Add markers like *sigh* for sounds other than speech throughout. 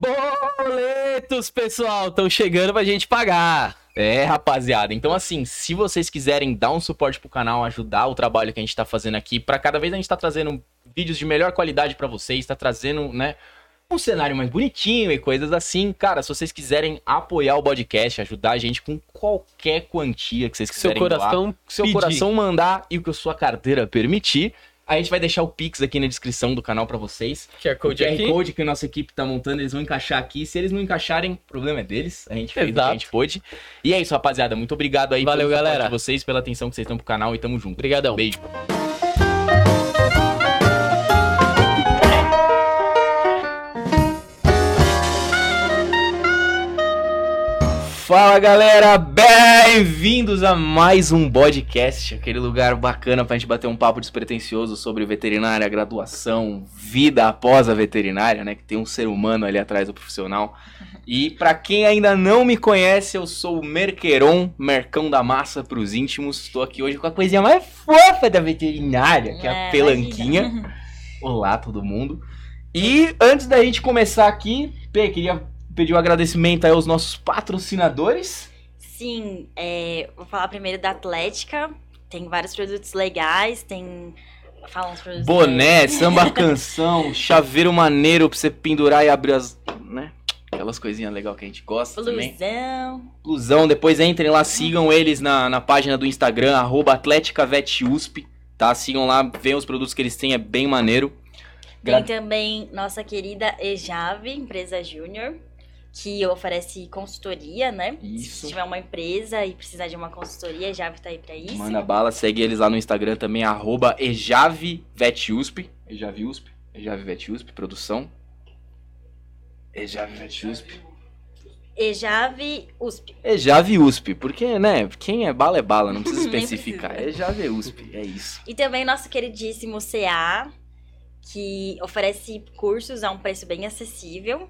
Boletos, pessoal, estão chegando pra gente pagar. É, rapaziada. Então, assim, se vocês quiserem dar um suporte pro canal, ajudar o trabalho que a gente tá fazendo aqui, para cada vez a gente tá trazendo vídeos de melhor qualidade para vocês, tá trazendo, né, um cenário mais bonitinho e coisas assim. Cara, se vocês quiserem apoiar o podcast, ajudar a gente com qualquer quantia que vocês quiserem Seu coração doar, seu pedir. coração mandar e o que a sua carteira permitir, a gente vai deixar o Pix aqui na descrição do canal para vocês. QR O Code QR aqui. Code que a nossa equipe tá montando, eles vão encaixar aqui. Se eles não encaixarem, o problema é deles. A gente fez o que a gente pôde. E é isso, rapaziada. Muito obrigado aí Valeu, pelo galera. de vocês, pela atenção que vocês estão pro canal e tamo junto. Obrigadão. Beijo. Fala galera, bem-vindos a mais um podcast, aquele lugar bacana pra gente bater um papo despretensioso sobre veterinária, graduação, vida após a veterinária, né? Que tem um ser humano ali atrás do profissional. E pra quem ainda não me conhece, eu sou o Merqueron, Mercão da Massa pros íntimos. Estou aqui hoje com a coisinha mais fofa da veterinária, que é a É, Pelanquinha. imagina. Olá, todo mundo. E antes da gente começar aqui, P, queria pedir um agradecimento aí aos nossos patrocinadores. Sim, é, vou falar primeiro da Atlética. Tem vários produtos legais, tem. Fala uns produtos. Boné, samba *laughs* canção, chaveiro maneiro pra você pendurar e abrir as. né? Aquelas coisinhas legais que a gente gosta também. Blusão. Blusão, depois entrem lá, sigam eles na, na página do Instagram, arroba AtléticaVetUSP, tá? Sigam lá, vejam os produtos que eles têm, é bem maneiro. Gra- Tem também nossa querida Ejave, empresa júnior, que oferece consultoria, né? Isso. Se tiver uma empresa e precisar de uma consultoria, a Ejave tá aí pra isso. Manda bala, segue eles lá no Instagram também, arroba EjaveVetUSP. EjaveUSP, EjaveVetUSP, produção. EjaveVetUSP. Ejave USP. EjaveUSP, porque, né, quem é bala é bala, não precisa *laughs* especificar. EjaveUSP, é isso. E também nosso queridíssimo CA, que oferece cursos a um preço bem acessível.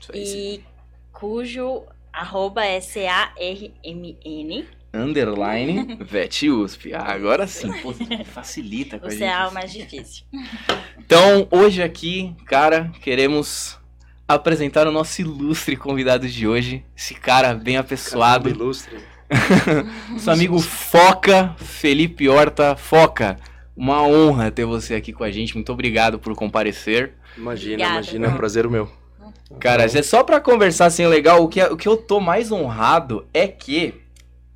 Isso aí, sim. Cujo arroba é C-A-R-M-N. Underline *laughs* VetUSP. Ah, agora sim, pô, facilita com O a CA gente. é o mais difícil. Então, hoje aqui, cara, queremos apresentar o nosso ilustre convidado de hoje. Esse cara bem apessoado. Caramba, ilustre. *laughs* Nosso amigo Foca, Felipe Horta. Foca, uma honra ter você aqui com a gente. Muito obrigado por comparecer. Imagina, Obrigada. imagina, é um prazer o meu. Cara, é só pra conversar assim legal, o que, o que eu tô mais honrado é que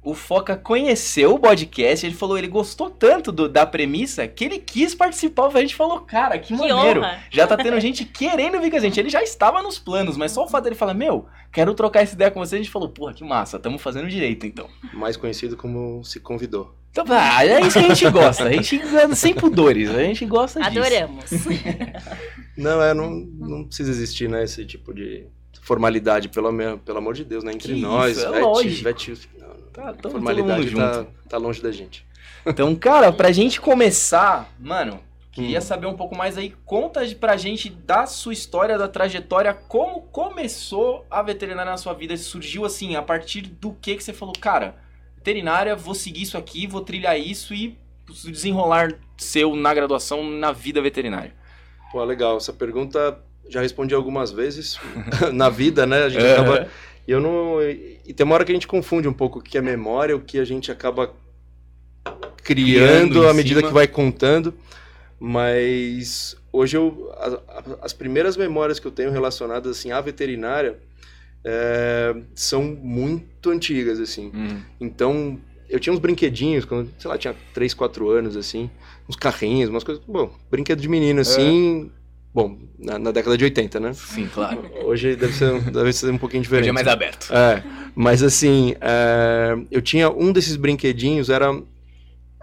o Foca conheceu o podcast, ele falou, ele gostou tanto do- da premissa que ele quis participar. A gente falou, cara, que, Que maneiro. honra. Já tá tendo gente querendo vir com a gente. Ele já estava nos planos, mas só o fato dele falar, meu, quero trocar essa ideia com você, a gente falou, porra, que massa, tamo fazendo direito então. Mais conhecido como se convidou. Então, ah, é isso que a gente gosta. A gente anda sem pudores. A gente gosta disso. Adoramos. *laughs* Não, é, não, não precisa existir, né, esse tipo de formalidade, pelo, pelo amor de Deus, né, entre Que nós, isso, é não, não. Tá, tamo todo formalidade tá, tá longe da gente. Então, cara, pra gente começar, mano, queria Hum. saber um pouco mais aí. Conta pra gente da sua história, da trajetória, como começou a veterinária na sua vida. Surgiu assim, a partir do que que você falou, cara, veterinária, vou seguir isso aqui, vou trilhar isso e desenrolar seu na graduação na vida veterinária. Pô, legal, essa pergunta já respondi algumas vezes *laughs* na vida, né, a gente É. acaba... E eu não... E tem uma hora que a gente confunde um pouco o que é memória, o que a gente acaba Criando criando à medida cima. que vai contando. Mas hoje eu, a- a- as primeiras memórias que eu tenho relacionadas assim à veterinária é, são muito antigas assim. Hum, Então eu tinha uns brinquedinhos quando, sei lá, tinha 3, 4 anos assim, uns carrinhos, umas coisas, bom, brinquedo de menino assim. Bom, na, na década de 80, né? sim, claro. Hoje deve ser, deve ser um pouquinho diferente. Hoje é mais aberto. É, mas assim, é, eu tinha um desses brinquedinhos, era.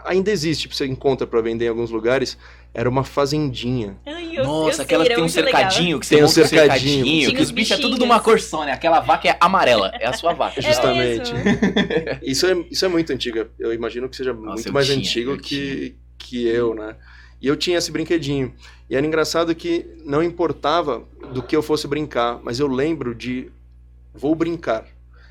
Ainda existe, você encontra pra vender em alguns lugares. Era uma fazendinha. Ai, eu- eu Nossa, sei, aquela que era tem um muito legal. cercadinho, que você Tem um um cercadinho. cercadinho, que os os bichos é tudo de uma cor só, né? Aquela vaca é amarela, é a sua vaca. *laughs* É Justamente. mesmo. Isso é, isso é muito antigo. Eu imagino que seja Nossa, muito eu mais tinha, antigo eu que, que eu, né? E eu tinha esse brinquedinho. E era engraçado que não importava do que eu fosse brincar, mas eu lembro de vou brincar.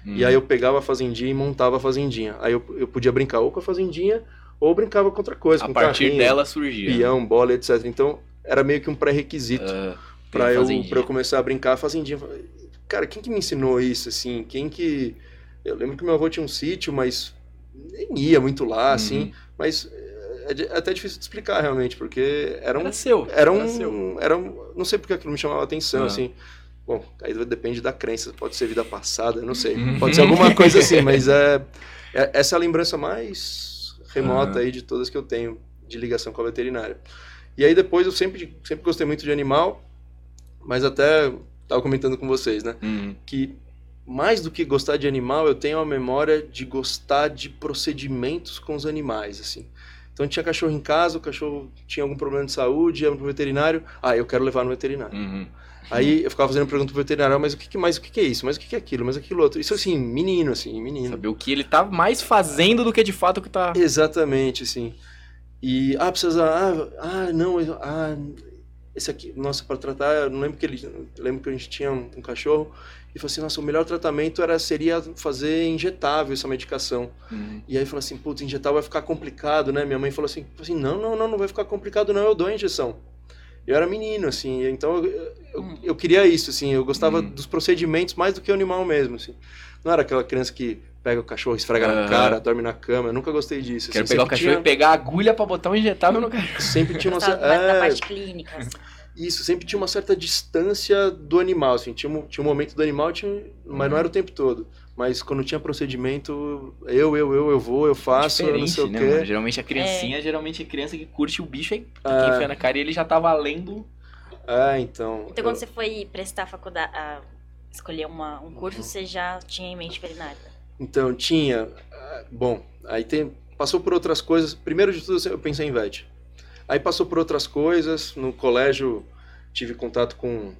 E Hum. aí eu pegava a fazendinha e montava a fazendinha. Aí eu, eu podia brincar ou com a fazendinha ou brincava com outra coisa, a com partir dela surgia. peão, bola, etc. Então era meio que um pré-requisito Ah, pra eu, pra eu começar a brincar a fazendinha. Cara, quem que me ensinou isso, assim? Quem que... Eu lembro que meu avô tinha um sítio, mas nem ia muito lá, assim. Uhum. Mas é é até difícil de explicar, realmente, porque era um... Era seu. Era Era seu. um, era um... Não sei porque aquilo me chamava atenção, Ah. assim. Bom, aí depende da crença. Pode ser vida passada, não sei. Uhum. Pode ser alguma *laughs* coisa assim, mas é, é- essa é a lembrança mais remota Ah. aí de todas que eu tenho de ligação com a veterinária. E aí depois eu sempre, sempre gostei muito de animal, mas até estava comentando com vocês, né? Uhum. Que mais do que gostar de animal, eu tenho a memória de gostar de procedimentos com os animais, assim. Então tinha cachorro em casa, o cachorro tinha algum problema de saúde, ia pro veterinário, ah, eu quero levar no veterinário. Uhum. Aí eu ficava fazendo pergunta pro veterinário, "Ah, mas o que, que mais, o que, que é isso? Mas o que, que é aquilo? Mas aquilo outro. Isso assim, menino, assim, menino. Saber o que ele tá mais fazendo do que de fato o que tá. Exatamente, assim. E, ah, precisa, ah, ah não, ah, esse aqui, nossa, para tratar, eu não lembro que ele, lembro que a gente tinha um, um cachorro e falou assim, nossa, o melhor tratamento era, seria fazer injetável essa medicação. Uhum. E aí falou assim, putz, injetar vai ficar complicado, né? Minha mãe falou assim, falou assim não, não, não, não vai ficar complicado não, eu dou a injeção. Eu era menino, assim, então eu, eu, Hum. eu queria isso, assim, eu gostava Hum. dos procedimentos mais do que o animal mesmo, assim. Não era aquela criança que pega o cachorro, esfrega na cara, dorme na cama, eu nunca gostei disso. Quero assim, pegar o cachorro tinha- e pegar a agulha pra botar um injetável no cachorro. Sempre tinha uma é, parte clínica. Isso, sempre tinha uma certa distância do animal, assim, tinha um, tinha um momento do animal, tinha, mas não era o tempo todo. Mas quando tinha procedimento, eu, eu, eu, eu vou, eu faço, eu não sei o né, quê. mano? Geralmente a criancinha, geralmente a criança que curte o bicho aí É. quem enfia na cara e ele já tá valendo. É, então. Então, eu- quando você foi prestar a faculdade, a escolher uma, um Uhum. curso, você já tinha em mente veterinária? Então, tinha. ah, Bom, aí tem. Passou por outras coisas. Primeiro de tudo, eu pensei em VET. Aí passou por outras coisas. No colégio, tive contato com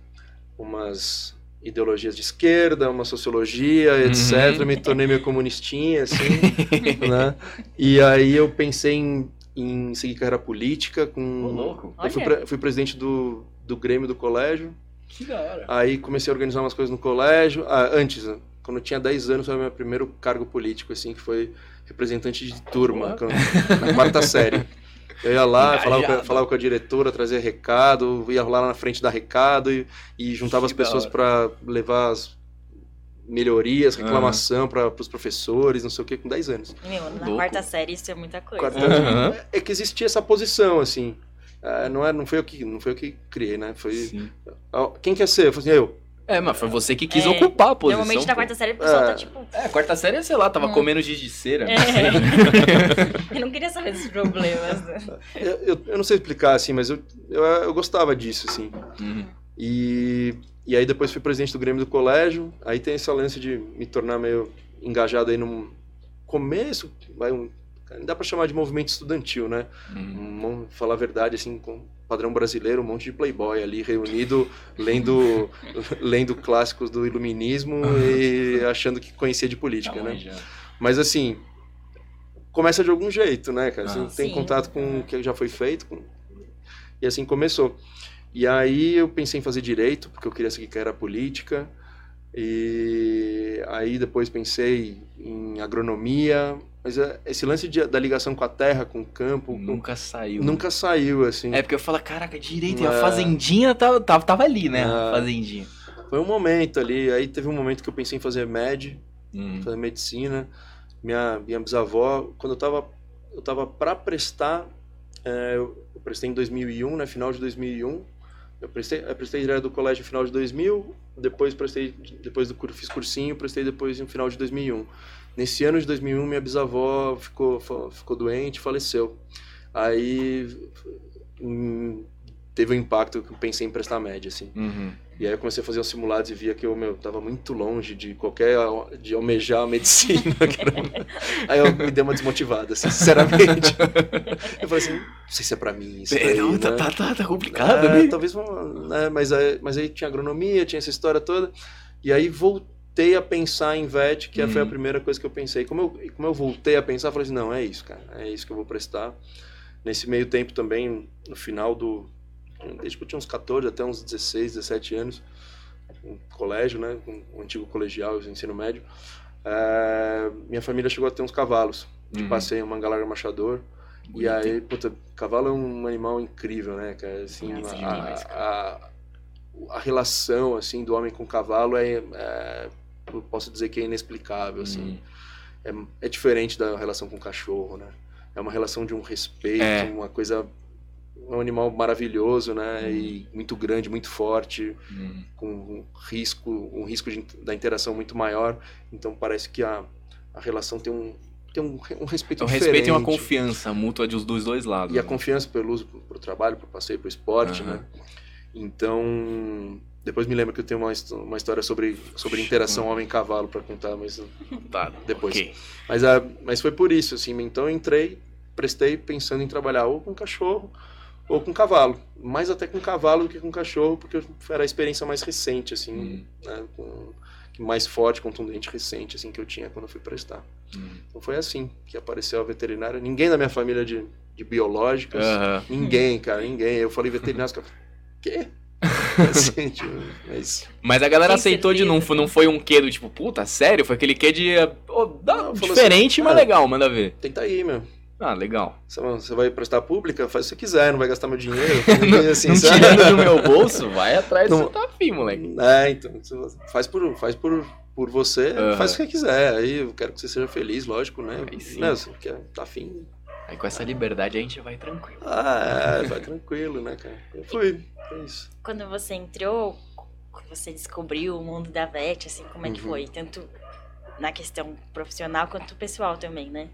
umas ideologias de esquerda, uma sociologia, etc. Uhum. Me tornei meio comunistinha, assim, *laughs* né? E aí eu pensei em, em seguir carreira política. Com... Ô, louco. Eu fui, pre- fui presidente do, do Grêmio do colégio. Que da hora. Aí comecei a organizar umas coisas no colégio. Ah, antes, né, quando eu tinha 10 anos, foi o meu primeiro cargo político, assim, que foi representante de turma, Boa. quando- na quarta série. *laughs* Eu ia lá, falava com, falava com a diretora, trazia recado, ia lá na frente dar recado e, e juntava Que as da pessoas para levar as melhorias, reclamação para os professores, não sei o que, com 10 anos. Meu, na Louco. quarta série isso é muita coisa. Quarta- Aham. É que existia essa posição, assim. Ah, não, é, não, foi eu que, não foi eu que criei, né? Foi. Sim. Quem quer ser? Eu falei assim, eu. É, mas foi você que quis É, ocupar a posição. Normalmente na quarta série o pessoal É. tá tipo. É, quarta série, sei lá, tava Hum. comendo giz de cera. É. *laughs* Eu não queria saber desses problemas. né? Eu, eu, eu não sei explicar, assim, mas eu, eu, eu gostava disso, assim. Uhum. E, e aí depois fui presidente do Grêmio do colégio. Aí tem essa lance de me tornar meio engajado aí no começo, vai um, dá pra chamar de movimento estudantil, né? Uhum. Um, falar a verdade, assim, com padrão brasileiro, um monte de playboy ali reunido, lendo, *laughs* lendo clássicos do iluminismo e *laughs* achando que conhecia de política, Tá né? manjando. Mas assim, começa de algum jeito, né, cara? Você Ah. tem Sim. contato com o que já foi feito. com- E assim começou. E aí eu pensei em fazer direito, porque eu queria seguir carreira política. E aí depois pensei em agronomia. Mas é, esse lance de- da ligação com a terra, com o campo, com- Nunca saiu. nunca saiu, assim. É porque eu falo, caraca, direito, É. a fazendinha tava, tava, tava ali, né? A É. fazendinha. Foi um momento ali. Aí teve um momento que eu pensei em fazer med, Uhum. fazer medicina. Minha, minha bisavó, quando eu tava, eu tava para prestar, é, eu prestei em 2001, né, final de 2001. Eu prestei, eu prestei direto do colégio no final de 2000, depois prestei, depois do fiz cursinho, prestei depois no final de 2001. Nesse ano de 2001, minha bisavó ficou, ficou doente, faleceu. Aí hum, teve um impacto que eu pensei em prestar média, assim. Uhum. E aí eu comecei a fazer os simulados e via que eu, meu, tava muito longe de qualquer, de almejar a medicina. *laughs* aí eu me dei uma desmotivada, assim, sinceramente. *laughs* eu falei assim, não sei se é pra mim isso É, daí, não, tá, né? tá, tá, tá complicado, É, né? Talvez, né, mas, aí, mas aí tinha agronomia, tinha essa história toda. E aí voltei a pensar em VET, que foi a Uhum. primeira coisa que eu pensei. Como eu, como eu voltei a pensar, eu falei assim, não, é isso, cara, é isso que eu vou prestar. Nesse meio tempo também, no final do... Desde que eu tinha uns 14 até uns 16, 17 anos, um colégio, né, um, um antigo colegial, ensino médio, é, minha família chegou a ter uns cavalos de Uhum. passeio, um mangalar machador. E Bonito, aí, puta, cavalo é um animal incrível, né, cara? Assim, a- demais, a- a relação assim do homem com o cavalo é, é eu posso dizer que é inexplicável assim. Hum. É, é diferente da relação com o cachorro, né? É uma relação de um respeito, É. uma coisa um animal maravilhoso, né? E muito grande, muito forte, Hum. com um risco, um risco de, da interação muito maior. Então parece que a, a relação tem um tem um, um respeito Então, diferente. respeito e uma confiança mútua dos dos dois lados. E a né? confiança pelo uso pro trabalho, pro passeio, pro esporte, Aham. né? Então, depois me lembra que eu tenho uma, uma história sobre, sobre interação homem-cavalo para contar, mas *laughs* Tá, depois. ok. mas, a, mas foi por isso, assim. Então eu entrei, prestei pensando em trabalhar ou com cachorro ou com cavalo. Mais até com cavalo do que com cachorro, porque era a experiência mais recente, assim, Hum. né? Com, mais forte, contundente, recente, assim, que eu tinha quando eu fui prestar. Hum. Então foi assim que apareceu a veterinária. Ninguém da minha família de, de biológicas, Aham. ninguém, cara, ninguém. Eu falei veterinário, os caras, quê? Assim, tipo, mas Mas a galera Tem aceitou de não, certeza. foi- não foi um quê do tipo, puta, sério? Foi aquele quê de. Ô, dá- Não, diferente, assim, mas ah, legal, manda ver. tenta aí, meu. Ah, legal. Você vai prestar pública? Faz o que você quiser, não vai gastar meu dinheiro. *laughs* Não, assim, não tirando do meu *laughs* bolso, vai atrás do Não- seu tá afim, moleque. É, então, faz por, faz por, por você, Aham. faz o que você quiser. Aí eu quero que você seja feliz, lógico, né? Aí sim. Né, você quer, tá afim. Aí com essa liberdade a gente vai tranquilo. Ah, é, vai tranquilo, né, cara? Eu fui, é isso. Quando você entrou, quando você descobriu o mundo da VET, assim, como é que Uhum. foi? Tanto na questão profissional quanto pessoal também, né?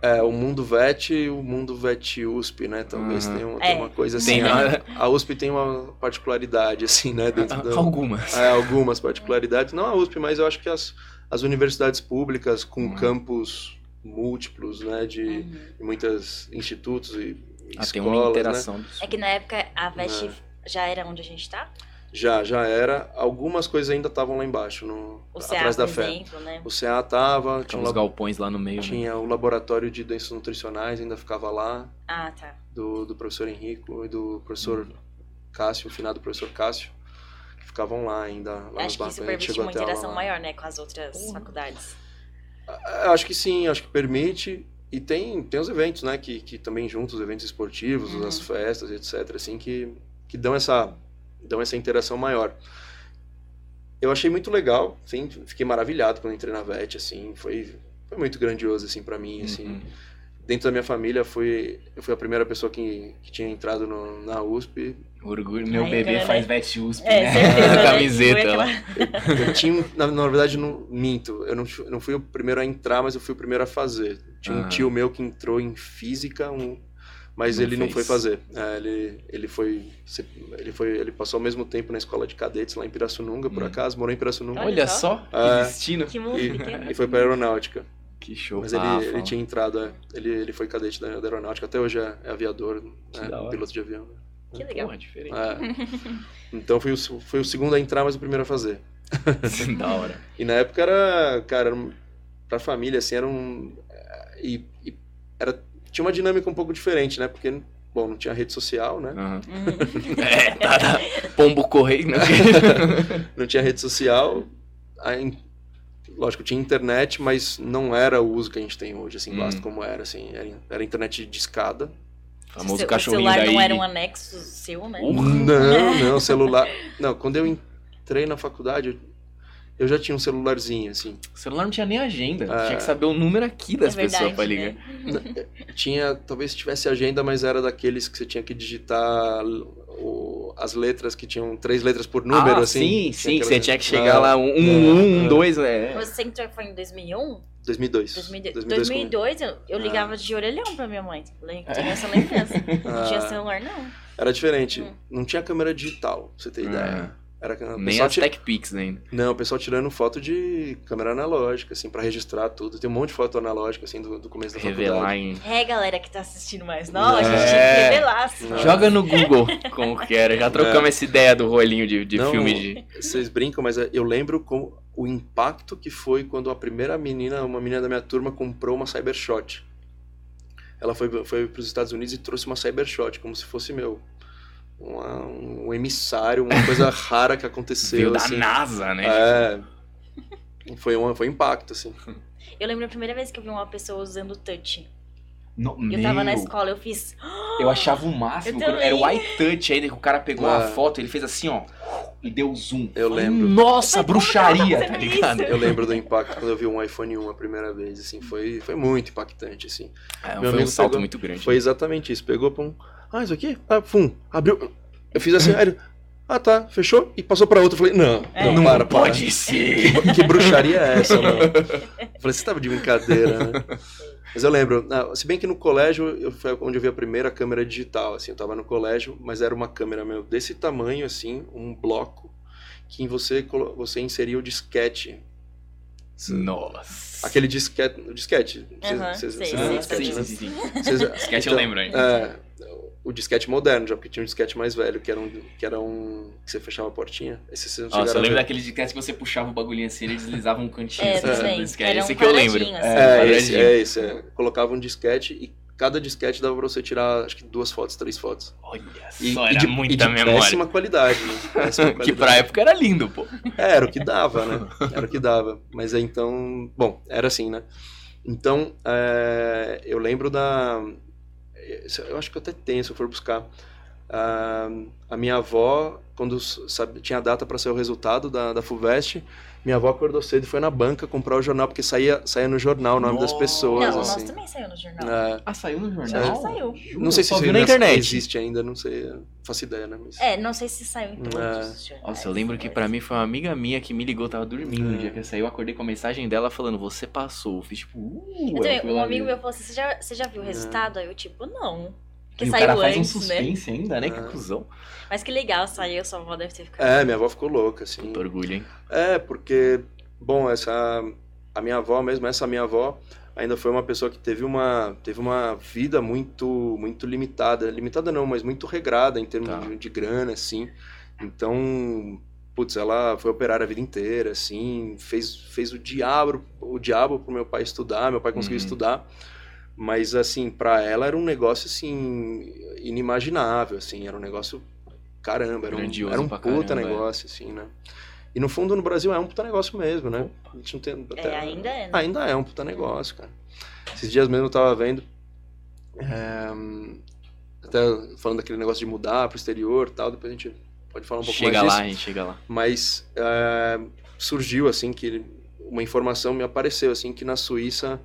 É, o mundo VET e o mundo VET USP, né? Talvez Uhum. tenha, uma- É. tenha uma coisa assim. Tem, a, né? a USP tem uma particularidade, assim, né? Dentro da, Algumas. É, algumas particularidades. Não a USP, mas eu acho que as, as universidades públicas com Uhum. campos múltiplos, né? De, Uhum. de muitos institutos e, Ah, tem uma escolas, né? interação. dos- É que na época a VET É. já era onde a gente tá? Já, já era. Algumas coisas ainda estavam lá embaixo, no, O CA, atrás da fé. né? O CA tava, tinha, Tinha um uns labo- galpões lá no meio. né? tinha o laboratório de doenças nutricionais, ainda ficava lá, Ah, tá. do, do professor Henrico e do professor Cássio, o finado professor Cássio, que ficavam lá ainda. Lá nos Acho que isso permite chegou uma interação maior, né, com as outras faculdades. Eu Acho que sim, acho que permite. E tem, tem os eventos, né, que, que também juntos, os eventos esportivos, Uhum. as festas, etc, assim, que, que dão, essa, dão essa interação maior. Eu achei muito legal, sim, fiquei maravilhado quando entrei na VET, assim, foi, foi muito grandioso, assim, para mim, assim. Uhum. Dentro da minha família, fui, eu fui a primeira pessoa que, que tinha entrado no, na USP. Orgulho, meu Ai, bebê cara, faz né? VET USP, É, né? certeza, né? Camiseta Foi lá. aquela- Eu tinha, na, na verdade, não minto, eu não, eu não fui o primeiro a entrar, mas eu fui o primeiro a fazer. Tinha um Aham. tio meu que entrou em física, um, mas Não ele não fez. foi fazer. É, ele, ele foi, ele foi, ele passou ao mesmo tempo na escola de cadetes lá em Pirassununga, por Hum. acaso, morou em Pirassununga Olha só. É. que destino. Que e, e foi para aeronáutica. Que show. Mas ele, Ah, ele tinha entrado, é, ele, ele foi cadete da, da aeronáutica, até hoje é, é aviador, né, piloto de avião. né. Que legal. Porra, diferente. É. Então fui o, fui o segundo a entrar, mas o primeiro a fazer. *laughs* da hora. E na época era, cara, era pra família, assim, era um. eh, E, e era, tinha uma dinâmica um pouco diferente, né? Porque, bom, não tinha rede social, né? Uhum. *laughs* É, tá, tá. Pombo correio, né? *laughs* Não tinha rede social. aí, lógico, tinha internet, mas não era o uso que a gente tem hoje, assim, Hum. basta como era, assim. Era, era internet de escada. Famoso o seu- cachorrinho O celular daí. não era um anexo seu, né? Não, *laughs* não, celular. Não, quando eu entrei na faculdade, eu já tinha um celularzinho, assim. O celular não tinha nem agenda. É. Tinha que saber o número aqui das É pessoas pra ligar. né? Tinha, talvez tivesse agenda, mas era daqueles que você tinha que digitar o- as letras que tinham três letras por número, ah, assim. sim, sim, aquela- você tinha que chegar Ah, lá, um, é, um, um, é. dois, né? Você entrou foi em 2001? 2002. 2002, 2002 com- 2002 eu, eu Ah. ligava de orelhão pra minha mãe. Lem- Tenho essa lembrança. *laughs* Não tinha Ah, celular, não. Era diferente. Hum. Não tinha câmera digital, pra você ter ideia. Era Nem as ti- Tech Pix ainda. Não, o pessoal tirando foto de câmera analógica, assim, pra registrar tudo. Tem um monte de foto analógica, assim, do, do começo da Revelar faculdade. em. É, galera que tá assistindo mais nova, a gente É. tinha que revelar. assim. Não. Joga no Google *laughs* como que era. Já trocamos essa ideia do rolinho de, de Não, filme de. Vocês brincam, mas eu lembro com o impacto que foi quando a primeira menina, uma menina da minha turma, comprou uma Cybershot. Ela foi, foi para os Estados Unidos e trouxe uma Cybershot, como se fosse meu. Uma- um emissário, uma coisa *laughs* rara que aconteceu. Veio da assim. NASA, né? É. Foi um, foi um impacto, assim. Eu lembro a primeira vez que eu vi uma pessoa usando touch. No, eu tava na meu, escola, eu fiz. *gasps* Eu achava o máximo. Eu quando- Era o iTouch ainda que o cara pegou Ah. a foto, ele fez assim, ó. E deu zoom. Eu lembro. Nossa, Eu bruxaria, tá ligado? isso? Eu lembro do impacto quando eu vi um iPhone 1 a primeira vez, assim, foi, foi muito impactante, assim. É, Meu foi um amigo salto pegou- muito grande. Foi exatamente isso, pegou pra um, ah, isso aqui? Ah, fum, abriu, eu fiz assim, aí ah tá, fechou, e passou pra outro, eu falei, não, É. não, Não para, pode para. ser. Que, que bruxaria é essa, mano? Eu falei, você tava de brincadeira, né? Mas eu lembro, ah, se bem que no colégio eu, foi onde eu vi a primeira câmera digital, assim, eu tava no colégio, mas era uma câmera, meu, desse tamanho, assim, um bloco, que você, você inseria o disquete. Nossa. Aquele disquete, o disquete. Sei, sei, do sim, disquete, sim, né? sim. Vocês- Sketch eu então, lembro ainda. É, o disquete moderno já, porque tinha um disquete mais velho, que era um, que era um que você fechava a portinha. Esse vocês não Nossa, eu lembro daquele disquete que você puxava o bagulhinho assim, ele deslizava um cantinho. É, assim, do disquete. Era Esse um que eu lembro. assim. É, É, esse, é esse. é. Colocava um disquete e cada disquete dava pra você tirar, acho que duas fotos, três fotos. Olha E, só, e era de, muita e de memória. péssima qualidade, né? *laughs* Péssima Que qualidade. pra época era lindo, pô. É, era o que dava, né? Era o que dava. Mas aí então. Bom, era assim, né? Então, é, eu lembro da. Eu acho que eu até tenho, se eu for buscar. Ah, a minha avó, quando sabe, tinha a data para sair o resultado da, da FUVEST, minha avó acordou cedo e foi na banca comprar o jornal, porque saía, saía no jornal o nome das Nossa. pessoas. Não, o assim. nosso também saiu no jornal. É, Ah, saiu no jornal? que saiu. não sei se viu na ainda internet. existe ainda, não sei, faço ideia, né? Mas... É, não sei se saiu em todos É. os jornais. Nossa, eu lembro que pra mim foi uma amiga minha que me ligou, tava dormindo no É. dia que eu saí, eu acordei com a mensagem dela falando, você passou. Eu fiz tipo, uh, Eu eu também, um amigo meu falou assim: você já, você já viu o resultado? Aí eu, tipo, não. Porque E o saiu cara faz um antes, né? suspense ainda, né? Que É. cuzão. Mas que legal, saiu, sua avó deve ter ficado. É, minha avó ficou louca, assim. Puta orgulho, hein? É, porque, bom, essa a minha avó mesmo, essa minha avó ainda foi uma pessoa que teve uma teve uma vida muito muito limitada, limitada não, mas muito regrada em termos Tá. de, de grana, assim. Então, putz, ela foi operar a vida inteira, assim, fez fez o diabo o diabo pro meu pai estudar, meu pai conseguiu Uhum. estudar. Mas assim, pra ela era um negócio assim inimaginável, assim, era um negócio caramba, era um, Grandioso era um puta caramba, é. negócio assim, né? E no fundo no Brasil é um puta negócio mesmo, né? A gente não tem É, ainda é, né? Ainda é um puta negócio, cara. Esses dias mesmo eu tava vendo é, até falando daquele negócio de mudar pro exterior, e tal, depois a gente pode falar um pouco Chega mais lá, disso. a gente chega lá. Mas é, surgiu assim que uma informação me apareceu assim que na Suíça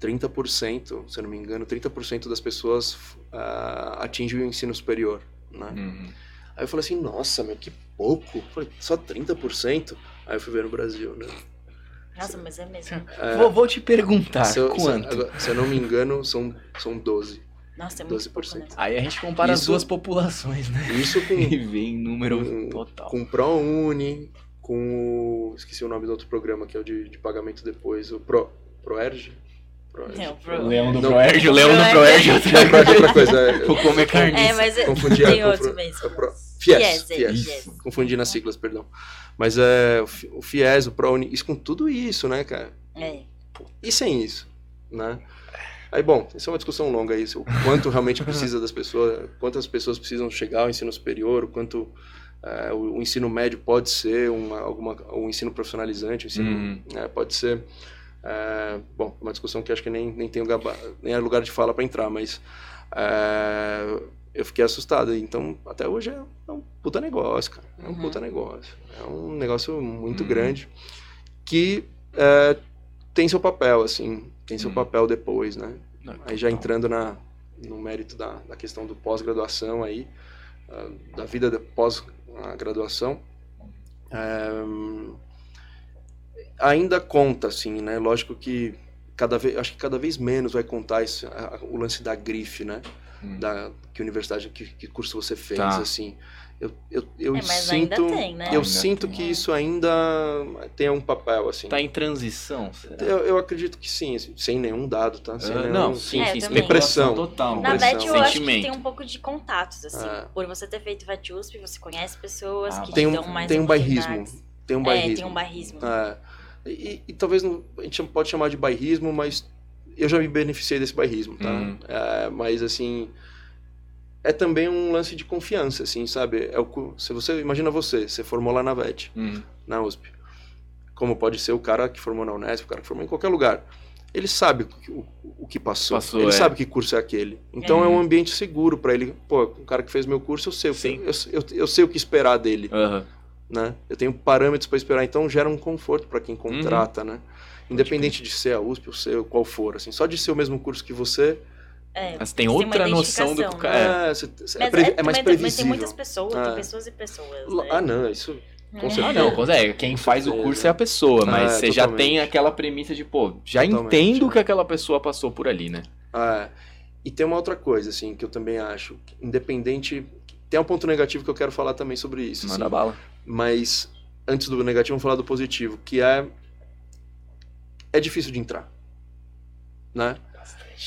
30%, se eu não me engano, 30% das pessoas ah, atingem o ensino superior, né? Uhum. Aí eu falei assim, nossa, meu, que pouco. Eu falei, só 30%? Aí eu fui ver no Brasil, né? Nossa, mas é mesmo. É, Vou, vou te perguntar, se, eu, se, quanto? agora, se eu não me engano, são, são 12. Nossa, é muito 12%. pouco, né? Aí a gente compara as Isso- duas populações, né? Isso com, *laughs* E vem número com- total. com o ProUni, com o... Esqueci o nome do outro programa, que é o de, de pagamento depois. O Pro, ProErg? O pro... Leão do Não. Proérgio, o Leão do Proérgio. Proérgio. Não, ProErg é outra coisa. É, Vou comer carniça. É, mas é- Confundi, tem é, outro confu- mesmo. é pro- Fies, Fies, é, Fies. Fies. Confundi nas siglas, perdão. Mas é o Fi- o FIES, o ProUni, isso com tudo isso, né, cara? É. E sem isso, né? Aí, bom, isso é uma discussão longa aí, o quanto realmente precisa das pessoas, quantas pessoas precisam chegar ao ensino superior, o quanto é, o, o ensino médio pode ser uma, alguma, um ensino profissionalizante, um ensino, Uhum. né, pode ser, é, bom, uma discussão que acho que nem, nem tem gaba, nem é lugar de fala para entrar, mas é, eu fiquei assustado. Então, até hoje é, é um puta negócio, cara. É um Uhum. puta negócio. É um negócio muito Uhum. grande que é, tem seu papel, assim, tem seu Uhum. papel depois, né? Não, Aí já entrando na, no mérito da, da questão do pós-graduação aí, ah, da vida de- pós-graduação, ainda conta, assim, né? Lógico que cada vez, acho que cada vez menos vai contar esse, a- o lance da grife, né? Hum. Da que universidade, que, que curso você fez, Tá. assim. Eu, eu, eu É, mas ainda sinto, tem, né? eu Ainda sinto tem. que isso ainda tem um papel, assim. Tá em transição, será? Eu, eu acredito que sim, assim, sem nenhum dado, tá? Sem Ah, nenhum, não, sim, É, sim, também. Depressão. total. Na Impressão. VET eu acho que tem um pouco de contatos, assim. É. Por você ter feito VET USP, você conhece pessoas Ah, que Tem te um, dão mais tem um bairrismo. Tem um É, bairrismo. tem um bairrismo. É. E, e talvez não, a gente pode chamar de bairrismo, mas eu já me beneficiei desse bairrismo, tá? Uhum. É, mas assim, é também um lance de confiança, assim, sabe? É o, se você imagina você, você formou lá na VET, Hum. na USP, como pode ser o cara que formou na Unesp, o cara que formou em qualquer lugar. ele sabe o, o, o que passou. Passou, ele é. sabe que curso é aquele. Então É. é, um ambiente seguro pra ele. Pô, o cara que fez meu curso, eu sei, o que, eu, eu, eu sei o que esperar dele, Aham. Né? Eu tenho parâmetros pra esperar, então gera um conforto pra quem contrata, né? Independente de ser a USP ou ser qual for, assim, só de ser o mesmo curso que você, É, Mas tem Tem outra noção do que o cara. né? É. é, você- você- é, é, é mais previsível. Mas tem muitas pessoas, É. tem pessoas e pessoas. Né? Ah, não, isso com Hum. certeza. Ah, não, consegue. Quem faz o curso é a pessoa, mas É, você já tem aquela premissa de, pô, já Totalmente, entendo é. que aquela pessoa passou por ali, né? Ah, e tem uma outra coisa, assim, que eu também acho, independente, tem um ponto negativo que eu quero falar também sobre isso, Manda assim, bala. Mas antes do negativo, vamos falar do positivo, que é é difícil de entrar, né?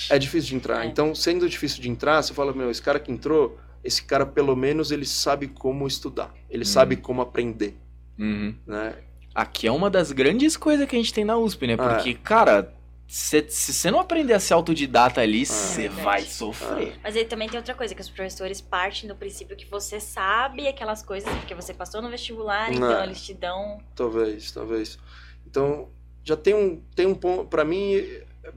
É difícil de entrar. É. Então, sendo difícil de entrar, você fala, meu, esse cara que entrou, esse cara pelo menos ele sabe como estudar, ele Hum. sabe como aprender, Uhum. né? Aqui é uma das grandes coisas que a gente tem na USP, né? Ah. Porque, cara, cê- se você não aprender a ser autodidata Ah. ali, você Verdade. vai sofrer. Mas aí também tem outra coisa, que os professores partem do princípio que você sabe aquelas coisas, porque você passou no vestibular, Não. então eles te dão. Talvez, talvez. Então, já tem um, tem um ponto. Pra mim,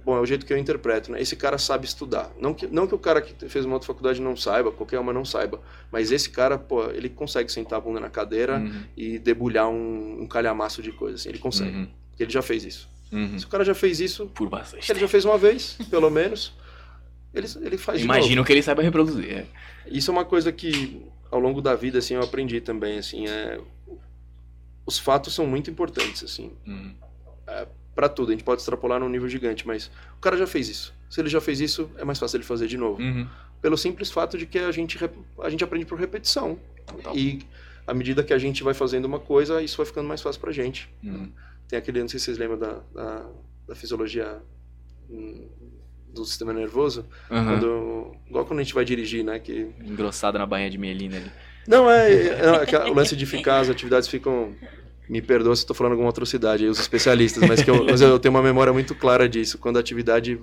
bom, é o jeito que eu interpreto, né? Esse cara sabe estudar. Não que, não que o cara que fez uma outra faculdade não saiba, qualquer uma não saiba. Mas esse cara, pô, ele consegue sentar a bunda na cadeira Uhum. e debulhar um, um calhamaço de coisa. Assim. Ele consegue. Uhum. Ele já fez isso. Uhum. Se o cara já fez isso, Por bastante. ele já fez uma vez, pelo menos, ele, ele faz. Imagino que ele saiba reproduzir. é. Isso é uma coisa que ao longo da vida assim eu aprendi também assim é os fatos são muito importantes assim Uhum. Pra tudo a gente pode extrapolar num nível gigante mas o cara já fez isso se ele já fez isso é mais fácil ele fazer de novo Uhum. pelo simples fato de que a gente a gente aprende por repetição Total. e à medida que a gente vai fazendo uma coisa isso vai ficando mais fácil pra gente Uhum. Tem aquele não sei se vocês lembram da, da, da fisiologia hum, do sistema nervoso Uhum. quando igual quando a gente vai dirigir né que Engrossada na bainha de mielina ali. Não, é, é, é aquela- o lance de ficar, as atividades ficam. Me perdoa se estou falando alguma atrocidade aí, os especialistas, mas, que eu, mas eu tenho uma memória muito clara disso, quando a atividade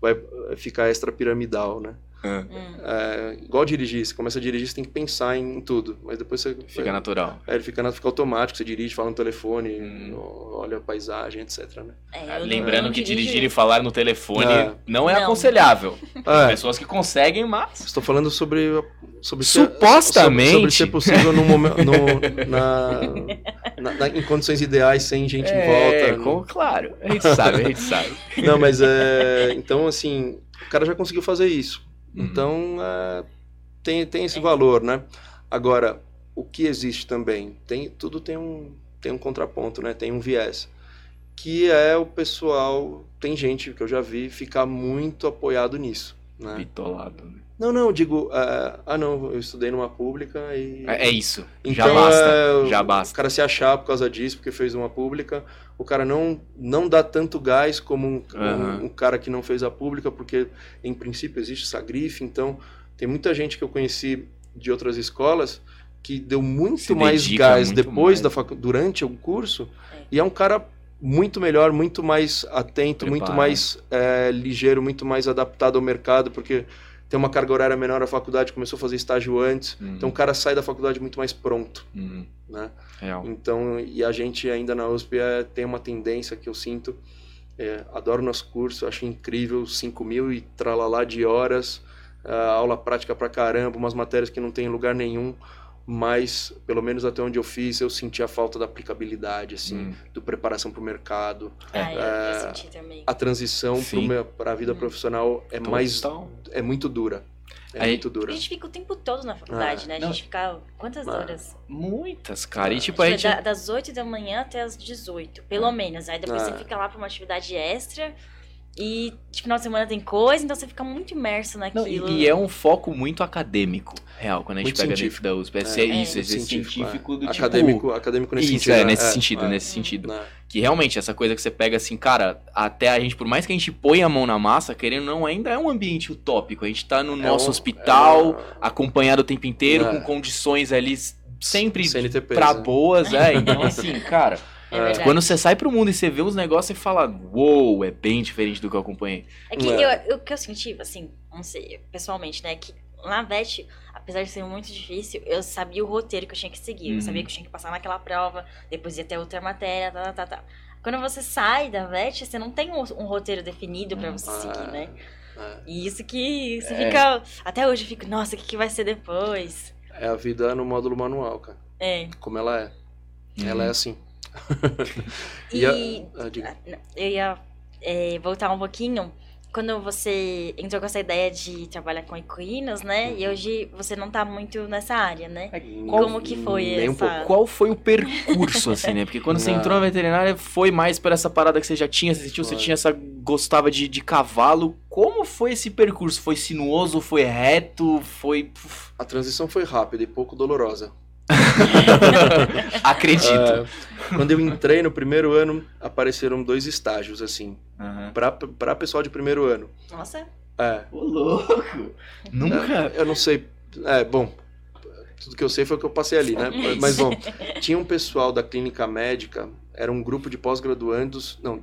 vai ficar extrapiramidal, né? Uhum. Hum. É, igual dirigir, você começa a dirigir, você tem que pensar em tudo, mas depois você. Fica natural. É, ele fica, fica automático, você dirige, fala no telefone, Hum. olha a paisagem, etc. Né? É, não- Lembrando que dirigir e falar no telefone É. não é Não. aconselhável. *laughs* É, Pessoas que conseguem, mas. estou falando sobre. sobre ser- Supostamente. Sobre, sobre ser possível no momento, no, *laughs* na, na- na- em condições ideais, sem gente em É, volta. com- claro. A gente sabe, a gente sabe. Não, mas é. Então, assim, o cara já conseguiu fazer isso. Uhum. Então, é, tem, tem esse valor, né? Agora, o que existe também? Tem, tudo tem um, tem um contraponto, né? Tem um viés. Que é o pessoal. Tem gente que eu já vi ficar muito apoiado nisso. Né? Bitolado. né? Não, não, eu digo. é, ah, não, eu estudei numa pública e. É, é isso. Então, já basta. é, já O basta. cara se achar por causa disso, porque fez uma pública. O cara não, não dá tanto gás como um, Aham. um, um cara que não fez a pública, porque em princípio existe essa grife. Então, tem muita gente que eu conheci de outras escolas que deu muito Se mais gás muito depois mais. da facu durante o curso. É. E é um cara muito melhor, muito mais atento, muito Preparado. mais é, ligeiro, muito mais adaptado ao mercado, porque tem uma carga horária menor a faculdade, começou a fazer estágio antes. Uhum. Então o cara sai da faculdade muito mais pronto, Uhum. né? Real. Então, e a gente ainda na USP é, tem uma tendência que eu sinto, é, adoro nosso curso, acho incrível, 5 mil e tralalá de horas, ah, aula prática pra caramba, umas matérias que não tem em lugar nenhum, mas pelo menos até onde eu fiz, eu senti a falta da aplicabilidade, assim, Hum. do preparação pro mercado, Ah, eu, eu É, senti também. a transição para a vida Hum. profissional é mais, Total. é muito dura, é Aí- muito A dura. gente fica o tempo todo na faculdade, Ah, né? A não. gente fica quantas Ah. horas? Muitas, cara. E Ah, tipo, a gente. da- das 8 da manhã até as 18, pelo Ah. menos. Aí depois Ah. você fica lá pra uma atividade extra. E de final de semana tem coisa, então você fica muito imerso Não, naquilo. e, e é um foco muito acadêmico, real, quando a gente Muito pega científico. dentro da USP. É, É, ser é. isso, esse científico, é. do tipo. acadêmico, acadêmico nesse isso, sentido. é, né? nesse sentido, é. nesse sentido. Né? Que realmente, essa coisa que você pega assim, cara, até a gente, por mais que a gente põe a mão na massa, querendo ou não, ainda é um ambiente utópico. A gente tá no É nosso um- hospital, é acompanhado o tempo inteiro, É. com condições ali sempre CNTP, pra né? boas, é. *laughs* Então, assim, cara, É É. verdade. quando você sai pro mundo e você vê uns negócios, você fala, uou, é bem diferente do que eu acompanhei. É que É. eu, eu- o que eu senti, assim, não sei, pessoalmente, né? Que na VET, apesar de ser muito difícil, eu sabia o roteiro que eu tinha que seguir. Uhum. Eu sabia que eu tinha que passar naquela prova, depois ia ter outra matéria, tá, tá, tá, tá. Quando você sai da VET, você não tem um, um roteiro definido pra você Ah, seguir, né? é. E isso que você É. fica. Até hoje eu fico, nossa, o que, que vai ser depois? É a vida no módulo manual, cara. É. Como ela é. Ela é assim. *laughs* E. E a- ah. Ah, Eu ia é, voltar um pouquinho. Quando você entrou com essa ideia de trabalhar com equinos, né? E hoje você não tá muito nessa área, né? Qual- Como que foi Nem um essa... pouco. Qual foi o percurso, *laughs* assim, né? Porque quando você Não. entrou na veterinária, foi mais por essa parada que você já tinha, você sentiu, você Foi. tinha essa. gostava de, de cavalo. Como foi esse percurso? Foi sinuoso? Foi reto? Foi. A transição foi rápida e pouco dolorosa. *laughs* Acredito. É, quando eu entrei no primeiro ano, apareceram dois estágios, assim, Aham. pra, pra pessoal de primeiro ano. Nossa, É, Ô, louco! Nunca. eu não sei. É, bom, tudo que eu sei foi o que eu passei ali, né? Mas, bom, *laughs* tinha um pessoal da clínica médica, era um grupo de pós-graduandos, não,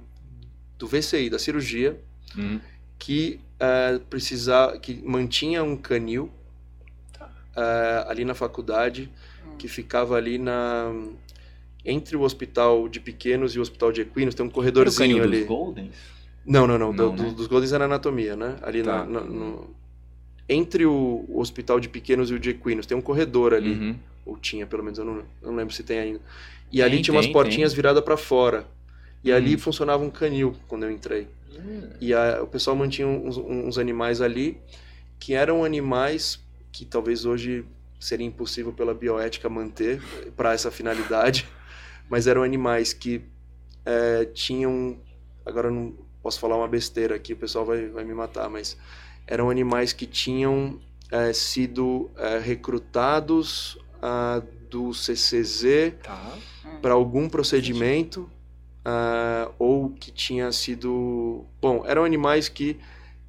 do VCI, da cirurgia, Hum. que é, precisava, que mantinha um canil é, ali na faculdade, que ficava ali na entre o hospital de pequenos e o hospital de equinos, tem um corredorzinho ali. dos Goldens? Não, não, não, do- Não, né? do- dos Goldens era anatomia, né? Ali Tá. na- na- no- entre o, o hospital de pequenos e o de equinos, tem um corredor ali, Uhum. ou tinha, pelo menos, eu não, eu não lembro se tem ainda. E ali Tem, tinha umas tem, portinhas viradas para fora. E ali Hum. funcionava um canil quando eu entrei. Hum. E a- o pessoal mantinha uns, uns animais ali que eram animais que talvez hoje seria impossível pela bioética manter para essa finalidade, mas eram animais que é, tinham. Agora eu não posso falar uma besteira aqui, o pessoal vai, vai me matar, mas eram animais que tinham é, sido é, recrutados ah, do CCZ Tá. para algum procedimento ou que tinha sido bom eram animais que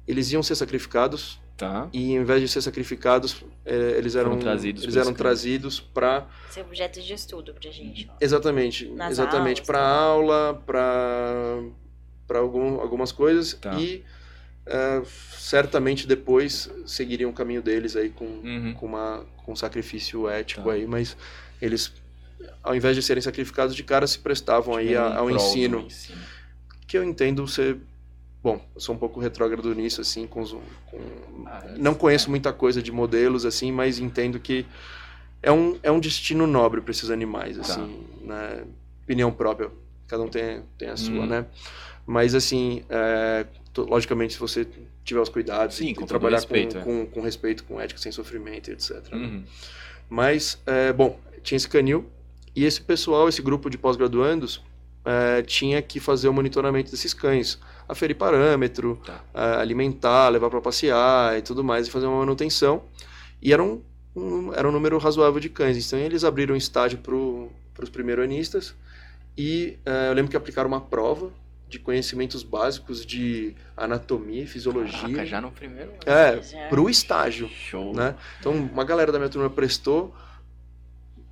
eles iam ser sacrificados Tá. e em vez de ser sacrificados eh, eles eram Foram trazidos eles eram trazidos para Ser objeto de estudo pra gente. exatamente Nas exatamente para tá. aula para para algum, algumas coisas Tá. e eh, certamente depois seguiriam o caminho deles aí com Uhum. com uma com um sacrifício ético Tá. aí, mas eles ao invés de serem sacrificados de cara se prestavam aí a- ao do ensino, que eu entendo ser bom, eu sou um pouco retrógrado nisso assim, com, os- com- Ah, não conheço é. muita coisa de modelos assim, mas entendo que é um, é um destino nobre para esses animais Tá. assim, né? Opinião própria, cada um tem, tem a sua, Hum. né? Mas assim, é, to- logicamente se você tiver os cuidados Sim, e, com trabalhar respeito, é. com, com, com respeito, com ética, sem sofrimento, etc. né? Uhum. Mas, é, bom, tinha esse canil e esse pessoal, esse grupo de pós-graduandos, é, tinha que fazer o monitoramento desses cães, aferir parâmetro, Tá. alimentar, levar para passear e tudo mais, e fazer uma manutenção. E era um, um- era um número razoável de cães. Então, eles abriram estágio para os primeiro-anistas e é, eu lembro que aplicaram uma prova de conhecimentos básicos de anatomia e fisiologia. Caraca, já no primeiro. É, Já. pro estágio Show. né? Então, uma galera da minha turma prestou,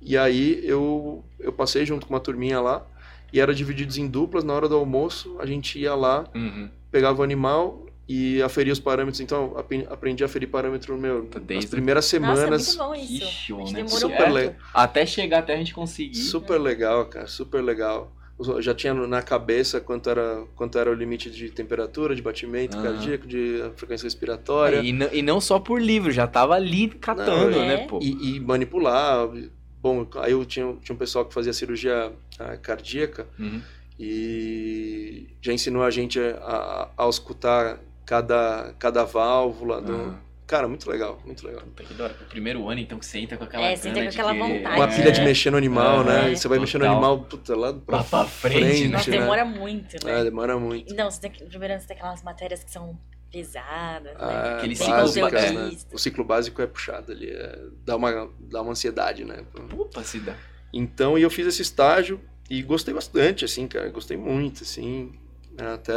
e aí eu, eu passei junto com uma turminha lá, e era divididos em duplas, na hora do almoço, a gente ia lá, Uhum. pegava o animal e aferia os parâmetros. Então, aprendi a aferir parâmetro meu Tá nas desde- primeiras Nossa, é semanas. muito bom Que isso. show, né? Super legal. Até chegar até a gente conseguir. Super legal, cara, super legal. Eu já tinha na cabeça quanto era, quanto era o limite de temperatura, de batimento Aham. cardíaco, de frequência respiratória. E, não- e não só por livro, já tava ali catando, Não, é. né, pô? e, e manipular. Bom, aí eu tinha, tinha um pessoal que fazia cirurgia ah, cardíaca Uhum. e já ensinou a gente a, a, auscultar cada, cada válvula. do- Aham. Cara, muito legal, muito legal. Puta que hora. O primeiro ano, então, que você entra com aquela É, você entra com aquela vontade. Uma É. pilha de mexer no animal, né? É. Você vai mexer no Total. animal, puta, lá pra, Lá pra frente, frente, Nossa, né? demora muito, né? É, demora muito. Não, você tem que, primeiro ano você tem aquelas matérias que são pesadas, né? Ah, Aquele Bem ciclo básicas, básico, né? O ciclo básico é puxado ali, é- dá, uma, dá uma ansiedade, né? Puta, se dá. Então, e eu fiz esse estágio e gostei bastante, assim, cara, gostei muito, assim. Até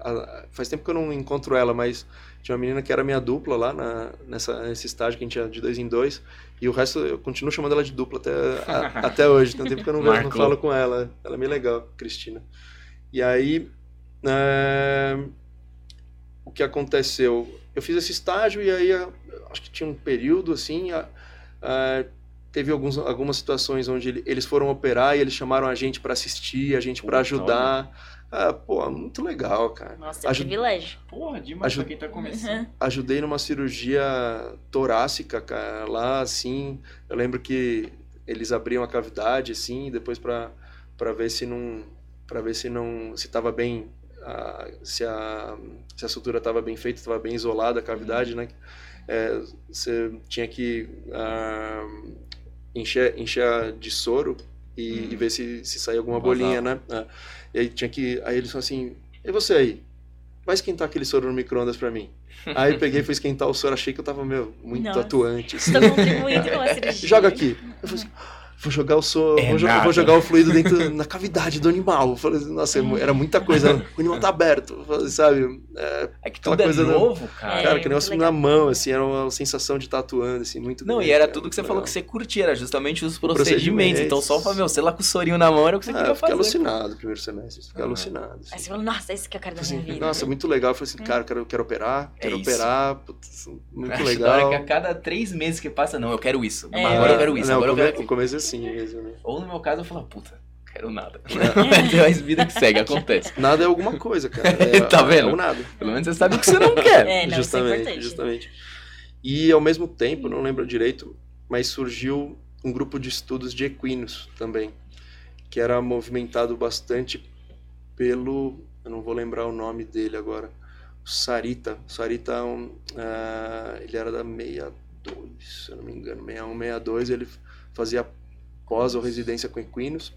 a- faz tempo que eu não encontro ela, mas tinha uma menina que era minha dupla lá na, nessa, nesse estágio que a gente tinha de dois em dois. E o resto eu continuo chamando ela de dupla até, a- *laughs* até hoje. Tem um tempo que eu não, vejo, não falo com ela. Ela é bem legal, Cristina. E aí, é, o que aconteceu? Eu fiz esse estágio e aí a- acho que tinha um período assim, a, a, teve alguns, algumas situações onde ele, eles foram operar e eles chamaram a gente para assistir, a gente para ajudar. Ah, pô, muito legal, cara. Nossa, é Aju privilégio. Porra, demais Aju pra quem tá começando. Uhum. *laughs* Ajudei numa cirurgia torácica, cara, lá assim. Eu lembro que eles abriam a cavidade, assim, depois para ver se não. para ver se não. se tava bem. A, se, a, se a sutura estava bem feita, estava bem isolada a cavidade, né? É, você tinha que uh, encher, encher de soro e, hum. e ver se, se saía alguma bolinha, né? É. E aí tinha que. Aí eles falaram assim: e você aí? Vai esquentar aquele soro no micro-ondas pra mim. Aí eu peguei e fui esquentar o soro, achei que eu tava, meu, muito Nossa. atuante. Assim. Tô contribuindo com a *laughs* cirurgia. Joga aqui. Eu falei assim, vou jogar o so, é vou, jogar, vou, jogar o fluido dentro na cavidade do animal. Eu falei, nossa, *laughs* era muita coisa. O animal tá aberto, sabe? É, é que tudo coisa é novo, cara. Cara, é, que negócio na mão, assim, era uma sensação de tatuando, assim, muito Não, grande, e era tudo que você legal. falou que você curtia, era justamente os procedimentos. procedimentos. Então, só pra, meu, sei lá, com o sorinho na mão era o que você ah, queria fazer. Eu fiquei alucinado no primeiro semestre, fiquei ah. alucinado. Assim. Aí você falou, nossa, esse que é o cara da minha vida. Nossa, muito legal. Eu falei assim, cara, eu quero, quero operar, é quero operar, putz, *laughs* muito Acho legal. Da hora que a cada três meses que passa, não, eu quero isso. Agora eu quero isso, agora eu quero... O começo é assim mesmo, né? Ou no meu caso eu falo, puta, quero nada. *laughs* É mais vida que segue, acontece. Nada é alguma coisa, cara. *laughs* É, tá vendo? É nada. Pelo menos você sabe o que você não quer. É, não, é justamente, é justamente. E ao mesmo tempo, não lembro direito, mas surgiu um grupo de estudos de equinos também, que era movimentado bastante pelo, eu não vou lembrar o nome dele agora, o Sarita. O Sarita, é um, uh, ele era da 62, se eu não me engano, 61, 62, ele fazia pós ou residência com equinos.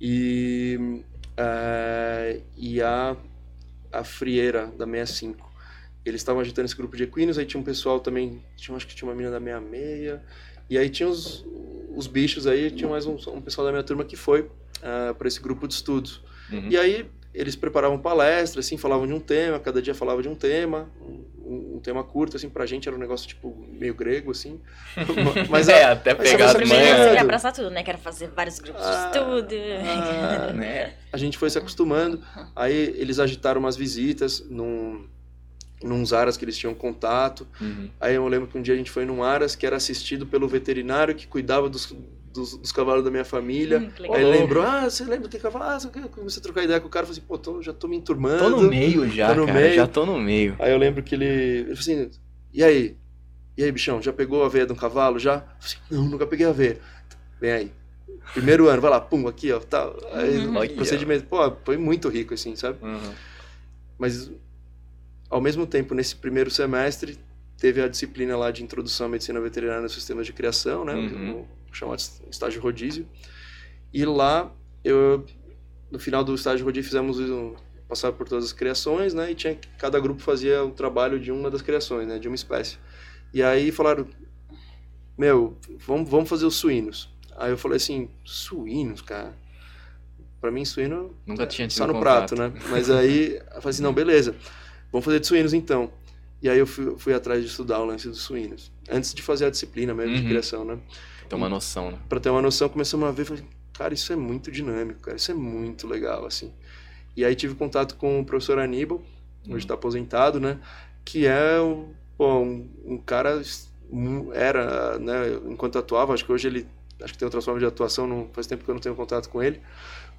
E, uh, e a, a Frieira, da 65. Eles estavam agitando esse grupo de equinos, aí tinha um pessoal também, tinha, acho que tinha uma menina da 66, e aí tinha os, os bichos aí, tinha mais um, um pessoal da minha turma que foi uh, ah, para esse grupo de estudos. Uhum. E aí eles preparavam palestras, assim, falavam de um tema, cada dia falava de um tema, um, um, tema curto, assim, pra gente era um negócio, tipo, meio grego, assim. *laughs* Mas é, a, até pegar as manhas. Você quer abraçar tudo, né? Quero fazer vários grupos ah, de estudo. Ah, *laughs* né? A gente foi se acostumando, aí eles agitaram umas visitas num, nos aras que eles tinham contato. Uhum. Aí eu lembro que um dia a gente foi num aras que era assistido pelo veterinário que cuidava dos dos, dos, cavalos da minha família. Hum, aí lembrou, ah, você lembra que cavalo? Ah, eu comecei a trocar ideia com o cara, falei assim, pô, tô, já tô me enturmando. Tô no meio já, tô no cara, meio. já tô no meio. Aí eu lembro que ele, ele falou assim, e aí? E aí, bichão, já pegou a veia de um cavalo, já? Eu falei assim, não, nunca peguei a veia. Vem aí. Primeiro ano, vai lá, pum, aqui, ó, tá. Aí, uhum. procedimento, pô, foi muito rico, assim, sabe? Uhum. Mas, ao mesmo tempo, nesse primeiro semestre, teve a disciplina lá de introdução à medicina veterinária nos sistemas de criação, né? Uhum chamado estágio rodízio. E lá, eu, no final do estágio rodízio, fizemos um, passar por todas as criações, né? E tinha cada grupo fazia o trabalho de uma das criações, né? De uma espécie. E aí falaram, meu, vamos, vamos fazer os suínos. Aí eu falei assim, suínos, cara. Pra mim, suíno Nunca tinha tido só no contato. prato, né? Mas aí eu falei assim, não, beleza, vamos fazer de suínos então. E aí eu fui, fui atrás de estudar o lance dos suínos. Antes de fazer a disciplina mesmo uhum. de criação, né? Ter uma noção, né? Pra ter uma noção, começamos a ver, falei, cara, isso é muito dinâmico, cara, isso é muito legal, assim. E aí tive contato com o professor Aníbal, hoje está hum. aposentado, né? Que é um, pô, um, um, cara, era, né, enquanto atuava, acho que hoje ele, acho que tem outras formas de atuação, não, faz tempo que eu não tenho contato com ele,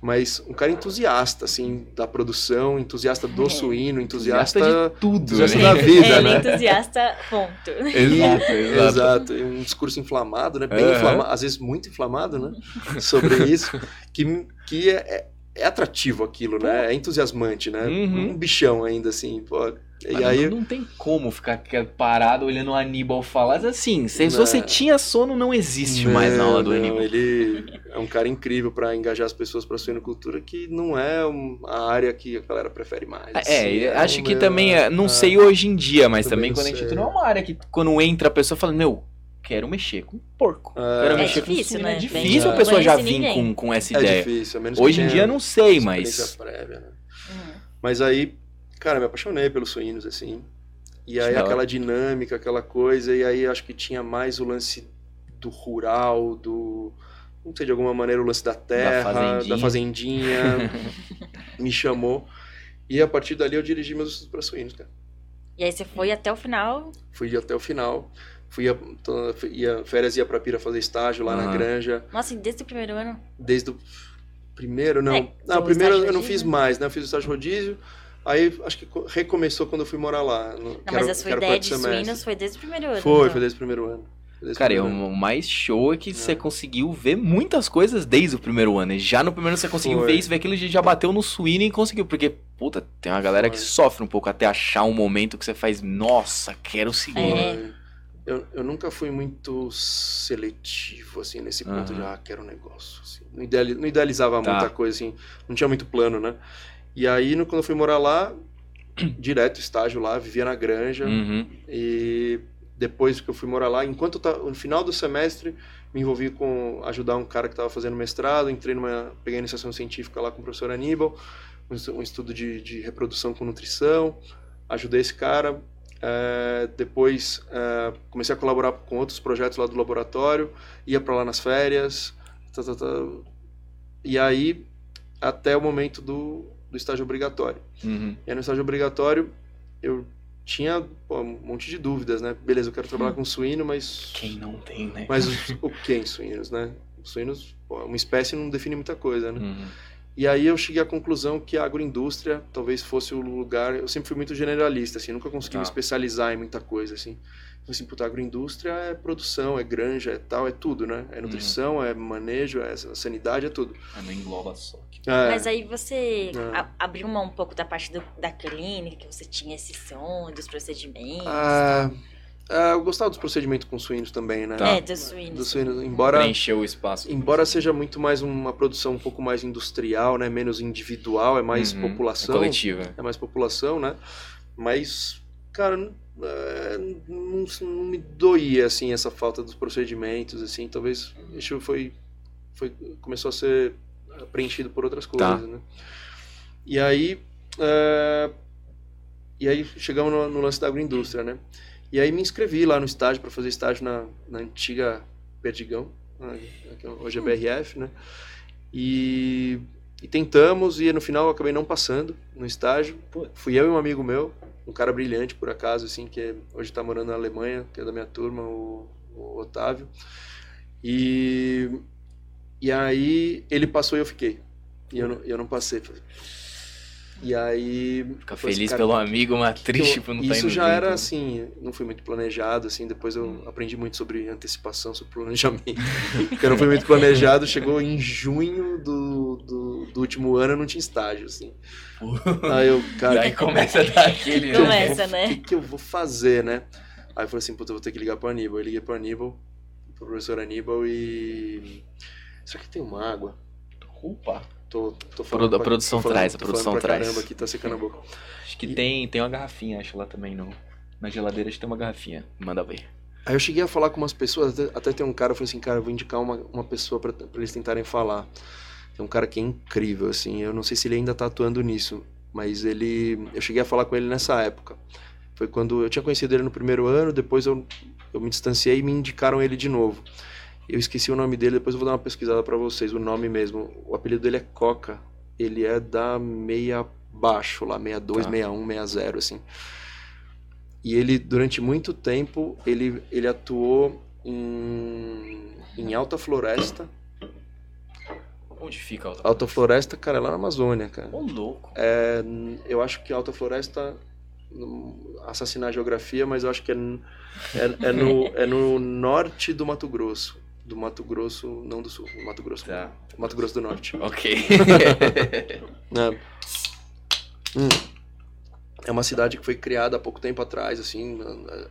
mas um cara entusiasta, assim, da produção, entusiasta do é. suíno, entusiasta, entusiasta de tudo, entusiasta né? da vida, é, né? Entusiasta, ponto. *laughs* Exato, exato. exato. Um discurso inflamado, né? Bem uhum. inflamado, às vezes muito inflamado, né? Sobre isso, que, que é, é é atrativo aquilo, né? É entusiasmante, né? Uhum. Um bichão ainda, assim, pô. E aí... não, não tem como ficar parado olhando o Aníbal falar assim. Se não. você tinha sono, não existe não, mais na aula do não, Aníbal. Ele é um cara incrível para engajar as pessoas para a suinocultura, que não é a área que a galera prefere mais. É, assim, é acho que também, é, não sei hoje em dia, mas também, também quando a gente não é uma área que quando entra a pessoa fala, meu, quero mexer com porco. É, quero é mexer difícil, com né? É difícil a pessoa já vir com, com essa é ideia. É difícil, a menos Hoje em dia não sei, mas... Prévia, né? uhum. Mas aí, cara, me apaixonei pelos suínos, assim. E aí aquela dinâmica, aquela coisa, e aí acho que tinha mais o lance do rural, do... Não sei, de alguma maneira o lance da terra, da fazendinha, da fazendinha *laughs* me chamou. E a partir dali eu dirigi meus estudos para suínos, cara. E aí você foi até o final. Fui até o final. Fui a, tô- ia, férias ia pra Pira fazer estágio lá na Aham. granja. Nossa, desde o primeiro ano. Desde o primeiro, não. É, não, primeiro eu não rodízio, fiz né? mais, né? Eu fiz o estágio rodízio. Aí acho que co- recomeçou quando eu fui morar lá. No, Não, mas a sua ideia de semestre. suínos foi desde o primeiro ano. Foi, então. foi desde o primeiro ano. Desde Cara, ano. o mais show é que É. você conseguiu ver muitas coisas desde o primeiro ano. E já no primeiro ano você conseguiu Foi. ver isso, ver aquilo e já bateu no suíno e conseguiu. Porque, puta, tem uma galera que Foi. sofre um pouco até achar um momento que você faz, nossa, quero seguir. É. Eu, eu nunca fui muito seletivo, assim, nesse ponto Aham. de, ah, quero um negócio. assim. Não, ideali- não idealizava Tá. muita coisa, assim, não tinha muito plano, né? E aí, no- quando eu fui morar lá, direto estágio lá, vivia na granja. Uhum. E depois que eu fui morar lá, enquanto tava, no final do semestre, me envolvi com ajudar um cara que estava fazendo mestrado, entrei numa, peguei a iniciação científica lá com o professor Aníbal, um um estudo de, de reprodução com nutrição, ajudei esse cara. eh, depois eh, comecei a colaborar com outros projetos lá do laboratório, ia para lá nas férias, tá, tá, tá. e aí até o momento do, do estágio obrigatório. Uhum. E aí no estágio obrigatório eu tinha pô, um monte de dúvidas, né? Beleza, eu quero trabalhar com suíno, mas. Quem não tem, né? Mas *laughs* o, o que em suínos, né? Os suínos, pô, uma espécie não define muita coisa, né? Uhum. E aí eu cheguei à conclusão que a agroindústria talvez fosse o lugar. Eu sempre fui muito generalista, assim, nunca consegui me Tá. especializar em muita coisa, assim. Então, assim, puta, agroindústria é produção, é granja, é tal, é tudo, né? É nutrição, é manejo, é sanidade, é tudo. Ah, não engloba só. É, Mas aí você É. abriu mão um pouco da parte do- da clínica, que você tinha esse sonho, dos procedimentos. ah, ah, eu gostava dos procedimentos com suínos também, né? Tá. É, dos suínos. Dos suínos, embora. Preencheu o espaço. Embora seja muito mais uma produção um pouco mais industrial, né, menos individual, é mais Uhum. população, É coletiva. é mais população, né? Mas, cara, não, é, não, não me doía assim essa falta dos procedimentos, assim, talvez isso foi, foi começou a ser preenchido por outras coisas, Tá. né? E aí, é, e aí chegamos no, no lance da agroindústria, né? E aí me inscrevi lá no estágio para fazer estágio na, na antiga Perdigão, né, que hoje é BRF, né? E, e tentamos e no final eu acabei não passando no estágio. Fui eu e um amigo meu, um cara brilhante por acaso, assim, que é- hoje está morando na Alemanha, que é da minha turma, o, o Otávio. E, e aí ele passou e eu fiquei. E eu não, eu não passei. E aí. Fica foi feliz cara, pelo amigo, mas triste por não estar isso indo já era assim, não fui muito planejado, assim, depois eu Hum. aprendi muito sobre antecipação, sobre planejamento. *laughs* Porque eu não fui muito planejado, chegou em junho do, do, do último ano, eu não tinha estágio, assim. Aí eu, E cara, aí começa a dar aquele. que eu Começa, vou- né? O que, que eu vou fazer, né? Aí eu falei assim, puta, eu vou ter que ligar pro Aníbal. Eu liguei pro Aníbal, pro professor Aníbal e... Será que tem uma água? Opa. Tô, tô Produ- a pra- produção falando- traz, a produção falando traz. caramba aqui, tá secando a boca. Acho que tem, tem uma garrafinha, acho lá também no. Na geladeira acho que tem uma garrafinha. Manda ver. Aí eu cheguei a falar com umas pessoas, até, até tem um cara, eu falei assim, cara, eu vou indicar uma, uma pessoa pra eles tentarem falar. Tem um cara que é incrível, assim, eu não sei se ele ainda tá atuando nisso, mas ele, eu cheguei a falar com ele nessa época. Foi quando eu tinha conhecido ele no primeiro ano, depois eu, eu me distanciei e me indicaram ele de novo. Eu esqueci o nome dele, depois eu vou dar uma pesquisada pra vocês, o nome mesmo. O apelido dele é Coca, ele é da meia baixo lá, 62, Tá. 61, 60, assim. E ele, durante muito tempo, ele, ele atuou em, em Alta Floresta. Onde fica a outra? Alta Floresta, cara, é lá na Amazônia, cara. Ô, louco. É, eu acho que Alta Floresta, assassinar a geografia, mas eu acho que é, é, é no, é no norte do Mato Grosso. Do Mato Grosso, não do sul, do Mato Grosso. Tá. Mato Grosso do Norte. Ok. *laughs* *laughs* É. Hum. É uma cidade que foi criada há pouco tempo atrás, assim,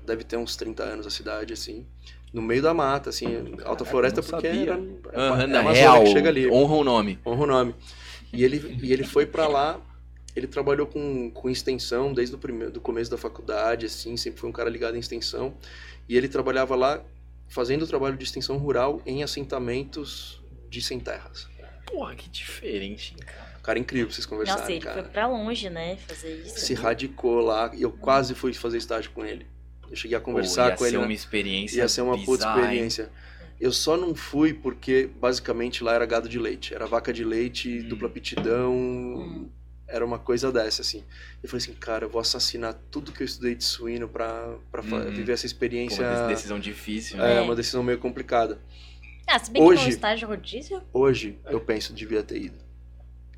deve ter uns 30 anos a cidade, assim, no meio da mata, assim, Alta Floresta, porque sabia. era, é, Aham, é a na real, que chega ali, honra o nome. honra o nome. E ele, e ele foi pra lá, ele trabalhou com, com extensão desde o primeiro, do começo da faculdade, assim, sempre foi um cara ligado em extensão, e ele trabalhava lá fazendo o trabalho de extensão rural em assentamentos de sem terras. Porra, que diferente, hein, cara. Cara incrível vocês conversarem, Nossa, ele cara. foi pra longe, né? Fazer isso. se radicou lá e eu quase fui fazer estágio com ele. Eu cheguei a conversar Pô, ia com ele. ser né? uma experiência Ia ser uma puta hein? experiência. Eu só não fui porque basicamente lá era gado de leite. Era vaca de leite, Hum. dupla pitidão. Hum. Era uma coisa dessa, assim. Eu falei assim, cara, eu vou assassinar tudo que eu estudei de suíno pra, pra Uhum. viver essa Pô, experiência. uma decisão difícil, é, né? uma decisão meio complicada. Ah, se bem Hoje- que estágio rodízio. Hoje, eu penso, devia ter ido.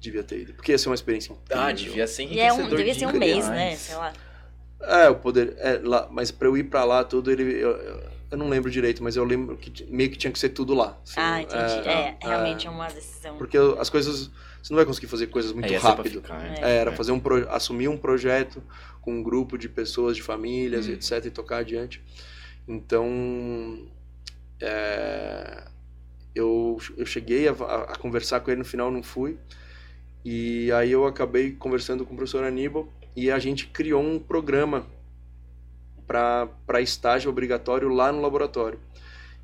Devia ter ido. Porque ia ser uma experiência incrível. Ah, devia ser E é um, devia ser um mês, né? Sei lá. É, o poder. É, lá, mas pra eu ir pra lá tudo, ele. Eu, eu- eu não lembro direito, mas eu lembro que meio que tinha que ser tudo lá. assim. Ah, entendi. É, é, realmente é uma decisão. Porque as coisas. Você não vai conseguir fazer coisas muito É, rápido. ficar, né? É, era É. fazer um pro- assumir um projeto com um grupo de pessoas, de famílias, Hum. etc, e tocar adiante. Então, é, eu, eu cheguei a, a- a conversar com ele no final, não fui. E aí eu acabei conversando com o professor Aníbal e a gente criou um programa para estágio obrigatório lá no laboratório.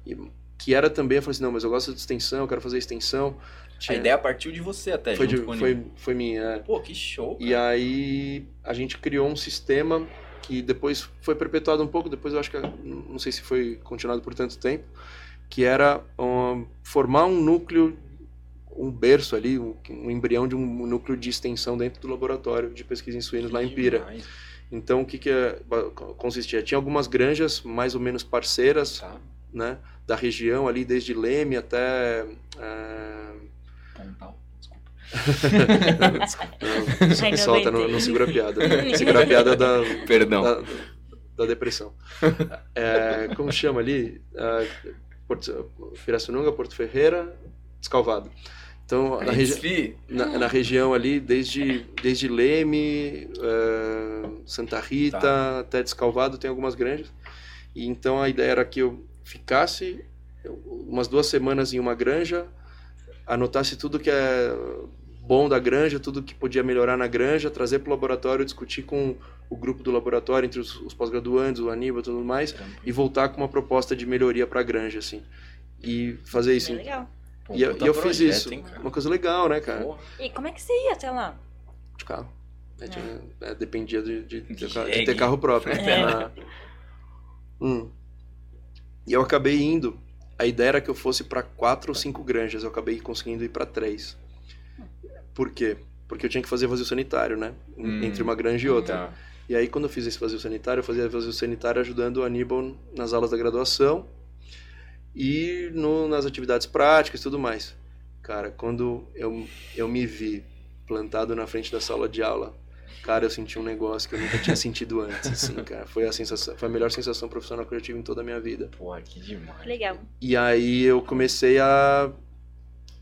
E, que era também, eu falei assim, não, mas eu gosto de extensão, eu quero fazer extensão. A Tinha- ideia partiu de você até, foi, de- foi, foi minha. é. Pô, que show, E aí a gente criou um sistema que depois foi perpetuado um pouco, depois eu acho que não sei se foi continuado por tanto tempo, que era um, formar um núcleo, um berço ali, um, um embrião de um núcleo de extensão dentro do laboratório de pesquisa em suínos lá em Pira. Demais. Então o que que é- consistia? Tinha algumas granjas mais ou menos parceiras, Tá. né, da região ali desde Leme até é. Não, não solta, não, aguentei. não segura a piada. Segura a piada da, Perdão. da, da depressão. É, como chama ali? É, Porto, Pirassununga, Porto Ferreira, Descalvado. Então, na, regi na, na região ali, desde, desde Leme, é, Santa Rita, Tá. até Descalvado, tem algumas granjas. E então a ideia era que eu ficasse umas duas semanas em uma granja, anotasse tudo que é bom da granja, tudo que podia melhorar na granja, trazer para o laboratório, discutir com o grupo do laboratório, entre os, os pós-graduandos, o Aníbal e tudo mais, e voltar com uma proposta de melhoria para a granja, assim. E fazer isso. Bem legal. Pô, E eu, e fiz projeto, isso. hein? Uma coisa legal, né, cara? Porra. E como é que você ia até lá? De carro. É, tinha- é, dependia de, de, ter, De de ter carro próprio. É. Ah. Hum. E eu acabei indo. A ideia era que eu fosse para quatro ou cinco granjas. Eu acabei conseguindo ir para três. Por quê? Porque eu tinha que fazer vazio sanitário, né? Hum. Entre uma granja e outra. Tá. E aí, quando eu fiz esse vazio sanitário, eu fazia vazio sanitário ajudando o Aníbal nas aulas da graduação e no, nas atividades práticas e tudo mais. Cara, quando eu, eu me vi plantado na frente da sala de aula, cara, eu senti um negócio que eu nunca tinha sentido antes, assim, *laughs* cara. Foi a, sensação, foi a melhor sensação profissional que eu tive em toda a minha vida. Porra, que demais. Legal. E aí eu comecei a...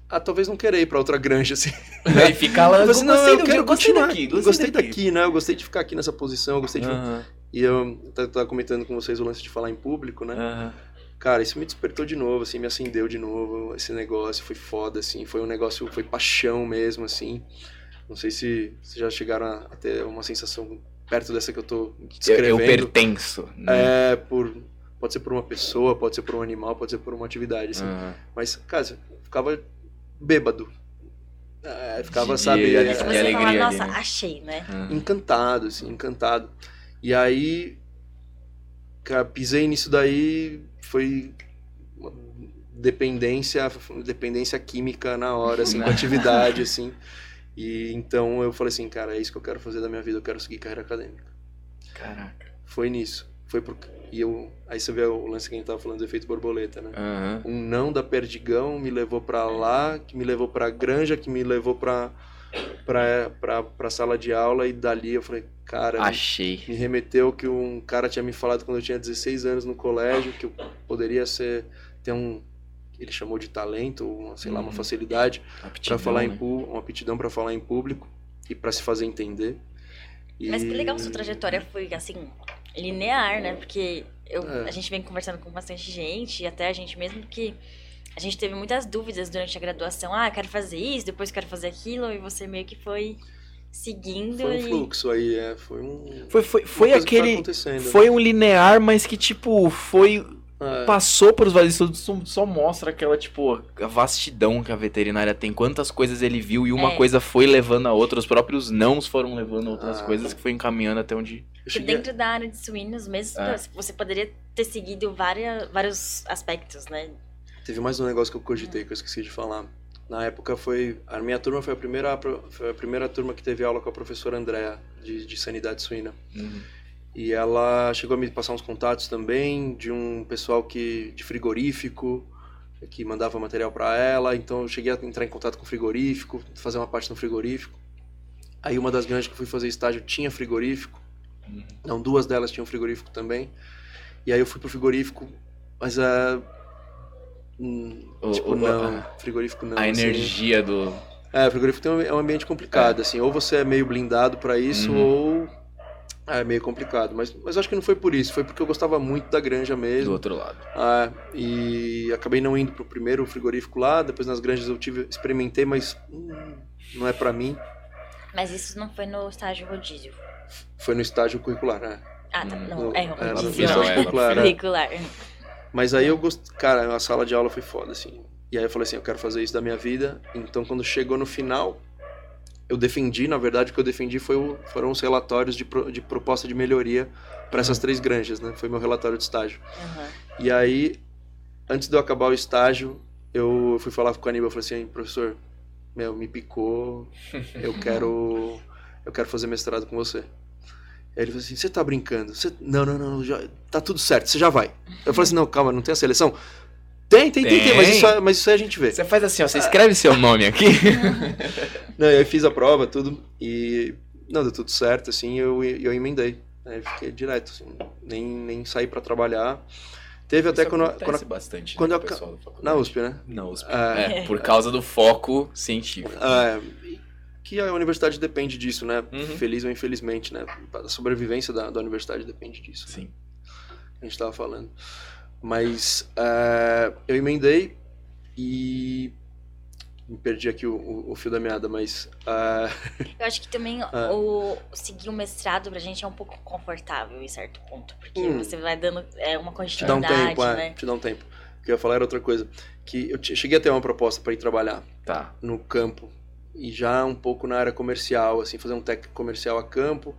a talvez não querer ir pra outra granja, assim. *laughs* E ficar lá, Eu assim, não, gostei eu quero gostei continuar. daqui, Gostei, daqui, né? Eu gostei de ficar aqui nessa posição, eu gostei de Aham, E eu tava comentando com vocês o lance de falar em público, né? aham. Cara, isso me despertou de novo, assim, me acendeu de novo esse negócio, foi foda, assim, foi um negócio, foi paixão mesmo, assim. Não sei se vocês já chegaram a a ter uma sensação perto dessa que eu tô Eu, descrevendo. eu pertenço. né? É, por... Pode ser por uma pessoa, pode ser por um animal, pode ser por uma atividade, assim. Aham. Mas, cara, eu ficava bêbado. É, ficava, De- sabe... de- é, de alegria fala, ali, nossa, né? achei, né? aham. encantado, assim, encantado. E aí, cara, pisei nisso daí, foi uma dependência, dependência química na hora, assim, com *laughs* atividade, assim. E então eu falei assim, cara, é isso que eu quero fazer da minha vida, eu quero seguir carreira acadêmica. Caraca. Foi nisso. Foi por... E eu... Aí você vê o lance que a gente tava falando do efeito borboleta, né? Aham. um não da Perdigão me levou pra lá, que me levou pra granja, que me levou pra, pra, pra sala de aula e dali eu falei, cara, Achei. me remeteu que um cara tinha me falado quando eu tinha 16 anos no colégio, que eu poderia ser, ter um, ele chamou de talento, uma, sei lá, uma Uhum. facilidade Aptidão, para falar em né? pu- uma aptidão para falar em público e para se fazer entender. E- Mas que legal, sua trajetória foi, assim, linear, né? Porque eu, É. a gente vem conversando com bastante gente, e até a gente mesmo, que a gente teve muitas dúvidas durante a graduação. Ah, quero fazer isso, depois quero fazer aquilo, e você meio que foi seguindo Foi um e... fluxo aí, é, foi um Foi, foi, foi que aquele. Foi um linear, mas que, tipo, foi. É. Passou por os vales todos, só, mostra aquela, tipo, a vastidão que a veterinária tem. Quantas coisas ele viu e uma É. coisa foi levando a outra. Os próprios nãos foram levando a outras Ah. coisas que foi encaminhando até onde. Cheguei dentro da área de suínos mesmo, É. você poderia ter seguido várias, vários aspectos, né? Teve mais um negócio que eu cogitei que eu esqueci de falar. Na época foi. A minha turma foi a primeira, foi a primeira turma que teve aula com a professora Andréa, de, de sanidade suína. Uhum. E ela chegou a me passar uns contatos também de um pessoal que de frigorífico que mandava material para ela. Então eu cheguei a entrar em contato com o frigorífico, fazer uma parte no frigorífico. Aí uma das granjas que eu fui fazer estágio tinha frigorífico. Uhum. Não, duas delas tinham frigorífico também. E aí eu fui pro frigorífico, mas a hum, O- tipo o- não, a- frigorífico não. A assim. energia do. É, frigorífico tem um- é um ambiente complicado, assim, ou você é meio blindado para isso, Uhum. ou é meio complicado. Mas, mas acho que não foi por isso, foi porque eu gostava muito da granja do mesmo. outro lado. Ah, e acabei não indo pro primeiro frigorífico lá, depois nas granjas eu tive, experimentei, mas hum, não é para mim. Mas isso não foi no estágio rodízio. Foi no estágio curricular, né? Ah, tá. Não, No- é é, no rodízio. é, é no final. curricular. Mas aí eu gostei, cara, a sala de aula foi foda, assim. E aí eu falei assim, eu quero fazer isso da minha vida. Então quando chegou no final, eu defendi, na verdade o que eu defendi foi o- foram os relatórios de, pro- de proposta de melhoria para essas três granjas, né? Foi meu relatório de estágio. Aham. E aí, antes de eu acabar o estágio, eu fui falar com o Aníbal, eu falei assim, professor, meu, me picou, eu *laughs* quero, eu quero fazer mestrado com você. Aí ele falou assim, você tá brincando? Você... Não, não, não, já... tá tudo certo, você já vai. Eu falei assim, não, calma, não tem a seleção? Tem, tem, tem, tem, mas, isso, mas isso aí a gente vê. Você faz assim, ó. Você escreve seu nome aqui. *laughs* Não, e aí fiz a prova, tudo, e não, deu tudo certo, assim, eu, eu emendei. Aí fiquei direto, assim, nem, nem saí pra trabalhar. Teve até Isso quando, acontece quando bastante quando né, eu na USP, né? Na USP. É. É, por causa do foco científico. É, que a universidade depende disso, né? Uhum. Feliz ou infelizmente, né? A sobrevivência da, da universidade depende disso. Sim. A gente tava falando. Mas é, eu emendei e me perdi aqui o, o- o fio da meada, mas é, *laughs* Eu acho que também Ah. o seguir o mestrado pra gente é um pouco confortável em certo ponto. Porque Hum. você vai dando é, uma te dá um continuidade, tempo, é, né? te dá um tempo. O que eu ia falar era outra coisa, que eu cheguei a ter uma proposta para ir trabalhar Tá. no campo e já um pouco na área comercial, assim, fazer um técnico comercial a campo,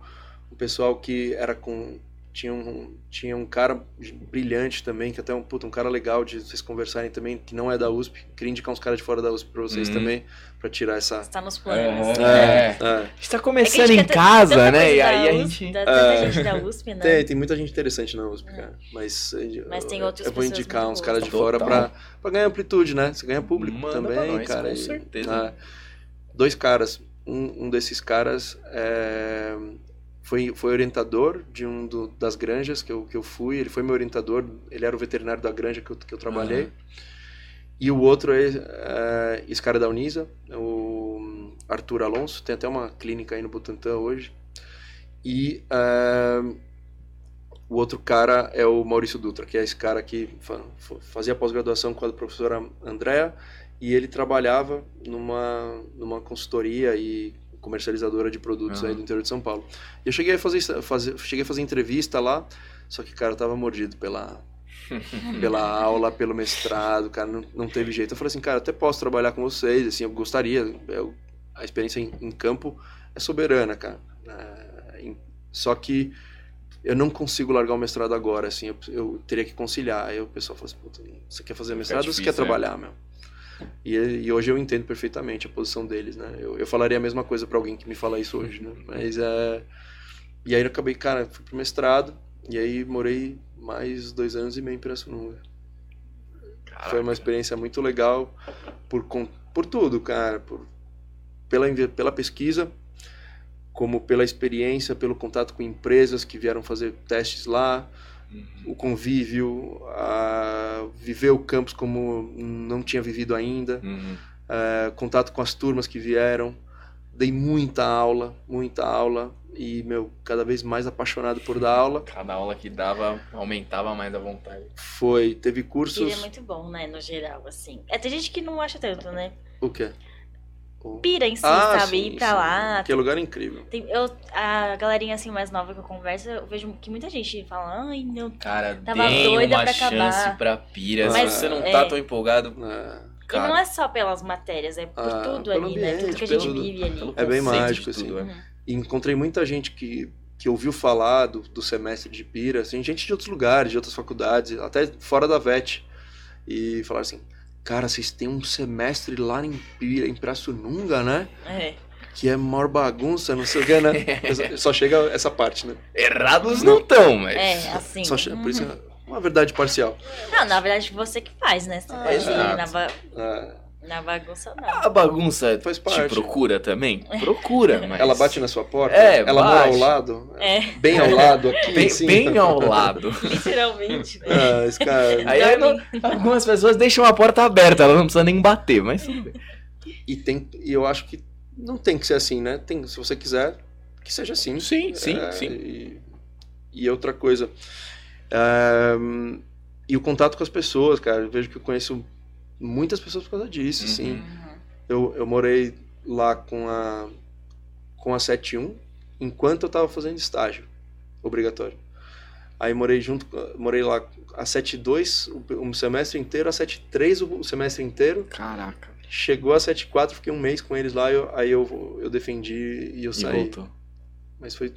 um pessoal que era com tinha um, tinha um cara brilhante também, que até um puta, um cara legal de vocês conversarem também, que não é da USP. Queria indicar uns caras de fora da USP para vocês Uhum. também, para tirar essa Está nos planos. É. né? é. A gente tá É começando gente em casa, né? E aí a USP, gente. da- Tanta É. gente da USP, né? Tem, tem muita gente interessante na USP, cara. Mas, eh, Mas tem eu, outras eu vou indicar uns caras de fora pra, pra ganhar amplitude, né? Você ganha público Manda também, pra nós, cara. com e- certeza. ah, dois caras. Um, um desses caras é, foi, foi orientador de um do- das granjas que eu, que eu fui. Ele foi meu orientador. Ele era o veterinário da granja que eu, que eu trabalhei. Aham. E o outro é, é esse cara da Unisa, o Arthur Alonso. Tem até uma clínica aí no Butantã hoje. E é, o outro cara é o Maurício Dutra, que é esse cara que fa- fa- fazia pós-graduação com a professora Andréa e ele trabalhava numa, numa consultoria e comercializadora de produtos Aham. aí do interior de São Paulo. E eu cheguei a fazer, fazer, cheguei a fazer entrevista lá, só que, cara, eu tava mordido pela, *laughs* pela aula, pelo mestrado, cara, não, não teve jeito. Eu falei assim, cara, até posso trabalhar com vocês, assim, eu gostaria, eu- a experiência em, em campo é soberana, cara. É, em- só que eu não consigo largar o mestrado agora, assim, eu, eu teria que conciliar. Aí o pessoal fala assim, Puta, você quer fazer mestrado ou você difícil, quer é. trabalhar, meu? E, e hoje eu entendo perfeitamente a posição deles, né? Eu, eu falaria a mesma coisa pra alguém que me fala isso hoje, né? Mas é... E aí eu acabei, cara, fui pro mestrado, e aí morei mais dois anos e meio em Pirassununga. Foi uma experiência muito legal por, por tudo, cara. Por, pela, pela pesquisa, como pela experiência, pelo contato com empresas que vieram fazer testes lá, Uhum. O convívio, a viver o campus como não tinha vivido ainda, Uhum. é, contato com as turmas que vieram. Dei muita aula, muita aula e, meu, cada vez mais apaixonado por dar aula. Cada aula que dava aumentava mais a vontade. Foi, teve cursos. Pira é muito bom, né, no geral, assim. É, tem gente que não acha tanto, né? O quê? Pira em si, Ah, sabe? sim, Ir pra sim. lá. Que lugar incrível. Tem, eu, a galerinha assim mais nova que eu converso, eu vejo que muita gente fala, ai, não. Cara, Tava doida uma pra chance acabar. pra pira. Mas, Se você não é. tá tão empolgado, É. E não é só pelas matérias, é por Ah, tudo ali, né? Tudo ambiente, que a gente pelo- vive ali. É bem mágico, tudo, assim. é. E encontrei muita gente que, que ouviu falar do, do semestre de Pira, assim, gente de outros lugares, de outras faculdades, até fora da VET. E falaram assim, cara, vocês têm um semestre lá em, em Pirassununga, né? É. Que é maior bagunça, não sei o que, né? *laughs* Só chega essa parte, né? Errados não estão, mas. É, assim. Só chega, por isso uhum. é uma verdade parcial. Não, na verdade, você que faz, né? Você pode ir exato. na, Ah, na bagunça, não. A bagunça Faz te parte. procura também? Procura, *laughs* mas. Ela bate na sua porta? É, Ela mora bate. ao lado? É, Bem ao lado, aqui, bem, assim? bem ao lado. *laughs* literalmente. né? Ah, esse cara... Aí, não- algumas pessoas deixam a porta aberta, ela não precisa nem bater, mas tudo bem. E, tem, e eu acho que não tem que ser assim, né? Tem, se você quiser, que seja assim. Sim, sim, É, sim. E, e outra coisa. é, e o contato com as pessoas, cara. Eu vejo que eu conheço muitas pessoas por causa disso, Uhum. sim. Uhum. Eu, eu morei lá com a, com a 71 enquanto eu tava fazendo estágio obrigatório. Aí morei junto, com- morei lá a 72 o- um semestre inteiro, a 73 o, o semestre inteiro. Caraca. Chegou a 74, fiquei um mês com eles lá, eu, aí eu, eu defendi e eu E saí. voltou. Mas foi.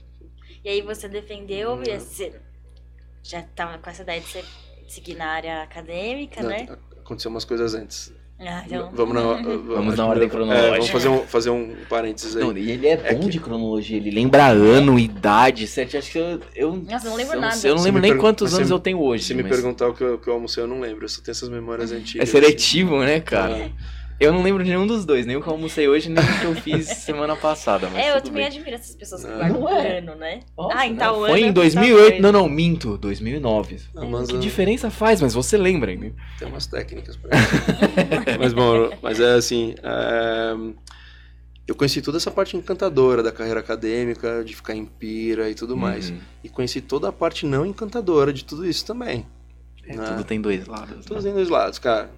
E aí você defendeu Não. e você já tava com essa ideia de, ser- seguir na área acadêmica, não, né? Aconteceu umas coisas antes. Ah, então... Vamos na, *laughs* Vamos na ordem É, cronológica. vamos fazer um, fazer um parênteses aí. Não, e ele é bom É que- de cronologia, ele lembra ano, idade, sete, acho que eu... eu Nossa, eu não lembro eu nada. eu não lembro me nem pergun- quantos anos você- eu tenho hoje. Se me mas perguntar o que eu, o que eu almocei, eu não lembro. Eu só tenho essas memórias É antigas. seletivo, né, cara? Ah, Eu não lembro de nenhum dos dois, nem o que eu almocei hoje, nem o que eu fiz *laughs* semana passada, mas É, eu também bem. admiro essas pessoas que Não. guardam Não por é. ano, né? Nossa, ah, não, tal ano. Foi em tal 2008, coisa. não, não, minto, 2009. a Manza Que diferença faz, mas você lembra, né? tem umas técnicas pra *laughs* isso. mas bom, mas é assim. é, Eu conheci toda essa parte encantadora da carreira acadêmica, de ficar em pira e tudo mais. Uhum. E conheci toda a parte não encantadora de tudo isso também. É, Né? tudo tem dois lados. Tudo né? tem dois lados, cara.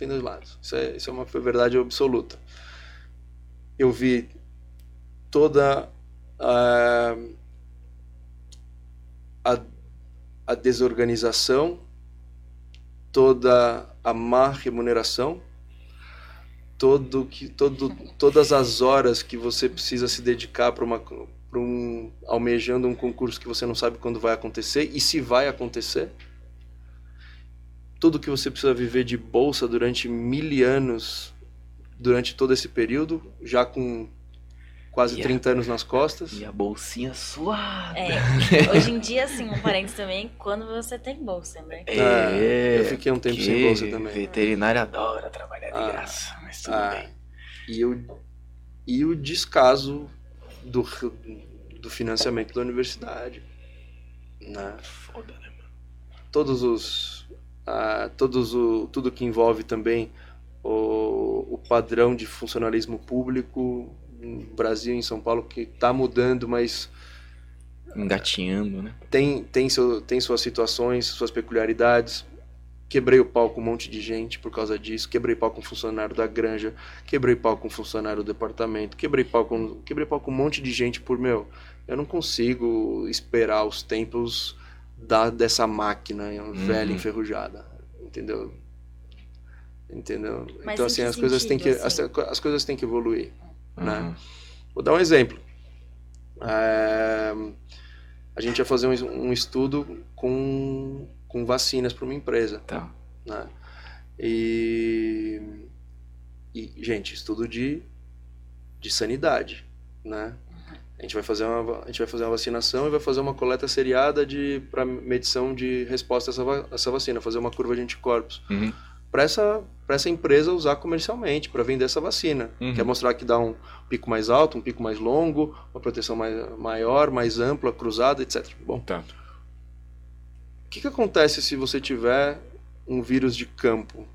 Tem dois lados. Isso é, isso é uma verdade absoluta. Eu vi toda a, a, a desorganização, toda a má remuneração, todo que, todo, todas as horas que você precisa se dedicar para uma um almejando um concurso que você não sabe quando vai acontecer e se vai acontecer tudo que você precisa viver de bolsa durante mil anos, durante todo esse período, já com quase Yeah. 30 anos nas costas. E a bolsinha suada. É, *laughs* hoje em dia, assim, um parênteses também, quando você tem bolsa, né? É, eu fiquei um tempo sem bolsa também. Veterinário adora trabalhar de Ah, graça, mas tudo Ah, bem. e, o, e o descaso do, do financiamento da universidade. Né? Foda, né, mano? Todos os. Ah, todos o, tudo que envolve também o, o padrão de funcionalismo público no Brasil e em São Paulo, que está mudando, mas Engatinhando, né? tem, tem, seu, tem suas situações, suas peculiaridades. Quebrei o pau com um monte de gente por causa disso. Quebrei pau com um funcionário da granja. Quebrei pau com um funcionário do departamento. Quebrei pau com, quebrei pau com um monte de gente por, meu, eu não consigo esperar os tempos da, dessa máquina velha, Uhum. enferrujada. Entendeu? Entendeu? Mas então, assim, as coisas têm que, sentido, as, assim? as coisas têm que evoluir. Né? Aham. Vou dar um exemplo. É, a gente ia fazer um, um estudo com, com vacinas para uma empresa, Tá. né? E, e, gente, estudo de, de sanidade, né? A gente vai fazer uma a gente vai fazer uma vacinação e vai fazer uma coleta seriada de para medição de resposta a essa, va- essa vacina, fazer uma curva de anticorpos Uhum. para essa para essa empresa usar comercialmente para vender essa vacina. Uhum. Quer mostrar que dá um pico mais alto, um pico mais longo, uma proteção mais, maior, mais ampla, cruzada, etc. Bom, Tá. o que, que acontece se você tiver um vírus de campo?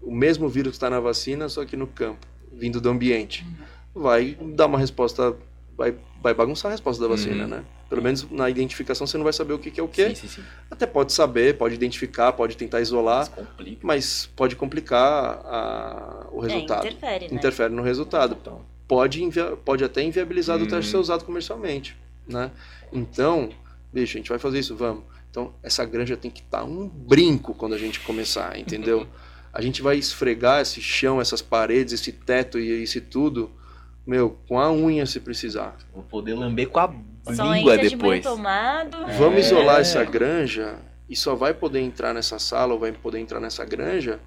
O mesmo vírus que está na vacina, só que no campo, vindo do ambiente. Vai dar uma resposta, vai, vai bagunçar a resposta da vacina, Uhum. né? Pelo menos na identificação você não vai saber o que, que é o que. Sim, sim, sim. Até pode saber, pode identificar, pode tentar isolar, Mas complica. mas pode complicar a- o resultado. É, interfere, né? Interfere no resultado. Então, Pode, invia- pode até inviabilizar do Hum. teste ser usado comercialmente, né? Então, bicho, a gente vai fazer isso, vamos. Então, essa granja tem que estar um brinco quando a gente começar, entendeu? *laughs* a gente vai esfregar esse chão, essas paredes, esse teto e esse tudo, meu, com a unha se precisar. vou poder lamber com a Só língua de depois. tomado. Vamos É. isolar essa granja e só vai poder entrar nessa sala ou vai poder entrar nessa granja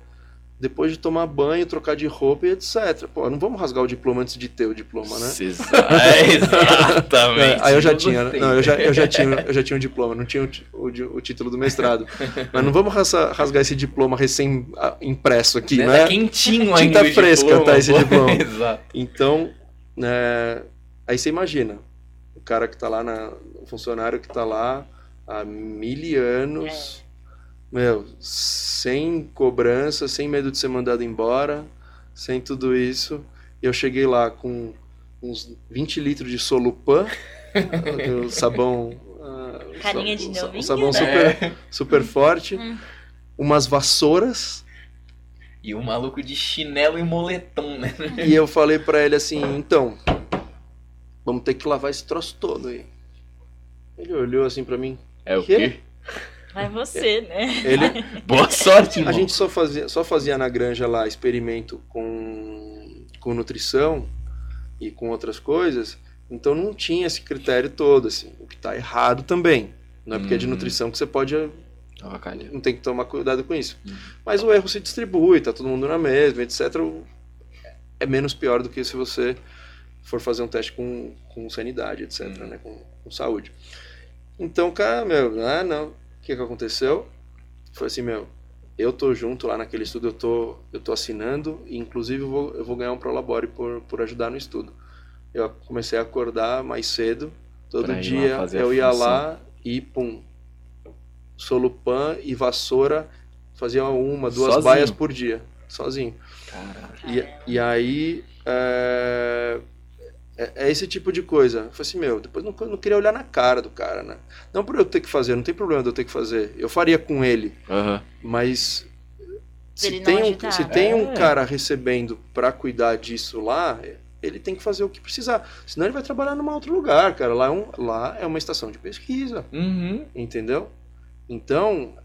depois de tomar banho, trocar de roupa e etc. Pô, não vamos rasgar o diploma antes de ter o diploma, né? *laughs* É, exatamente. Aí eu já tinha, não, eu já, eu já tinha, eu já tinha um diploma, não tinha o, o o título do mestrado. Mas não vamos rasgar, rasgar esse diploma recém ah, impresso aqui, Né? né? Tá quentinho Tinta ainda. o fresca diploma, tá esse diploma. *laughs* Exato. Então, né, aí você imagina, o cara que tá lá, na, o funcionário que tá lá há mil anos, meu, sem cobrança, sem medo de ser mandado embora, sem tudo isso. Eu cheguei lá com uns 20 litros de solupan, *laughs* sabão... ah, Carinha de novinho, um sabão né? super, super forte, Hum. umas vassouras, E o maluco de chinelo e moletom, né? E eu falei pra ele assim, então, vamos ter que lavar esse troço todo aí. Ele olhou assim pra mim. É o Quê? quê? Vai você, né? Ele, *laughs* Boa sorte, irmão. a gente só fazia, só fazia na granja lá experimento com, com nutrição e com outras coisas, então não tinha esse critério todo, assim, o que tá errado também. Não é porque é de Uhum. nutrição que você pode Tava calhando. não tem que tomar cuidado com isso. Uhum. Mas o erro se distribui, tá todo mundo na mesma, etc. É menos pior do que se você for fazer um teste com, com sanidade, etc., Uhum. né? com, com saúde. Então, cara, meu, ah, não. O que que aconteceu? Foi assim, meu, eu tô junto lá naquele estudo, eu tô, eu tô assinando, e inclusive eu vou, eu vou ganhar um Prolabore por, por ajudar no estudo. Eu comecei a acordar mais cedo, todo Pra dia eu ia lá e pum, solupan e vassoura, fazia uma, duas Sozinho? baias por dia, sozinho. Caralho. E, e aí, é, é, é esse tipo de coisa. Eu falei assim, meu, depois não, não queria olhar na cara do cara, né? Não por eu ter que fazer, não tem problema de eu ter que fazer. Eu faria com ele, Aham. mas se tem, um, se tem um cara recebendo pra cuidar disso lá, ele tem que fazer o que precisar. Senão ele vai trabalhar num outro lugar, cara. Lá é, um, lá é uma estação de pesquisa, Uhum. entendeu? Então,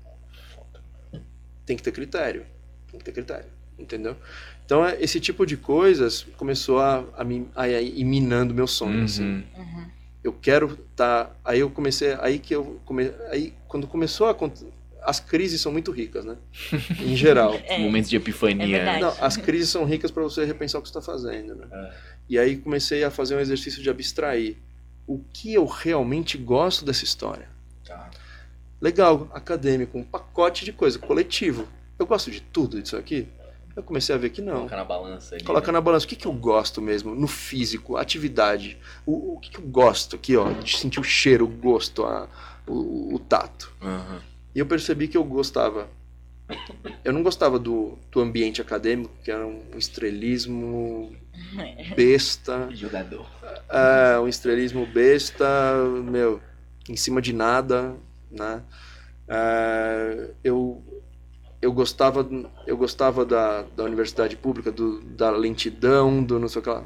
tem que ter critério. Tem que ter critério, entendeu? Então, é- esse tipo de coisas começou a, a, me- a ir minando meu sonho, assim. Uhum. Uhum. Eu quero tá Aí eu comecei... Aí que eu... Come, aí, quando começou a... As crises são muito ricas, né? *laughs* Em geral. É. Momentos de epifania. É. Não, as crises são ricas para você repensar o que você está fazendo, né? É. E aí comecei a fazer um exercício de abstrair. O que eu realmente gosto dessa história? Legal, acadêmico, um pacote de coisa, coletivo. Eu gosto de tudo isso aqui? Eu comecei a ver que não. Coloca na balança ali. Coloca né? na balança o que, que eu gosto mesmo, no físico, atividade. O, o que, que eu gosto aqui, ó, de sentir o cheiro, o gosto, a, o, o tato. Aham. E eu percebi que eu gostava. Eu não gostava do, do ambiente acadêmico, que era um estrelismo *laughs* besta. Jogador. É, um estrelismo besta, meu, em cima de nada, né? É, eu, eu gostava, eu gostava da, da universidade pública, do, da lentidão, do não sei o que lá.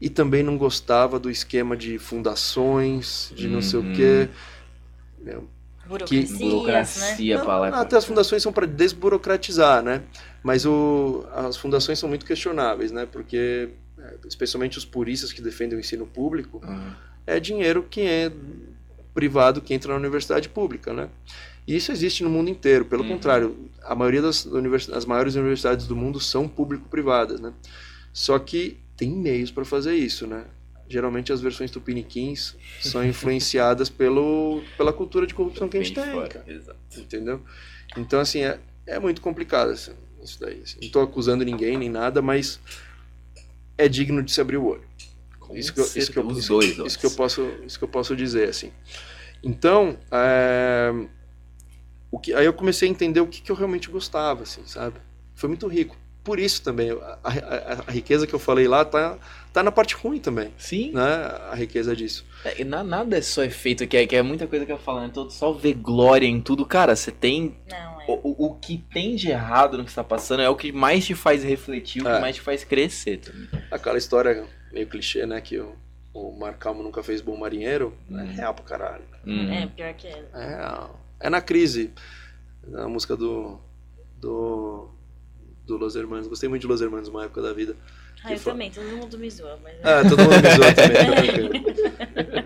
E também não gostava do esquema de fundações, de não sei o Uhum. que. Meu, Burocracias, né? Burocracia e não, até as fundações são para desburocratizar, né? Mas o, as fundações são muito questionáveis, né? Porque, é, especialmente os puristas que defendem o ensino público, Aham. é dinheiro que é privado que entra na universidade pública, né? E isso existe no mundo inteiro. Pelo Uhum. contrário, a maioria das univers- as maiores universidades do mundo são público-privadas, né? Só que tem meios para fazer isso, né? Geralmente as versões tupiniquins são influenciadas *laughs* pelo, pela cultura de corrupção que a gente tem, fora, cara Exato. entendeu? Então, assim, é, é muito complicado assim, isso daí. assim. Não estou acusando ninguém nem nada, mas é digno de se abrir o olho. Isso que, eu, isso, que eu, certeza, os isso, dois, isso olhos. que eu posso, isso que eu posso dizer, assim. Então, é, o que, aí eu comecei a entender o que, que eu realmente gostava, assim, sabe? Foi muito rico. Por isso também, a, a- a- riqueza que eu falei lá tá, tá na parte ruim também, Sim. né? A riqueza disso. É, e na- nada é só efeito, que é, que é muita coisa que eu falo, né? Todo só ver glória em tudo. Cara, você tem. Não, é. O, o, o que tem de errado no que você tá passando é o que mais te faz refletir, o que É. mais te faz crescer também. Aquela história meio clichê, né? Que o, o Marcalmo nunca fez bom marinheiro, é Hum. real pra caralho. Uhum. É, pior que é. É, é na crise. Na música do. do. do Los Hermanos. Gostei muito de Los Hermanos uma época da vida. Ah, eu fa- também, todo mundo me zoa, mas... Ah, todo mundo me zoa também.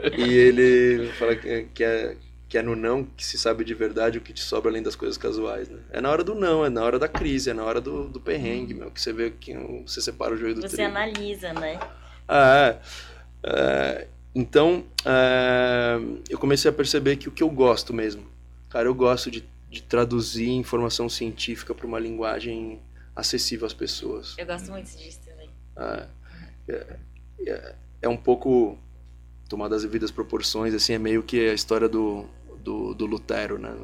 tá *laughs* e ele fala que, que, é, que é no não que se sabe de verdade o que te sobra além das coisas casuais, né? É na hora do não, é na hora da crise, é na hora do, do perrengue, meu, que você vê que você separa o joio do Você trigo. analisa, né? Ah, é. É, então, é, eu comecei a perceber que o que eu gosto mesmo, cara, eu gosto de, de traduzir informação científica para uma linguagem acessível às pessoas. Eu gosto muito disso também. Ah, é, é, é um pouco tomado as devidas proporções, assim, é meio que a história do, do, do Lutero, né?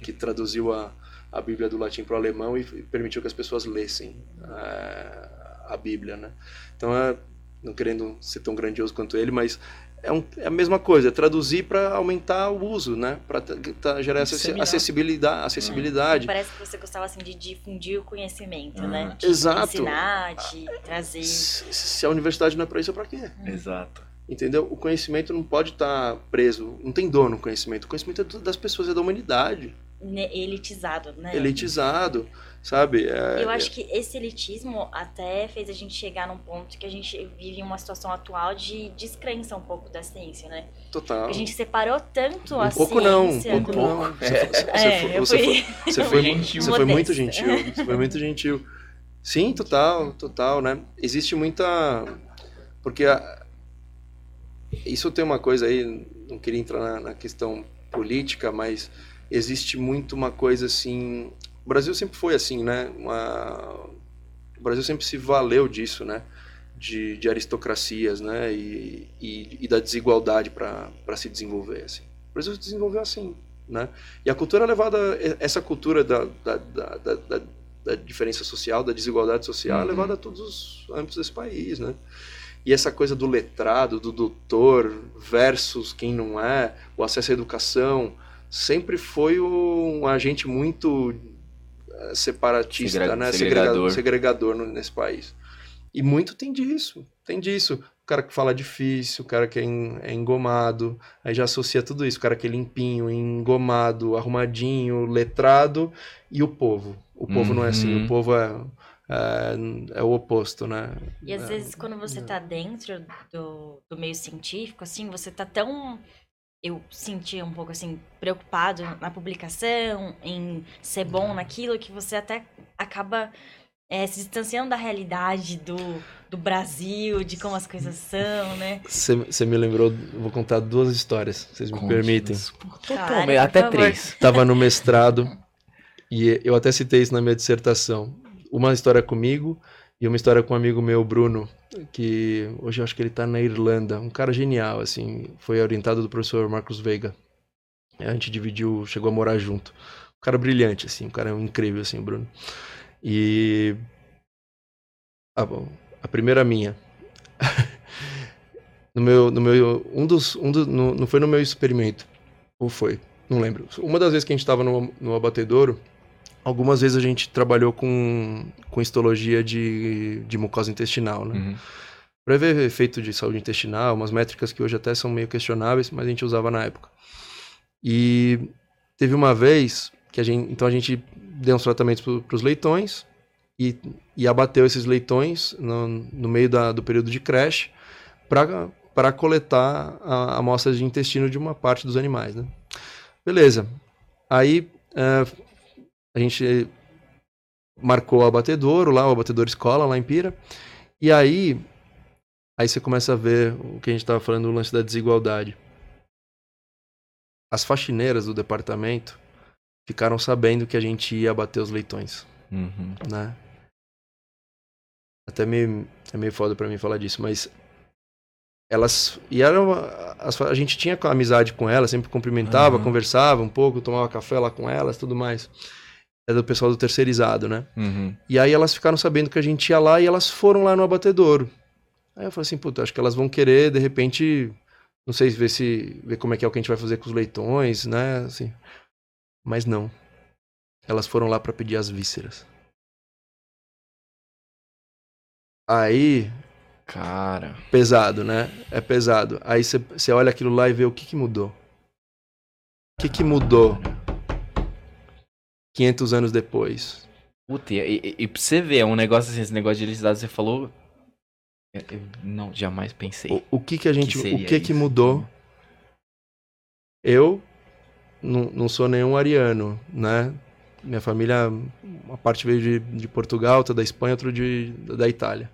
Que traduziu a, a Bíblia do latim para o alemão e permitiu que as pessoas lessem é, a Bíblia, né? Então, é, não querendo ser tão grandioso quanto ele, mas é, um, é a mesma coisa, é traduzir para aumentar o uso, né? Para gerar essa acessibilidade. acessibilidade. Parece que você gostava assim de difundir o conhecimento, né? Ah, De exato. ensinar, de trazer. Se, se a universidade não é para isso, é para quê? Exato. Entendeu? O conhecimento não pode estar preso, não tem dono no conhecimento. O conhecimento é das pessoas, é da humanidade. ne- elitizado, né? Elitizado, sabe? É- Eu acho que esse elitismo até fez a gente chegar num ponto que a gente vive uma situação atual de descrença um pouco da ciência, né? é total. A gente separou tanto Um a pouco não, um ciência pouco do- não. Você, É. você- É, foi- *laughs* muito gentil. Você foi muito gentil. Sim, total, total, né? Existe muita. Porque a- isso tem uma coisa aí, não queria entrar na, na questão política, mas existe muito uma coisa assim. O Brasil sempre foi assim, né? Uma- O Brasil sempre se valeu disso, né? De, de aristocracias, né? E, e, e da desigualdade para se desenvolver, assim. O Brasil se desenvolveu assim, né? E a cultura é levada, essa cultura da, da, da, da, da- diferença social, da desigualdade social, é Uhum. levada a todos os âmbitos desse país, né? E essa coisa do letrado, do doutor versus quem não é, o acesso à educação, sempre foi um agente muito separatista, né? segregador. Segregador, no- nesse país. E muito tem disso, tem disso. O cara que fala difícil, o cara que é, en- é engomado, aí já associa tudo isso. O cara que é limpinho, engomado, arrumadinho, letrado, e o povo. O povo não é assim, Uhum. o povo é, é, é o oposto, né? E às É. vezes quando você tá dentro do, do meio científico, assim, você tá tão. Eu sentia um pouco assim, preocupado na publicação, em ser bom naquilo, que você até acaba eh, se distanciando da realidade do, do Brasil, de como as coisas são, né? Você me lembrou, eu vou contar duas histórias, vocês me permitem. Cara, Totalmente, por até favor. três. Tava no mestrado e eu até citei isso na minha dissertação. Uma história comigo e uma história com um amigo meu, Bruno, que hoje eu acho que ele tá na Irlanda. Um cara genial, assim, foi orientado do professor Marcos Veiga. A gente dividiu, chegou a morar junto. Um cara brilhante, assim, um cara incrível, assim, Bruno. E. Ah, bom, a primeira minha. *laughs* no meu, no meu, um dos, um do, no, não foi no meu experimento, ou foi? Não lembro. Uma das vezes que a gente estava no, no abatedouro, algumas vezes a gente trabalhou com, com histologia de, de mucosa intestinal, né? Uhum. Para ver efeito de saúde intestinal, umas métricas que hoje até são meio questionáveis, mas a gente usava na época. E teve uma vez que a gente, então a gente deu uns tratamentos para os leitões e, e abateu esses leitões no, no meio da, do período de creche para coletar a amostra de intestino de uma parte dos animais, né? Beleza. Aí eh, a gente marcou o abatedouro lá, o abatedouro escola lá em Pira. E aí, aí você começa a ver o que a gente estava falando, o lance da desigualdade. As faxineiras do departamento ficaram sabendo que a gente ia abater os leitões, Uhum. né? Até meio, é meio foda pra mim falar disso, mas elas e eram as, a gente tinha amizade com elas, sempre cumprimentava, Aham. conversava um pouco, tomava café lá com elas, tudo mais. É do pessoal do terceirizado, né? Uhum. E aí elas ficaram sabendo que a gente ia lá e elas foram lá no abatedouro. Aí eu falei assim, puta, acho que elas vão querer, de repente, não sei, ver se ver como é que é o que a gente vai fazer com os leitões, né? Assim. Mas não. Elas foram lá pra pedir as vísceras. Aí, Cara. pesado, né? É pesado. Aí você olha aquilo lá e vê o que que mudou. O que que mudou 500 anos depois? Puta, e, e, e pra você ver, é um negócio assim, esse negócio de eletricidade, você falou. eu- eu não, jamais pensei. O, o que que a gente, seria o que que isso? mudou? Eu não, não sou nenhum ariano, né? Minha família, uma parte veio de, de Portugal, outra da Espanha, outra de, da Itália.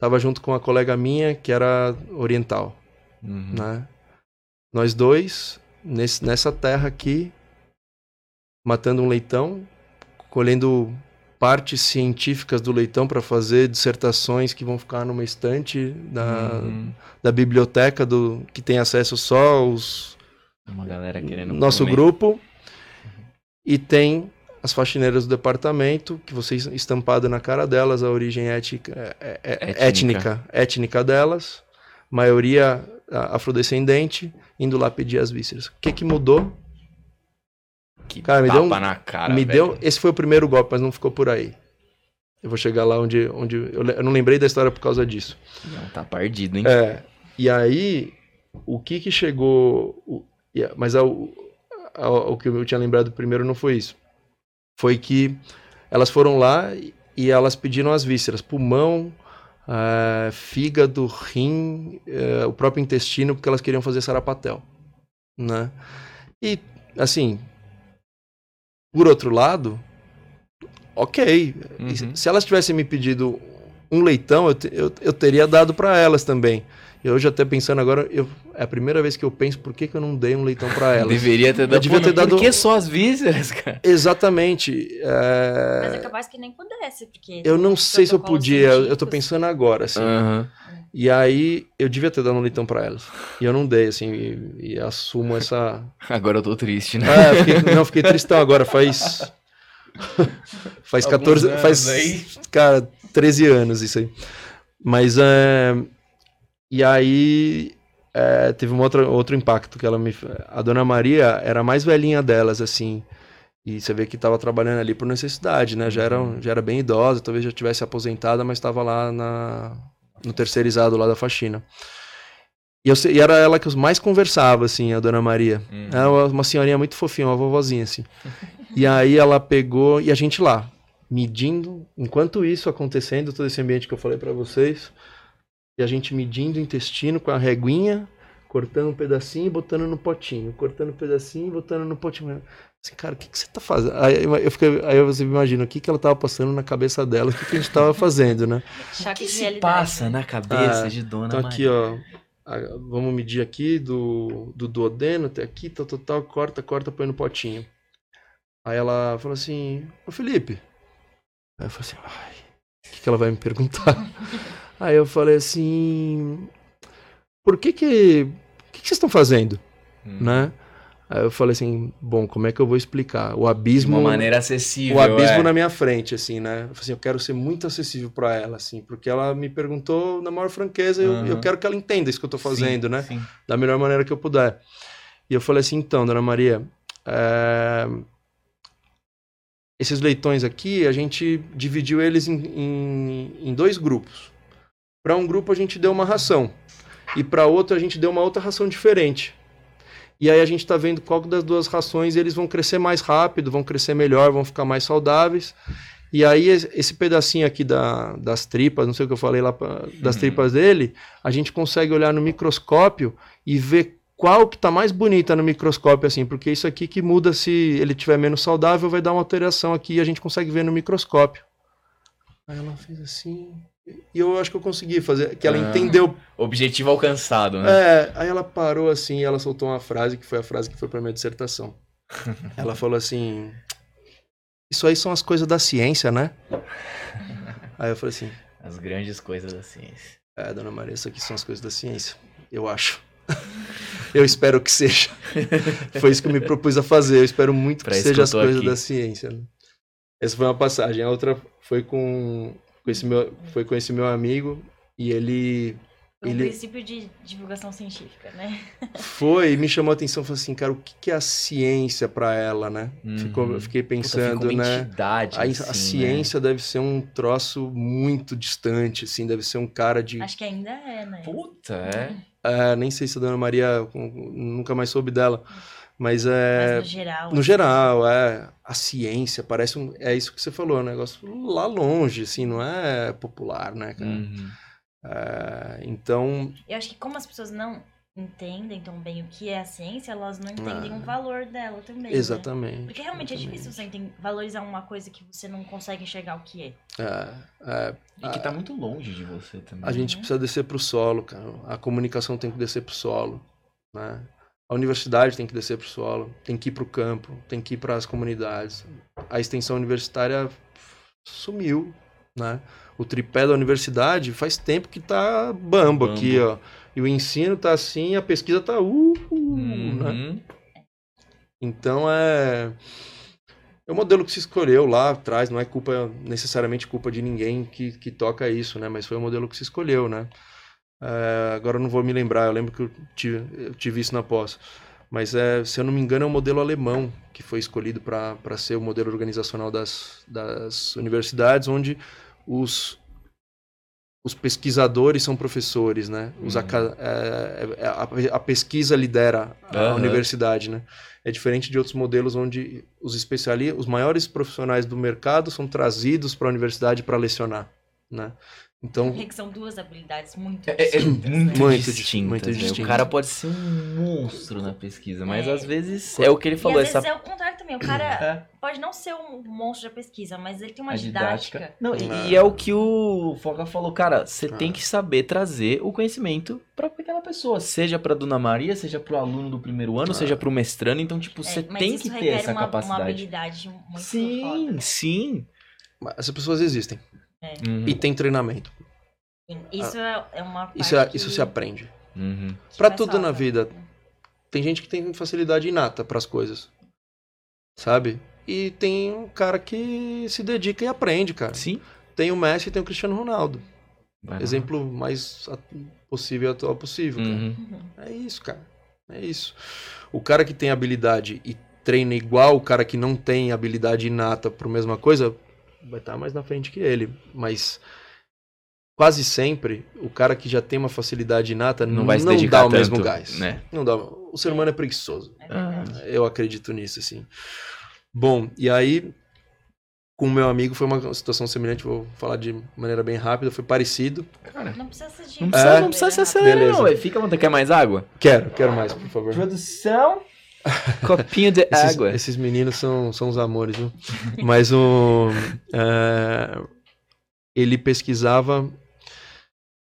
Tava junto com uma colega minha que era oriental, Uhum. né? Nós dois, nesse, nessa terra aqui, matando um leitão, colhendo partes científicas do leitão para fazer dissertações que vão ficar numa estante da, Uhum. da biblioteca do que tem acesso só os Uma galera querendo. nosso comer. grupo e tem as faxineiras do departamento que vocês estampado na cara delas a origem ética, é- é- Étnica. étnica étnica delas maioria afrodescendente indo lá pedir as vísceras o que que mudou Que Cara, me deu um- na cara. me velho. deu esse foi o primeiro golpe mas não ficou por aí eu vou chegar lá onde onde eu, eu não lembrei da história por causa disso Não, tá perdido, hein? é, e aí, o que que chegou. o- mas ao- ao- o que eu tinha lembrado primeiro não foi isso. Foi que elas foram lá e- elas pediram as vísceras: pulmão, eh, fígado, rim, eh, o próprio intestino, porque elas queriam fazer sarapatel. Né? E, assim, por outro lado, ok. Uhum. Se elas tivessem me pedido um leitão, eu, te- eu, eu teria dado para elas também. E hoje, até pensando agora, eu, é a primeira vez que eu penso por que, que eu não dei um leitão para elas. *laughs* Deveria ter dado. devia Pô, ter Por dado- que só as vísceras, cara? Exatamente. é, Mas é capaz que nem pudesse, porque... Eu não sei se eu podia, eu tô pensando agora, assim. Aham. E aí, eu devia ter dado um leitão para elas. E eu não dei, assim, e, e assumo essa. *laughs* Agora eu tô triste, né? Ah, eu fiquei, não, fiquei tristão agora, faz. *laughs* faz Alguns 14. anos Faz. aí. Cara, 13 anos isso aí. Mas é. E aí. é, teve um outro, outro impacto que ela me. A dona Maria era a mais velhinha delas, assim. E você vê que estava trabalhando ali por necessidade, né? Já era, já era bem idosa, talvez já tivesse aposentada, mas estava lá na, no terceirizado lá da faxina. E, eu, e era ela que eu mais conversava, assim, a dona Maria. Uhum. Era uma, senhorinha muito fofinha, uma vovozinha, assim. e aí ela pegou, e a gente lá, medindo, enquanto isso acontecendo, todo esse ambiente que eu falei pra vocês, e a gente medindo o intestino com a reguinha, cortando um pedacinho e botando no potinho, cortando um pedacinho e botando no potinho. Assim, cara, o que, que você tá fazendo? Aí eu, eu fiquei, aí você imagina o que, que ela tava passando na cabeça dela, o que, que a gente tava fazendo, né? *laughs* O que se passa na cabeça Ah, de Dona Então Maria? aqui, ó. a- Vamos medir aqui do, do duodeno até aqui, tal, tal, tal, corta, corta, põe no potinho. Aí ela falou assim, ô Felipe. Aí eu falei assim, ai, o que, que ela vai me perguntar? *laughs* Aí eu falei assim, por que que, o que, que vocês estão fazendo, Hum. né? Aí eu falei assim, bom, como é que eu vou explicar? O De abismo uma maneira acessível. o abismo é. na minha frente, assim, né? Eu falei assim, eu quero ser muito acessível pra ela, assim, porque ela me perguntou na maior franqueza, eu, Aham. eu quero que ela entenda isso que eu tô fazendo, Sim, né? sim. Da melhor maneira que eu puder. E eu falei assim, então, dona Maria, é, esses leitões aqui, a gente dividiu eles em, em, em dois grupos. Para um grupo a gente deu uma ração e para outro a gente deu uma outra ração diferente. E aí a gente está vendo qual das duas rações eles vão crescer mais rápido, vão crescer melhor, vão ficar mais saudáveis. E aí es- esse pedacinho aqui da- das tripas, não sei o que eu falei lá, pra- das Uhum. tripas dele, a gente consegue olhar no microscópio e ver qual que tá mais bonita no microscópio, assim, porque isso aqui que muda se ele tiver menos saudável, vai dar uma alteração aqui e a gente consegue ver no microscópio. Aí ela fez assim, e eu acho que eu consegui fazer, que ela Ah. entendeu Objetivo alcançado, né? é, aí ela parou assim e ela soltou uma frase que foi a frase que foi pra minha dissertação. *laughs* ela falou assim: Isso aí são as coisas da ciência, né? Aí eu falei assim: As grandes coisas da ciência. É, dona Maria, isso aqui são as coisas da ciência. Eu acho. *laughs* eu espero que seja. *laughs* Foi isso que eu me propus a fazer. Eu espero muito Pra que que seja eu as coisas aqui. da ciência. né? Essa foi uma passagem. A outra foi com, com esse meu, foi com esse meu amigo e ele O Ele- princípio de divulgação científica, né? *laughs* Foi, e me chamou a atenção, falou assim, cara, o que que é a ciência pra ela, né? Ficou, Uhum. eu fiquei Puta, pensando, fica uma né? entidade, A, a assim, né? ciência deve ser um troço muito distante, assim, deve ser um cara de... Acho que ainda é, né? Puta, é. É, nem sei se a Dona Maria, nunca mais soube dela, mas é... Mas no geral. No geral, é, a ciência parece um, é isso que você falou, um negócio lá longe, assim, não é popular, né, cara? Uhum. É, então, Eu acho que como as pessoas não, entendem tão bem o que é a ciência, elas não entendem Ah. o valor dela também. né? Exatamente. Porque realmente é exatamente. difícil você enten- valorizar uma coisa que você não consegue enxergar o que é. É, é, E que tá muito longe de você também. A gente Uhum. precisa descer pro solo, cara. A comunicação tem que descer pro solo, né? A universidade tem que descer pro solo, tem que ir pro campo, tem que ir para as comunidades. A extensão universitária sumiu, né? O tripé da universidade faz tempo que tá bambo, Bambo. aqui, ó. E o ensino tá assim, a pesquisa tá uh, uh, né? Uhum. Então é é o modelo que se escolheu lá atrás, não é culpa necessariamente culpa de ninguém que, que toca isso, né? Mas foi o modelo que se escolheu, né? É, agora eu não vou me lembrar, eu lembro que eu tive, eu tive isso na pós. Mas é, se eu não me engano, é o modelo alemão que foi escolhido para ser o modelo organizacional das, das universidades, onde os, os pesquisadores são professores, né? Os Uhum. é, é, a, a pesquisa lidera a Aham. universidade, né? É diferente de outros modelos onde os especialistas, os maiores profissionais do mercado são trazidos para a universidade para lecionar, né? Então, Que são duas habilidades muito É, é distintas, muito, né? Muito distintas, dis- muito né? distinto. O cara pode ser um monstro na pesquisa, mas É. às vezes é o que ele E falou. às Essa vezes é o contrário também. O cara É. pode não ser um monstro da pesquisa, mas ele tem uma a didática. didática. Não, e, e é o que o Foca falou, cara, você Ah. tem que saber trazer o conhecimento pra aquela pessoa, seja pra Dona Maria, seja pro aluno do primeiro ano, Ah. seja pro mestrando, então tipo, É, você tem que ter essa uma, uma capacidade. habilidade muito sim, foda. sim. essas pessoas existem Uhum, e tem treinamento. Sim, Isso é, é uma parte Isso, é, que- isso se aprende. uhum. Pra faz tudo na vida. Tem gente que tem facilidade inata para as coisas, sabe? E tem um cara que se dedica e aprende, cara. Sim. Tem o Messi e tem o Cristiano Ronaldo. Vai lá. Exemplo mais possível e atual possível. cara. Uhum. Uhum. É isso, cara. É isso. O cara que tem habilidade e treina igual o cara que não tem habilidade inata para a mesma coisa, vai estar mais na frente que ele. Mas quase sempre, o cara que já tem uma facilidade inata Não vai se dá dedicar o mesmo tanto, gás. né? Não dá. O ser humano é preguiçoso. Verdade. Eu acredito nisso, assim. Bom, e aí, com o meu amigo foi uma situação semelhante, vou falar de maneira bem rápida, foi parecido. Cara, Não precisa ser de não precisa, É. não precisa se acelerar, Beleza. não. Fica, você quer mais água? Quero, quero mais, por favor. Produção. *laughs* Copinho de Esses, água. esses meninos são, são os amores, viu? Mas o. é, ele pesquisava.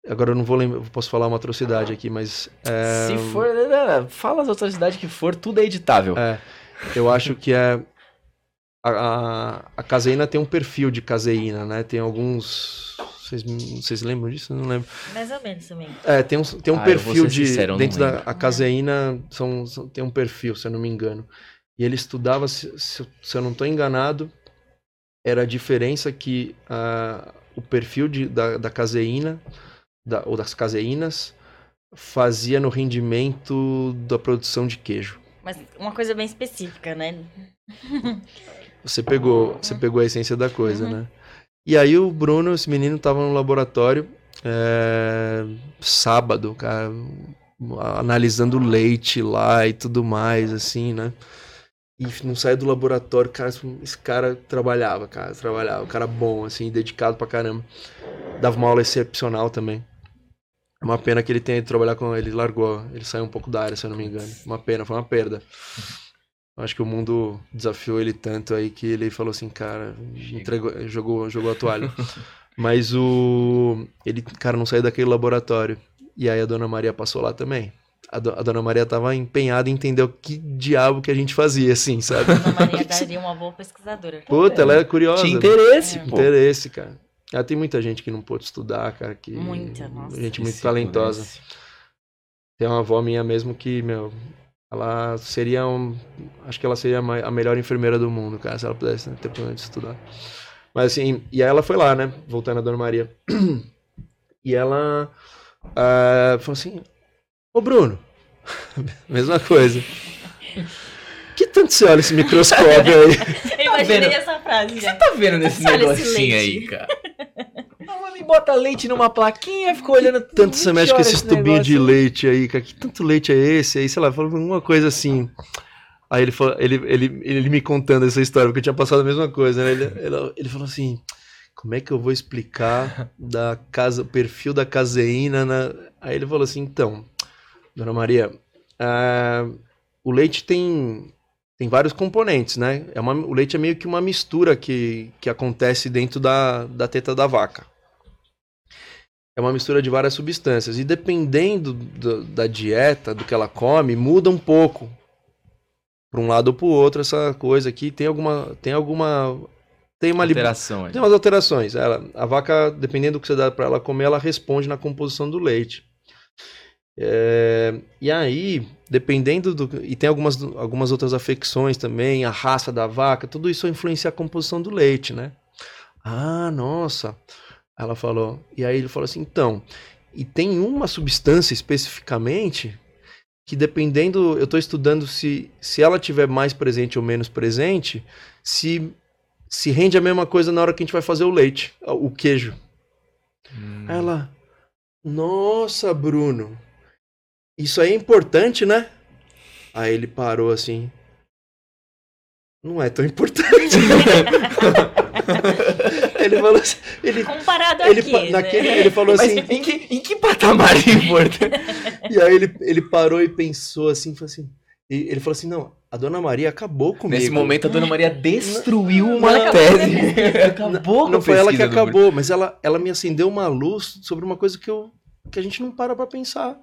Agora eu não vou lembrar, posso falar uma atrocidade aqui, mas. é, Se for, né, fala as outras cidades que for, tudo é editável. É, eu acho que é. A, a, a caseína tem um perfil de caseína, né? Tem alguns. Vocês, vocês lembram disso? Eu não lembro. Mais ou menos também. É, tem um, tem um Ah, perfil de. sincero, dentro da a caseína são, são- tem um perfil, se eu não me engano. E ele estudava, se, se, se eu não estou enganado, era a diferença que ah, o perfil de, da, da caseína, da, ou das caseínas, fazia no rendimento da produção de queijo. Mas uma coisa bem específica, né? Você pegou, você pegou a essência da coisa, Uhum. né? E aí o Bruno, esse menino, tava no laboratório é, sábado, cara, analisando leite lá e tudo mais, assim, né? E não saía do laboratório, cara, esse cara trabalhava, cara, trabalhava, um cara bom, assim, dedicado pra caramba. Dava uma aula excepcional também. É Uma pena que ele tenha ido trabalhar com ele, largou, ele saiu um pouco da área, se eu não me engano. Uma pena, foi uma perda. Acho que o mundo desafiou ele tanto aí que ele falou assim, cara, entregou, jogou, jogou a toalha. Mas o. Ele, cara, não saiu daquele laboratório. E aí a dona Maria passou lá também. A, do- a dona Maria tava empenhada em entender o que diabo que a gente fazia, assim, sabe? Dona Maria daria uma boa pesquisadora. Puta, ela é curiosa. Tinha interesse, É. pô. Interesse, cara. Ah, tem muita gente que não pôde estudar, cara, que. Muita, nossa. Gente muito talentosa. Tem uma avó minha mesmo que, meu, ela seria um. Acho que ela seria a melhor enfermeira do mundo, cara, se ela pudesse ter problema de estudar. Mas assim, e aí ela foi lá, né? Voltando a Dona Maria. *clears throat* E ela ah, falou assim: Ô Bruno, *laughs* mesma coisa. *laughs* Que tanto você olha esse microscópio aí? Eu imaginei vendo? essa frase, já. Tá vendo nesse negocinho aí, cara? Bota leite numa plaquinha, ficou olhando Tanto você 20 mexe com esses tubinhos de leite aí, cara. Que tanto leite é esse? Aí, sei lá, falou alguma coisa assim. Aí ele, falou, ele, ele, ele me contando essa história, porque eu tinha passado a mesma coisa, né? Ele, ele, ele falou assim: como é que eu vou explicar da casa, o perfil da caseína na. Aí ele falou assim: então, Dona Maria, ah, o leite tem, tem vários componentes, né? É uma, o leite é meio que uma mistura que, que acontece dentro da, da teta da vaca. É uma mistura de várias substâncias. E dependendo do, da dieta, do que ela come, muda um pouco. Para um lado ou para o outro, essa coisa aqui tem alguma. Tem alguma. Tem uma Alteração. aí. tem umas alterações. Ela, a vaca, dependendo do que você dá para ela comer, ela responde na composição do leite. É, e aí, dependendo do. E tem algumas, algumas outras afecções também, a raça da vaca, tudo isso influencia a composição do leite, né? Ah, nossa. Ela falou. E aí ele falou assim: então. E tem uma substância especificamente que dependendo. Eu estou estudando se, se ela tiver mais presente ou menos presente, se se rende a mesma coisa na hora que a gente vai fazer o leite, o queijo. Hum. Ela, nossa, Bruno, isso aí é importante, né? Aí ele parou assim. Não é tão importante. *laughs* *laughs* ele falou assim, ele, Comparado ele, aqui, né? naquele, ele falou Mas assim, em, que, em que *laughs* patamar é importante? e aí ele, ele parou e pensou assim, falou assim, e ele falou assim, não, a Dona Maria acabou comigo. Nesse momento, a Dona Maria destruiu uma Não. tese. *laughs* Acabou com não a foi ela que acabou, mas ela, ela me acendeu uma luz sobre uma coisa que, eu, que a gente não para pra pensar.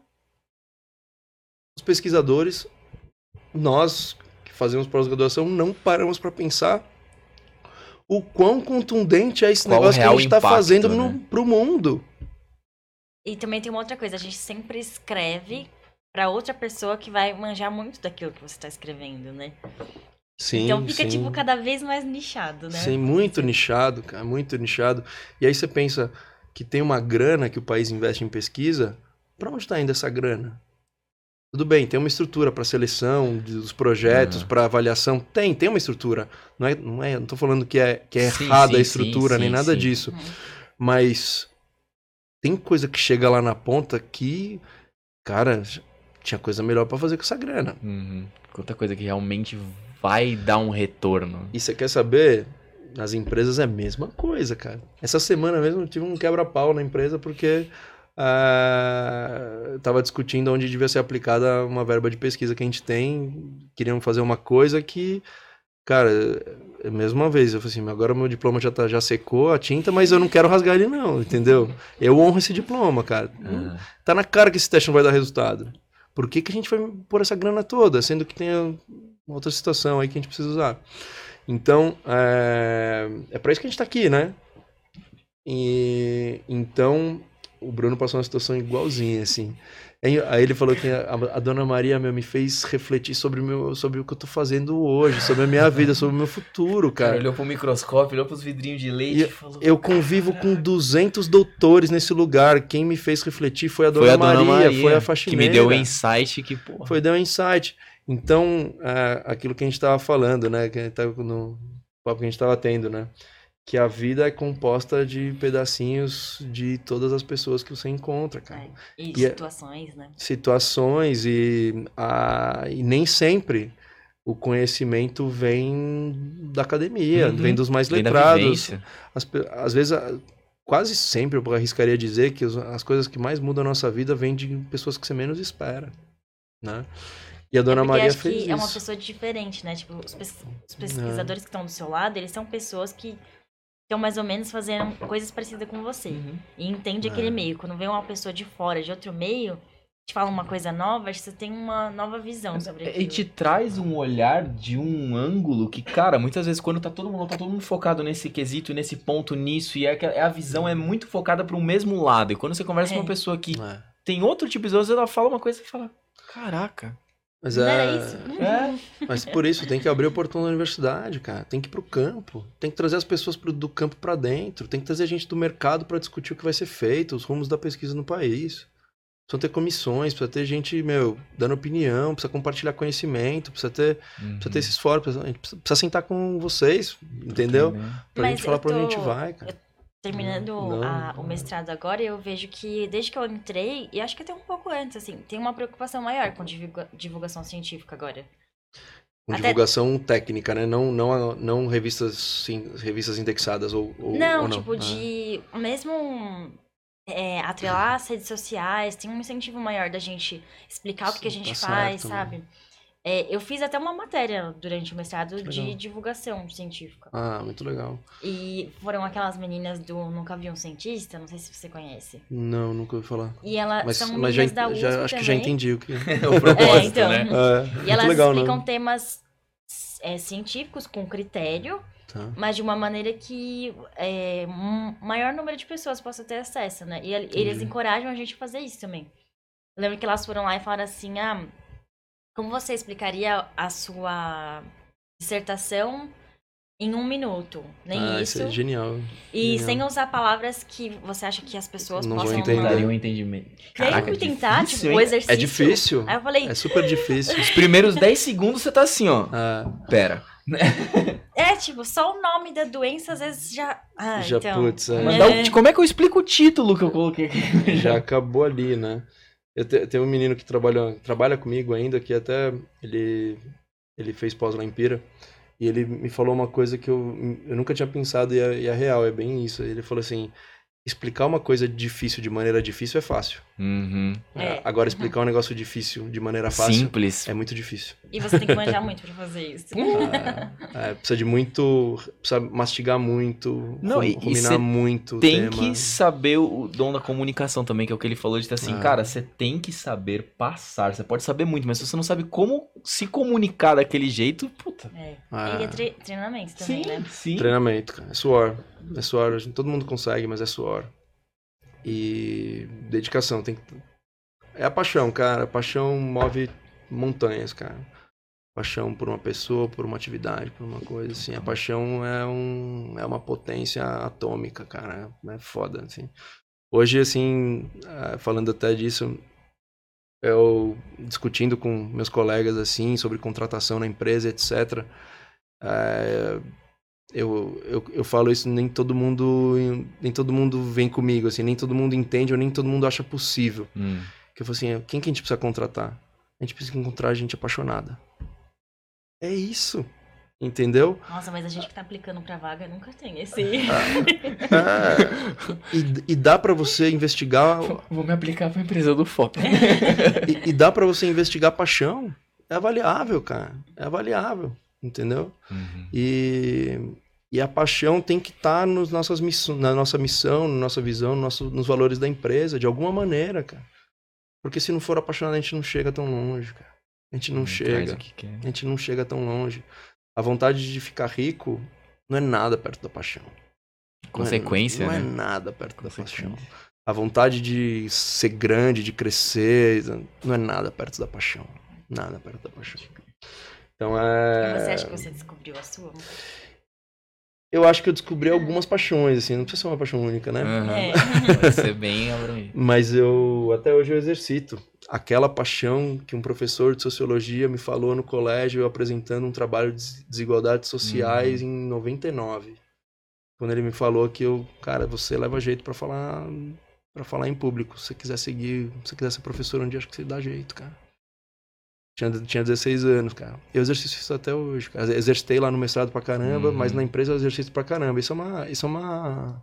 Os pesquisadores, nós que fazemos pós-graduação, não paramos pra pensar o quão contundente é esse Qual o negócio que a gente tá impacto, fazendo né? no, pro mundo. E também tem uma outra coisa, a gente sempre escreve pra outra pessoa que vai manjar muito daquilo que você tá escrevendo, né? Sim, então fica, sim. tipo, cada vez mais nichado, né? Sim, muito nichado, cara, muito nichado. E aí você pensa que tem uma grana que o país investe em pesquisa, pra onde tá indo essa grana? Tudo bem, tem uma estrutura para seleção dos projetos, Ah. pra avaliação, tem, tem uma estrutura. Não é, não é, não tô falando que é que é Sim, errada a sim, estrutura sim, nem sim, nada sim. disso, Uhum. mas tem coisa que chega lá na ponta que, cara, tinha coisa melhor pra fazer com essa grana. Uhum. Outra coisa que realmente vai dar um retorno. E você quer saber? Nas empresas é a mesma coisa, cara. Essa semana mesmo eu tive um quebra-pau na empresa porque ah, tava discutindo onde devia ser aplicada uma verba de pesquisa que a gente tem. Queriam fazer uma coisa que, cara, é mais uma vez, eu falei assim, agora meu diploma já, tá, já secou a tinta, mas eu não quero rasgar ele não, entendeu? Eu honro esse diploma, cara. Ah. Tá na cara que esse teste não vai dar resultado. Por que, que a gente vai pôr essa grana toda, sendo que tem uma outra situação aí que a gente precisa usar? Então, é, é para isso que a gente tá aqui, né? E então, o Bruno passou uma situação igualzinha, assim. Aí ele falou que a, a dona Maria meu, me fez refletir sobre, o meu, sobre o que eu tô fazendo hoje, sobre a minha vida, sobre o meu futuro, cara cara. olhou pro microscópio, olhou pros vidrinhos de leite E e falou... Eu convivo com 200 doutores nesse lugar. Quem me fez refletir foi a dona, Foi a Dona Maria, Maria, foi a que faxineira. me deu o insight que, pô... Foi deu um insight. Então, é, aquilo que a gente estava falando, né? Que a gente tava no papo que a gente estava tendo, né? Que a vida é composta de pedacinhos de todas as pessoas que você encontra, cara. É, E E é- situações, né? Situações e, a, e nem sempre o conhecimento vem da academia, Uhum. vem dos mais letrados. As às vezes, a- quase sempre, eu arriscaria dizer que as coisas que mais mudam a nossa vida vêm de pessoas que você menos espera, né? E a Dona é Maria acho fez que isso. é uma pessoa diferente, né? Tipo, os, pes- os pesquisadores que estão do seu lado, eles são pessoas que estão mais ou menos fazendo coisas parecidas com você. Uhum. E entende É. aquele meio. Quando vem uma pessoa de fora, de outro meio, te fala uma coisa nova, você tem uma nova visão sobre aquilo. E te traz um olhar de um ângulo que, cara, muitas vezes quando tá todo mundo, tá todo mundo focado nesse quesito, nesse ponto, nisso, e é que a visão é muito focada para o mesmo lado. E quando você conversa com É. uma pessoa que É. tem outro tipo de visão, ela fala uma coisa e fala, caraca. Mas, Não é, era isso? É. mas por isso tem que abrir o portão da universidade, cara. Tem que ir pro campo. Tem que trazer as pessoas pro- do campo para dentro. Tem que trazer gente do mercado para discutir o que vai ser feito, os rumos da pesquisa no país. Precisa ter comissões, precisa ter gente, meu, dando opinião, precisa compartilhar conhecimento, precisa ter, precisa ter esses fóruns, precisa, a gente precisa, sentar com vocês, entendeu? Pra Mas gente falar eu pra onde a gente tô- vai, cara. Terminando Não, a- não. o mestrado agora, eu vejo que desde que eu entrei, e acho que até um pouco antes, assim, tem uma preocupação maior com divulga- divulgação científica agora. Com Até- divulgação técnica, né? Não, não, não revistas, sim, revistas indexadas ou, ou não, ou tipo, Ah. de. Mesmo é, atrelar as redes sociais, tem um incentivo maior da gente explicar o que, que a gente Tá faz, certo, sabe? É, eu fiz até uma matéria durante o mestrado de divulgação científica. Ah, muito legal. E foram aquelas meninas do Nunca Vi um Cientista, não sei se você conhece. Não, nunca ouvi falar. E elas Mas, são mas já, meninas da USP já acho que já também. entendi o que. É *laughs* o propósito, É, então. né? É, E elas legal, explicam né? temas é, científicos com critério, Tá. mas de uma maneira que é, um maior número de pessoas possa ter acesso, né? E el- eles Entendi. encorajam a gente a fazer isso também. Eu lembro que elas foram lá e falaram assim, ah, como você explicaria a sua dissertação em um minuto? Nem ah, isso. isso é genial. e genial. sem usar palavras que você acha que as pessoas Não possam... entender. Um entendimento. Caraca, tentar, difícil, tipo, o exercício. É difícil. Aí eu falei, É super difícil. Os primeiros 10 segundos você tá assim, ó. Ah, Pera. é, tipo, só o nome da doença às vezes já... Ah, Já, então... putz, é. Mas É. como é que eu explico o título que eu coloquei aqui? já acabou ali, né? Eu te- tenho um menino que trabalha, trabalha comigo ainda, que até ele, ele fez pós lá em Pira, e ele me falou uma coisa que eu, eu nunca tinha pensado e é, e é real, é bem isso. Ele falou assim, explicar uma coisa difícil de maneira difícil é fácil. Uhum. É. Agora, explicar um negócio difícil de maneira fácil Simples. é muito difícil. E você tem que manjar muito pra fazer isso. É, precisa de muito. Precisa mastigar muito, Não, rum- ruminar muito o Tem tema. que saber o dom da comunicação também, que é o que ele falou de ter assim, Ah. cara, você tem que saber passar. Você pode saber muito, mas se você não sabe como se comunicar daquele jeito, puta. É. Ah. E é tre- treinamento também, né? sim. Treinamento, cara. É suor. É suor. Todo mundo consegue, mas é suor. E dedicação. Tem que... É a paixão, cara. A paixão move montanhas, cara. Paixão por uma pessoa, por uma atividade, por uma coisa, assim. A paixão é, um, é uma potência atômica, cara. É foda, assim. Hoje, assim, eh, falando até disso, eu discutindo com meus colegas, assim, sobre contratação na empresa, etc. eh, eu, eu, eu falo isso, nem todo mundo nem todo mundo vem comigo, assim, nem todo mundo entende ou nem todo mundo acha possível. Hum. Que eu falo assim, quem que a gente precisa contratar? A gente precisa encontrar gente apaixonada. É isso. Entendeu? Nossa, mas a gente que tá aplicando pra vaga nunca tem esse. É. *laughs* E, e dá pra você investigar Vou me aplicar pra empresa do FOP. *laughs* e, e dá pra você investigar paixão. É avaliável, cara. É avaliável, entendeu? Uhum. E, e a paixão tem que estar nos nossas miss- na nossa missão, na nossa visão, no nosso- nos valores da empresa, de alguma maneira, cara. Porque se não for apaixonado, a gente não chega tão longe, cara. A gente não Traz chega. que. A gente não chega tão longe. A vontade de ficar rico não é nada perto da paixão. Não é- Consequência, não é, né? nada perto da paixão. A vontade de ser grande, de crescer, não é nada perto da paixão. Nada perto da paixão. Então é. E Você acha que você descobriu a sua? Eu acho que eu descobri algumas paixões, assim, não precisa ser uma paixão única, né? Aham. É. Vai ser bem abrangente. Mas eu até hoje eu exercito aquela paixão que um professor de sociologia me falou no colégio apresentando um trabalho de desigualdades sociais em 99. Quando ele me falou que eu, cara, você leva jeito pra falar para falar em público. Se você quiser seguir, se você quiser ser professor um dia, acho que você dá jeito, cara. Tinha, tinha 16 anos, cara. Eu exercito isso até hoje, cara. Exercitei lá no mestrado pra caramba, Uhum. mas na empresa eu exercito pra caramba. Isso é uma, isso é uma,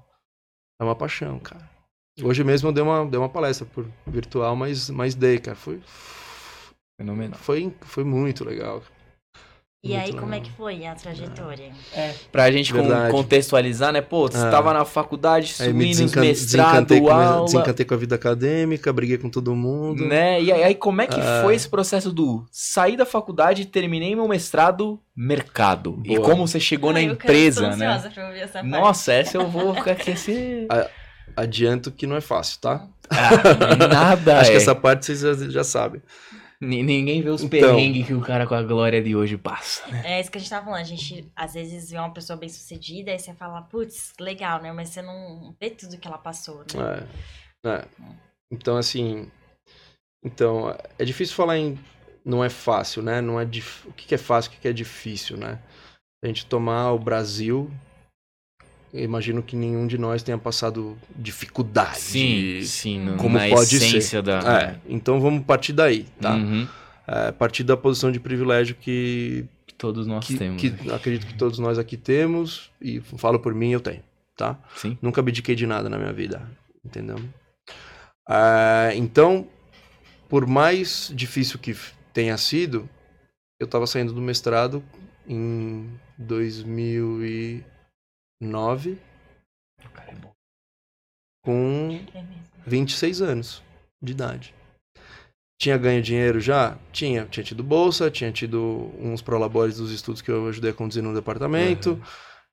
é uma paixão, cara. Hoje mesmo eu dei uma, dei uma palestra por virtual, mas, mas dei, cara. Foi, Fenomenal. foi, foi muito legal. E Muito aí, como é legal. que foi a trajetória? Pra gente con- Verdade. contextualizar, né? Pô, você Ah. tava na faculdade, me subindo, desencan- mestrado, desencantei, com, a- aula, desencantei com a vida acadêmica, briguei com todo mundo. né? E aí, como é que Ah. foi esse processo do sair da faculdade, terminei meu mestrado, mercado? E Boa. como você chegou na Ai, eu quero- tô empresa, né? ansiosa pra ouvir essa parte. Nossa, essa eu vou ficar aqui assim... Adianto que não é fácil, tá? Ah, nada *laughs* Acho é. que essa parte vocês já, já sabem. Ni- Ninguém vê os Então. perrengues que o cara com a glória de hoje passa, né? É isso que a gente tava falando. A gente, às vezes, vê uma pessoa bem sucedida e você fala, putz, legal, né? Mas você não vê tudo que ela passou, né? É, é. Então, assim. Então, é difícil falar em. Não é fácil, né? Não é dif... O que é fácil, o que que é difícil, né? A gente tomar o Brasil. Eu imagino que nenhum de nós tenha passado dificuldade. Sim, sim. Como na pode ser. Da... É, então vamos partir daí, tá? Uhum. É, partir da posição de privilégio que... que todos nós que, temos. Que acredito que todos nós aqui temos e falo por mim, eu tenho, tá? Sim. Nunca abdiquei de nada na minha vida, entendeu? É, então, por mais difícil que tenha sido, eu estava saindo do mestrado em 2000 e... 9 é com é 26 anos de idade. Tinha ganho dinheiro já? Tinha. Tinha tido bolsa, tinha tido uns prolabores dos estudos que eu ajudei a conduzir no departamento. Uhum.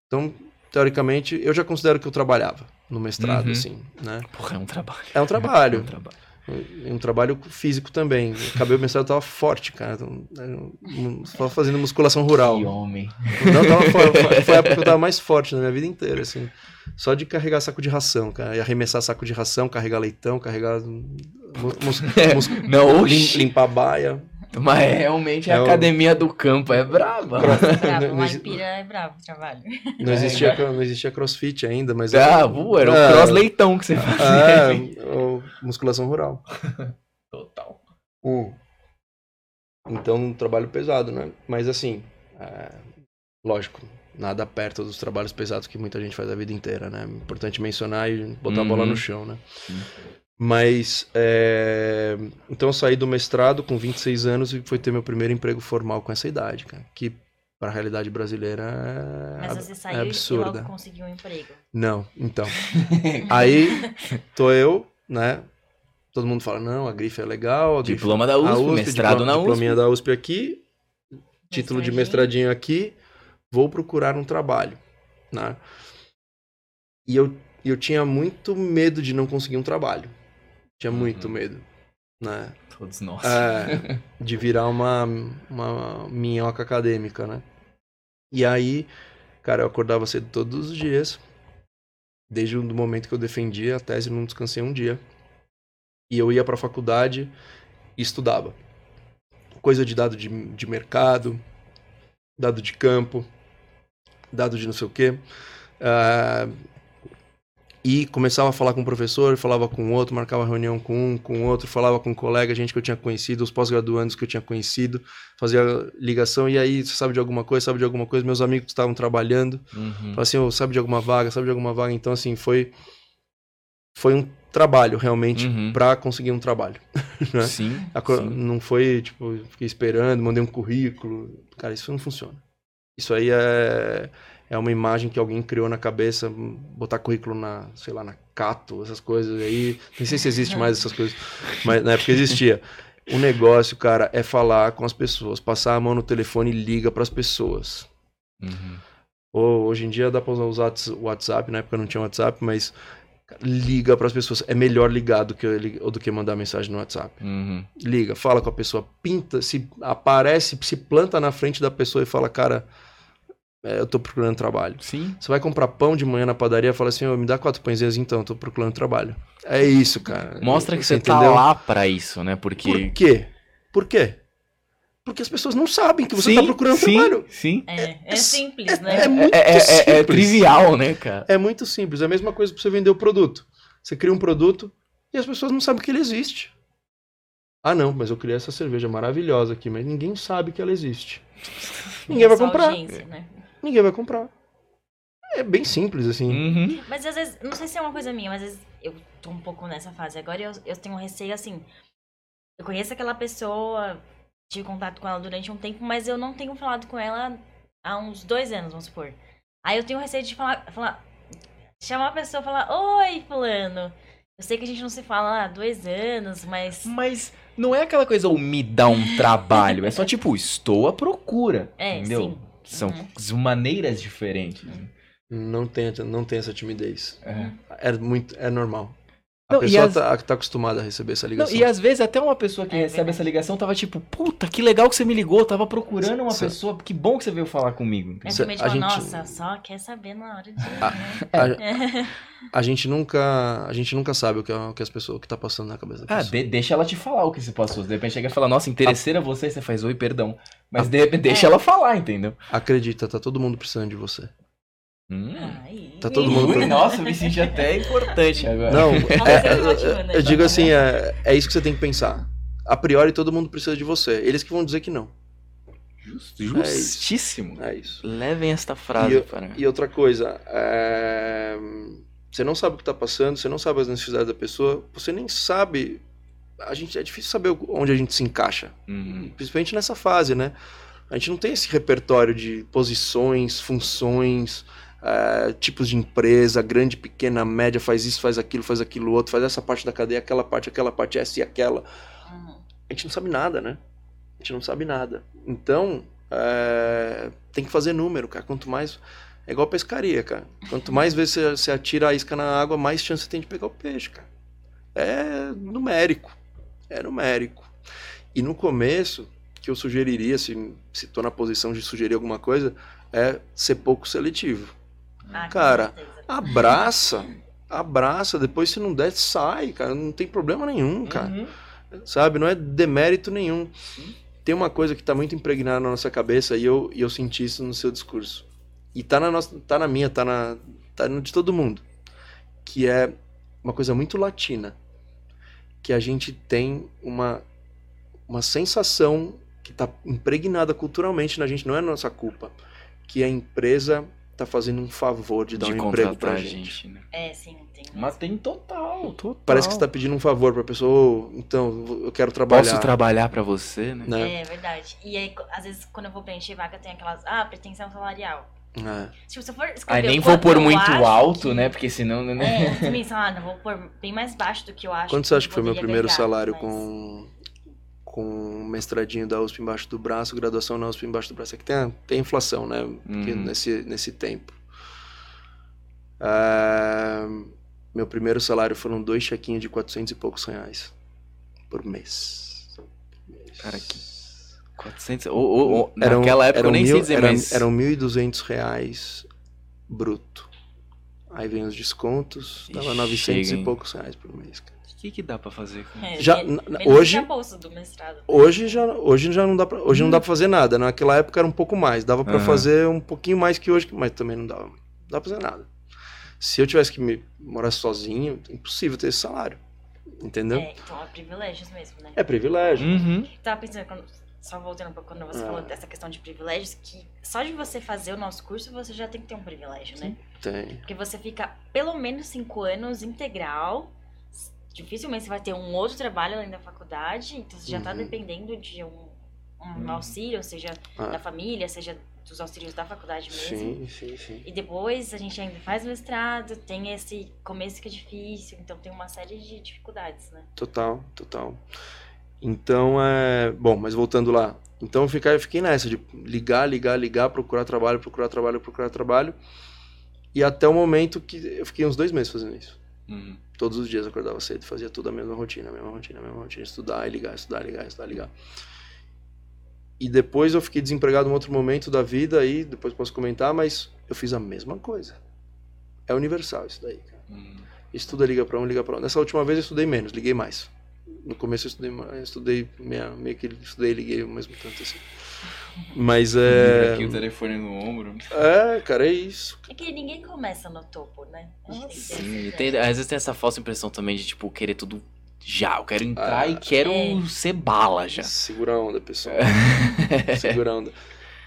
Então, teoricamente, eu já considero que eu trabalhava no mestrado, uhum. assim, né? Porra, é um trabalho. É um trabalho. É um trabalho. Um trabalho físico também. Acabei o mestrado, tava forte, cara. Então, Só fazendo musculação rural. Que homem. Não, tava. Foi- Foi a época que eu tava mais forte na minha vida inteira, assim. Só de carregar saco de ração, cara. E arremessar saco de ração, carregar leitão, carregar. mus- mus- *laughs* mus- Não, lim- limpar baia. Mas realmente a É o- academia do campo é brava. Bravo, Não exi- Pira é bravo o trabalho. Não existia, não existia crossfit ainda, mas. Ah, era o É, cross leitão que você fazia. É, o- musculação rural. *laughs* Total. Então, um trabalho pesado, né? Mas assim, é, lógico, nada perto dos trabalhos pesados que muita gente faz a vida inteira, né? Importante mencionar e botar a bola Uhum. no chão, né? Sim. Mas, é, então eu saí do mestrado com 26 anos e foi ter meu primeiro emprego formal com essa idade, cara. Que para a realidade brasileira é, Mas você é saiu e absurda. logo conseguiu um emprego. Não, então. *laughs* Aí, tô eu, né? Todo mundo fala, não, a grife é legal, a grife Diploma da a USP, mestrado diploma- na USP. Diplominha da USP aqui, título de mestradinho aqui, vou procurar um trabalho, né? E eu, eu tinha muito medo de não conseguir um trabalho. Tinha muito Uhum. medo, né? Todos nós. É, *laughs* de virar uma, uma minhoca acadêmica, né? E aí, cara, eu acordava cedo todos os dias. Desde o momento que eu defendi a tese, não descansei um dia. E eu ia pra faculdade e estudava. Coisa de dado de, de mercado, dado de campo, dado de não sei o quê. Ah, e começava a falar com o professor, falava com o outro, marcava reunião com um, com o outro, falava com um colega, gente que eu tinha conhecido, os pós-graduandos que eu tinha conhecido, fazia ligação, e aí, você sabe de alguma coisa, sabe de alguma coisa, meus amigos estavam trabalhando, Uhum. assim, "Ô, sabe de alguma vaga, sabe de alguma vaga, então assim, foi foi um trabalho realmente Uhum. pra conseguir um trabalho. *laughs* né? Sim, co- sim. Não foi, tipo, fiquei esperando, mandei um currículo. Cara, isso não funciona. Isso aí é, é uma imagem que alguém criou na cabeça, botar currículo na, sei lá, na Cato, essas coisas aí. Nem sei se existe mais essas coisas, mas na época existia. O negócio, cara, é falar com as pessoas, passar a mão no telefone e liga pras pessoas. Uhum. Ou, hoje em dia dá pra usar o WhatsApp, na época não tinha WhatsApp, mas liga pras pessoas. É melhor ligar do que, do que mandar mensagem no WhatsApp Uhum. liga, fala com a pessoa, pinta, se aparece, se planta na frente da pessoa e fala, cara, é, eu tô procurando trabalho. Sim. Você vai comprar pão de manhã na padaria, fala assim, ô, me dá quatro pãezinhos então, eu tô procurando trabalho. É isso, cara. Mostra que você tá entendeu? lá pra isso, né? Porque. Por quê? Por quê? Porque as pessoas não sabem que você sim, tá procurando sim, trabalho. Sim. É, é É- simples, né? É muito É, é- é- é simples. trivial, né, cara? É muito simples. É a mesma coisa pra você vender o produto. Você cria um produto e as pessoas não sabem que ele existe. Ah, não, mas eu criei essa cerveja maravilhosa aqui, mas ninguém sabe que ela existe. *laughs* Ninguém vai comprar. audiência, né? Ninguém vai comprar. É bem simples, assim. Uhum. Mas às vezes, não sei se é uma coisa minha, mas às vezes eu tô um pouco nessa fase agora e eu, eu tenho um receio assim. Eu conheço aquela pessoa, tive contato com ela durante um tempo, mas eu não tenho falado com ela há uns dois anos, vamos supor. Aí eu tenho receio de falar, falar chamar a pessoa e falar, oi, fulano. Eu sei que a gente não se fala há dois anos, mas. Mas não é aquela coisa, ou me dá um trabalho. É só tipo, estou à procura. É, entendeu? sim. São Uhum. maneiras diferentes. né? Não, tem, não tem essa timidez. É. É muito, é normal. A Não, e pessoa as- tá, tá acostumada a receber essa Não, ligação. e às vezes até uma pessoa que É recebe essa ligação tava tipo, puta, que legal que você me ligou, eu tava procurando uma Cê- pessoa, que bom que você veio falar comigo. Entendeu? Cê- a gente- nossa, só quer saber na hora de. Ah, né? A, *laughs* a gente nunca, a gente nunca sabe o que, a- o que as pessoas, o que tá passando na cabeça da Ah, pessoa. de- deixa ela te falar o que se passou. De repente chega e fala, nossa, interesseira você, você faz oi, perdão. Mas de repente deixa É. ela falar, entendeu? Acredita, tá todo mundo precisando de você. Hum. Tá todo mundo- Ui, nossa, eu me senti até importante agora. Não, é- é- me motivando eu, digo assim, é, é isso que você tem que pensar. A priori todo mundo precisa de você. Eles que vão dizer que não. Justíssimo. É isso. Levem esta frase E para. E outra coisa, é, Você não sabe o que está passando, você não sabe as necessidades da pessoa, você nem sabe. A gente é difícil saber onde a gente se encaixa, Uhum. principalmente nessa fase, né? A gente não tem esse repertório de posições, funções, eh, tipos de empresa, grande, pequena, média, faz isso, faz aquilo, faz aquilo outro, faz essa parte da cadeia, aquela parte, aquela parte, essa e aquela. Uhum. A gente não sabe nada, né? A gente não sabe nada. Então, é, tem que fazer número, cara. Quanto mais. É igual pescaria, cara. Quanto mais *laughs* vezes você, você atira a isca na água, mais chance você tem de pegar o peixe, cara. É numérico. É numérico. E no começo, que eu sugeriria, se, se tô na posição de sugerir alguma coisa, é ser pouco seletivo. Ah, Cara. Abraça. Abraça. Depois, se não der, sai, cara. Não tem problema nenhum, cara Uhum. sabe? Não é demérito nenhum. Tem uma coisa que está muito impregnada na nossa cabeça e eu, e eu senti isso no seu discurso. E tá na nossa, tá na minha, tá na, tá no de todo mundo, que é uma coisa muito latina, que a gente tem uma uma sensação que está impregnada culturalmente na gente, não é nossa culpa, que a empresa está fazendo um favor de dar De um emprego pra gente. gente, né? É, sim, tem. Mas tem total. Parece que você está pedindo um favor pra pessoa, "Ô, então, eu quero trabalhar. Posso trabalhar pra você, né? né? É verdade. E aí, às vezes, quando eu vou preencher vaga, tem aquelas. Ah, pretensão salarial. É. Se você for Aí escrever nem o vou pôr eu muito alto, que- né? Porque senão, né? É, também, sei lá, não vou pôr bem mais baixo do que eu acho. Quanto você acha que foi meu primeiro ganhar, salário mas- com com um mestradinho da USP embaixo do braço, graduação na USP embaixo do braço? É que tem, a- tem inflação, né? Uhum. nesse, nesse tempo. Ah, meu primeiro salário foram dois chequinhos de 400 e poucos reais por mês. Cara, que 400. Ou, ou, ou, Eram- naquela época eu nem sei mil- dizer, eram, mas. Eram 1.200 reais bruto. Aí vem os descontos, dava Ixi, 900 chega, e poucos reais por mês, cara. O que, que dá pra fazer É, Já- hoje- mestrado. Hoje já, hoje já não dá pra, hoje não dá pra fazer nada. Naquela época era um pouco mais. Dava pra Aham. fazer um pouquinho mais que hoje, mas também não dava. Não dá pra fazer nada. Se eu tivesse que me morar sozinho, é impossível ter esse salário. Entendeu? É, então é privilégios mesmo, né? É, privilégio. Uhum. Tava pensando, quando- só voltando um pouco quando você Ah. falou dessa questão de privilégios, que só de você fazer o nosso curso, você já tem que ter um privilégio, né? Tem. Porque você fica pelo menos cinco anos integral. Dificilmente você vai ter um outro trabalho além da faculdade, então você já tá Uhum. dependendo de um, um Uhum. auxílio, seja Ah. da família, seja dos auxílios da faculdade mesmo. Sim, sim, sim. E depois a gente ainda faz mestrado, tem esse começo que é difícil, então tem uma série de dificuldades, né? Total, total. Então, é. Bom, mas voltando lá. Então eu fiquei, eu fiquei nessa de ligar, ligar, ligar, procurar trabalho, procurar trabalho, procurar trabalho. E até o momento que eu fiquei uns dois meses fazendo isso. Uhum. Todos os dias eu acordava cedo, fazia tudo a mesma rotina, a mesma rotina, a mesma rotina, estudar e ligar, estudar, ligar, estudar, ligar. E depois eu fiquei desempregado em outro momento da vida aí, depois posso comentar, mas eu fiz a mesma coisa. É universal isso daí, cara. Uhum. Estuda, liga pra um, liga pra um. Nessa última vez eu estudei menos, liguei mais. No começo eu estudei mais, eu estudei meia, meio que estudei e liguei ao mesmo tanto assim. Mas é. Aqui o telefone no ombro. É, cara, é isso. É que ninguém começa no topo, né? Sim, e tem, às vezes tem essa falsa impressão também de, tipo, querer tudo já. Eu quero entrar Ah, e quero é. ser bala já. Segura a onda, pessoal. *laughs* Segura a onda.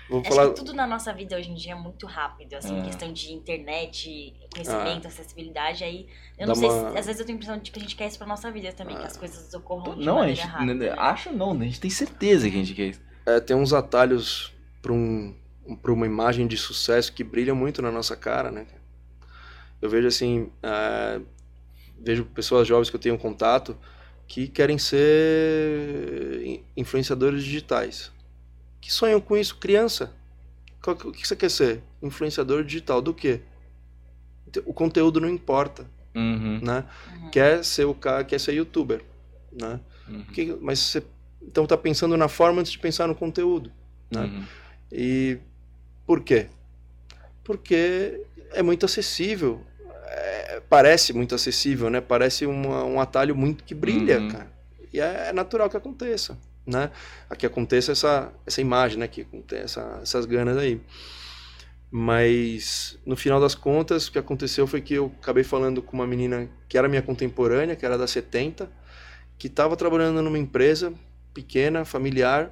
Vou Acho falar. que tudo na nossa vida hoje em dia é muito rápido, assim, Ah. questão de internet, conhecimento, acessibilidade, aí eu Dá não sei uma- se, às vezes eu tenho a impressão de que a gente quer isso pra nossa vida também, Ah. que as coisas ocorram de Não, a gente. rápida. né? Acho não, a gente tem certeza que a gente quer isso. É, tem uns atalhos para um, pra uma imagem de sucesso que brilham muito na nossa cara, né? Eu vejo assim, é, vejo pessoas jovens que eu tenho contato que querem ser in- influenciadores digitais, que sonham com isso, criança. O que você quer ser? Influenciador digital do quê? O conteúdo não importa, Uhum. né? Uhum. Quer ser o cara, quer ser youtuber, né? Uhum. Que- mas você então tá pensando na forma antes de pensar no conteúdo. né? Uhum. E por quê? Porque é muito acessível. É, parece muito acessível, né? Parece uma- um atalho muito que brilha, Uhum. cara. E é, é natural que aconteça, né? Que aconteça essa, essa imagem, né? Que essa, essas ganas aí. Mas no final das contas, o que aconteceu foi que eu acabei falando com uma menina que era minha contemporânea, que era da 70, que estava trabalhando numa empresa pequena, familiar,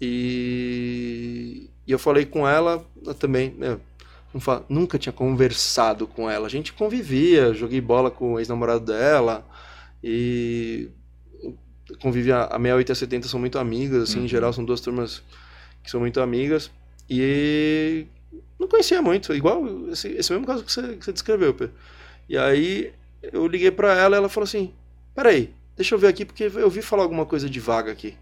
e, e eu falei com ela também, não fa- nunca tinha conversado com ela. A gente convivia, joguei bola com o ex-namorado dela e convivia. A 68 e a 70 são muito amigas, assim, Uhum. em geral são duas turmas que são muito amigas. E não conhecia muito, igual esse, esse mesmo caso que você, que você descreveu, Pedro. E aí eu liguei pra ela e ela falou assim: Peraí, deixa eu ver aqui, porque eu ouvi falar alguma coisa de vaga aqui.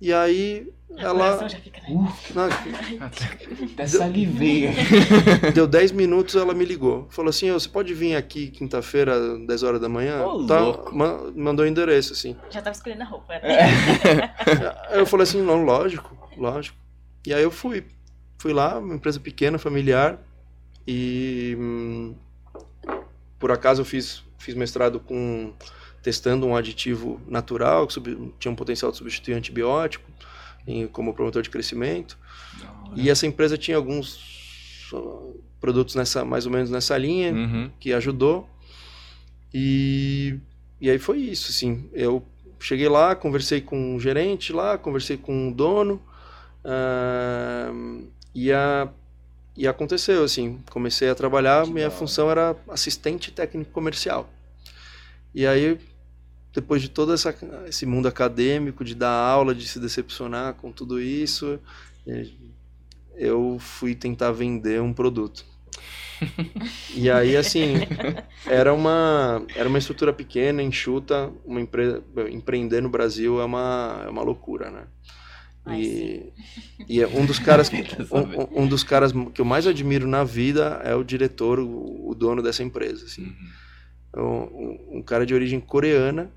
E aí ela. coração já fica, né? na- Até salivei. Deu 10 *laughs* minutos, ela me ligou. Falou assim: "Ô, você pode vir aqui quinta-feira, 10 horas da manhã? Ô, tá, louco. ma- mandou o endereço, assim. Já tava escolhendo a roupa. né? *laughs* Aí eu falei assim: não, lógico, lógico. E aí eu fui. Fui lá, uma empresa pequena, familiar. E hum, por acaso eu fiz, fiz mestrado com testando um aditivo natural que sub- tinha um potencial de substituir antibiótico em- como promotor de crescimento. E essa empresa tinha alguns ó, produtos nessa mais ou menos nessa linha Uhum. que ajudou. E, e aí foi isso, assim. Eu cheguei lá, conversei com o gerente lá, conversei com o dono. ahn, e, a, e aconteceu, assim. Comecei a trabalhar, Que minha hora. função era assistente técnico comercial. E aí, depois de todo essa, esse mundo acadêmico, de dar aula, de se decepcionar com tudo isso, eu fui tentar vender um produto. E aí, assim, era uma, era uma estrutura pequena, enxuta, uma empresa, empreender no Brasil é uma, é uma loucura, né? E, e é um dos caras *laughs* que, um, um dos caras que eu mais admiro na vida é o diretor, o, o dono dessa empresa, assim. Uhum. É um- um cara de origem coreana,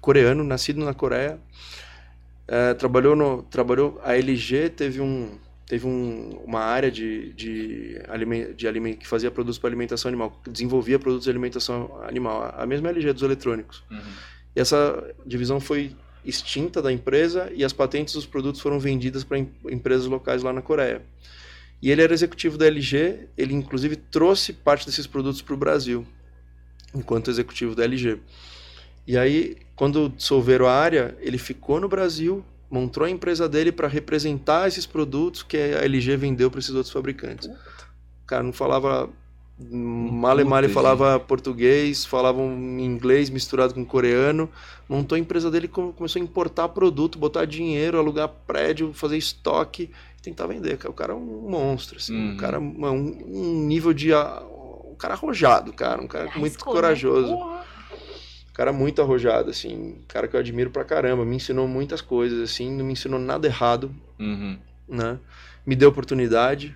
coreano, nascido na Coreia. É, trabalhou no, trabalhou a LG teve um teve um, uma área de de, aliment, de aliment, que fazia produtos para alimentação animal, que desenvolvia produtos de alimentação animal, a mesma LG dos eletrônicos. Uhum. E essa divisão foi extinta da empresa e as patentes dos produtos foram vendidas para em- empresas locais lá na Coreia. E ele era executivo da LG, ele inclusive trouxe parte desses produtos para o Brasil, enquanto executivo da LG. E aí, quando dissolveram a área, ele ficou no Brasil, montou a empresa dele para representar esses produtos que a LG vendeu para esses outros fabricantes. O cara não falava male male falava português, falava um inglês misturado com coreano, montou a empresa dele e come- começou a importar produto, botar dinheiro, alugar prédio, fazer estoque e tentar vender. O cara é um monstro, assim, Uhum. um cara um, um nível de ah, um cara arrojado, cara, um cara muito né? Um cara muito arrojado, assim, um cara que eu admiro pra caramba, me ensinou muitas coisas, assim, não me ensinou nada errado, Uhum. né? Me deu oportunidade.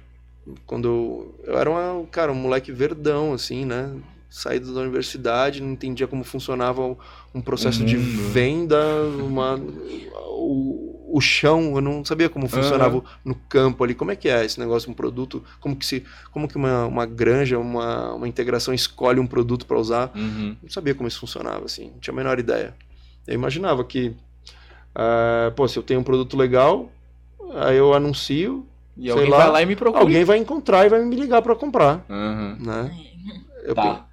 Quando eu, eu era uma, cara, um moleque verdão, assim, né? Saído da universidade, não entendia como funcionava um- processo Um de venda, uma, o, o chão, eu não sabia como funcionava Aham. no campo ali, como é que é esse negócio, um produto, como que se, como que uma, uma granja, uma, uma integração escolhe um produto para usar, Uhum. não sabia como isso funcionava, assim, não tinha a menor ideia. Eu imaginava que, ah, pô, se eu tenho um produto legal, aí eu anuncio, E alguém lá, vai lá e me procura. alguém vai encontrar e vai me ligar para comprar, Uhum. né? Eu Tá.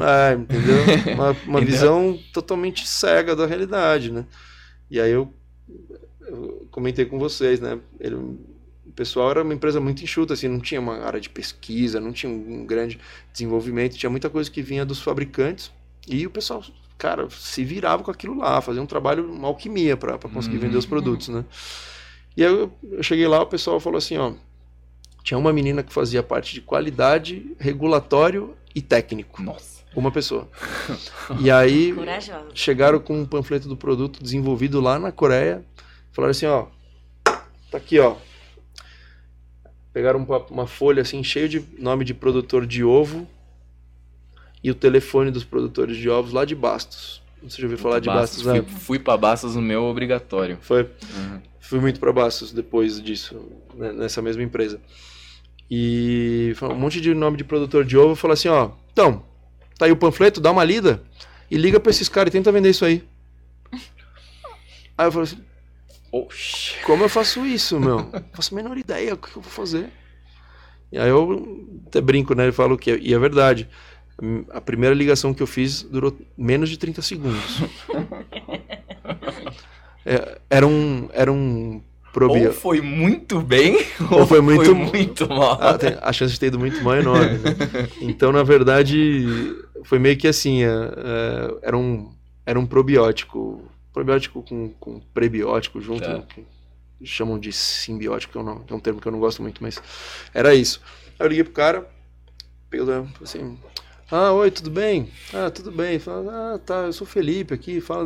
É, entendeu? *laughs* Uma, uma visão totalmente cega da realidade, né? E aí eu, eu comentei com vocês, né? Ele, o pessoal era uma empresa muito enxuta, assim, não tinha uma área de pesquisa, não tinha um grande desenvolvimento, tinha muita coisa que vinha dos fabricantes e o pessoal, cara, se virava com aquilo lá, fazia um trabalho, uma alquimia para conseguir Uhum. vender os produtos, né? E aí eu, eu cheguei lá, o pessoal falou assim, ó, tinha uma menina que fazia parte de qualidade, regulatório e técnico, Nossa. Uma pessoa. *laughs* E aí Corajosa. chegaram com um panfleto do produto desenvolvido lá na Coreia. Falaram assim, ó, tá aqui, ó. Pegaram uma, uma folha assim cheia de nome de produtor de ovo e o telefone dos produtores de ovos lá de Bastos. Você já ouviu falar de Bastos? Fui, né? fui pra Bastos no meu obrigatório. Foi, Uhum. fui muito para Bastos depois disso, né, nessa mesma empresa. E um monte de nome de produtor de ovo. Falou assim, ó, então, tá aí o panfleto, dá uma lida e liga para esses caras e tenta vender isso aí. Aí eu falei assim, Oxi. como eu faço isso, meu? Não *laughs* faço a menor ideia o que eu vou fazer. E aí eu até brinco, né? Eu falo que, e é verdade, a primeira ligação que eu fiz durou menos de 30 segundos. *laughs* É, era um, era um Probi... Ou foi muito bem, Ou ou foi foi muito- muito, mal. Ah, tem- a chance de ter ido muito mal é enorme. né? *laughs* Então, na verdade, foi meio que assim: é, é, era, um, era um probiótico. Probiótico com, com prebiótico junto, Tá. que chamam de simbiótico, que, não, que é um termo que eu não gosto muito, mas era isso. Aí eu liguei pro cara, peguei, o- assim, ah, oi, tudo bem? Ah, tudo bem. Fala, ah, tá, eu sou o Felipe aqui, fala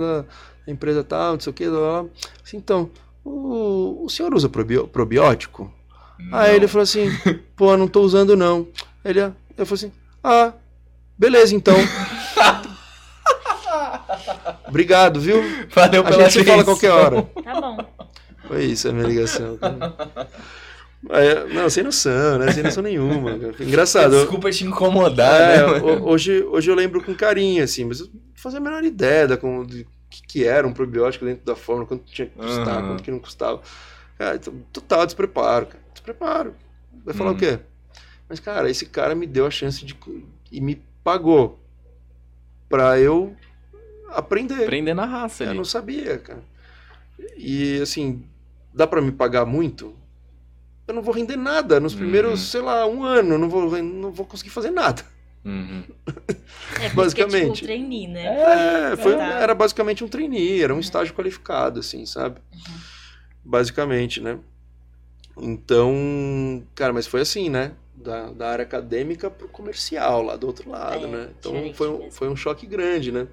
da empresa tal, não sei o que. Assim, então, o, o senhor usa probiótico? Aí ele falou assim, pô, não tô usando não. Ele, eu falei assim, ah, beleza então. *laughs* Obrigado, viu? Valeu A pela gente se fala a qualquer hora. Tá bom. Foi isso a minha ligação. não, sem noção, né? Sem noção nenhuma. Engraçado. eu- Desculpa te incomodar, É, né? ho- hoje, hoje eu lembro com carinho, assim, mas eu não fazia a menor ideia da, como, de que, era um probiótico dentro da fórmula, quanto tinha que custar, Aham. quanto que não custava. Cara, então, total despreparo, cara. Despreparo. Vai falar Uhum. o quê? Mas, cara, esse cara me deu a chance de. e me pagou pra eu aprender. Prender na raça Eu ali. não sabia, cara. E assim, dá pra me pagar muito? Eu não vou render nada. Nos Uhum. primeiros, sei lá, um ano, não vou, não vou conseguir fazer nada. Uhum. É, porque, Basicamente. tipo, trainee, né? É, foi, Tá. era basicamente um trainee, era um estágio qualificado, assim, sabe? Basicamente, né? Então, cara, mas foi assim, né? Da, da área acadêmica pro comercial, lá do outro lado, É, né? Então foi, um- mesmo. foi um choque grande, né?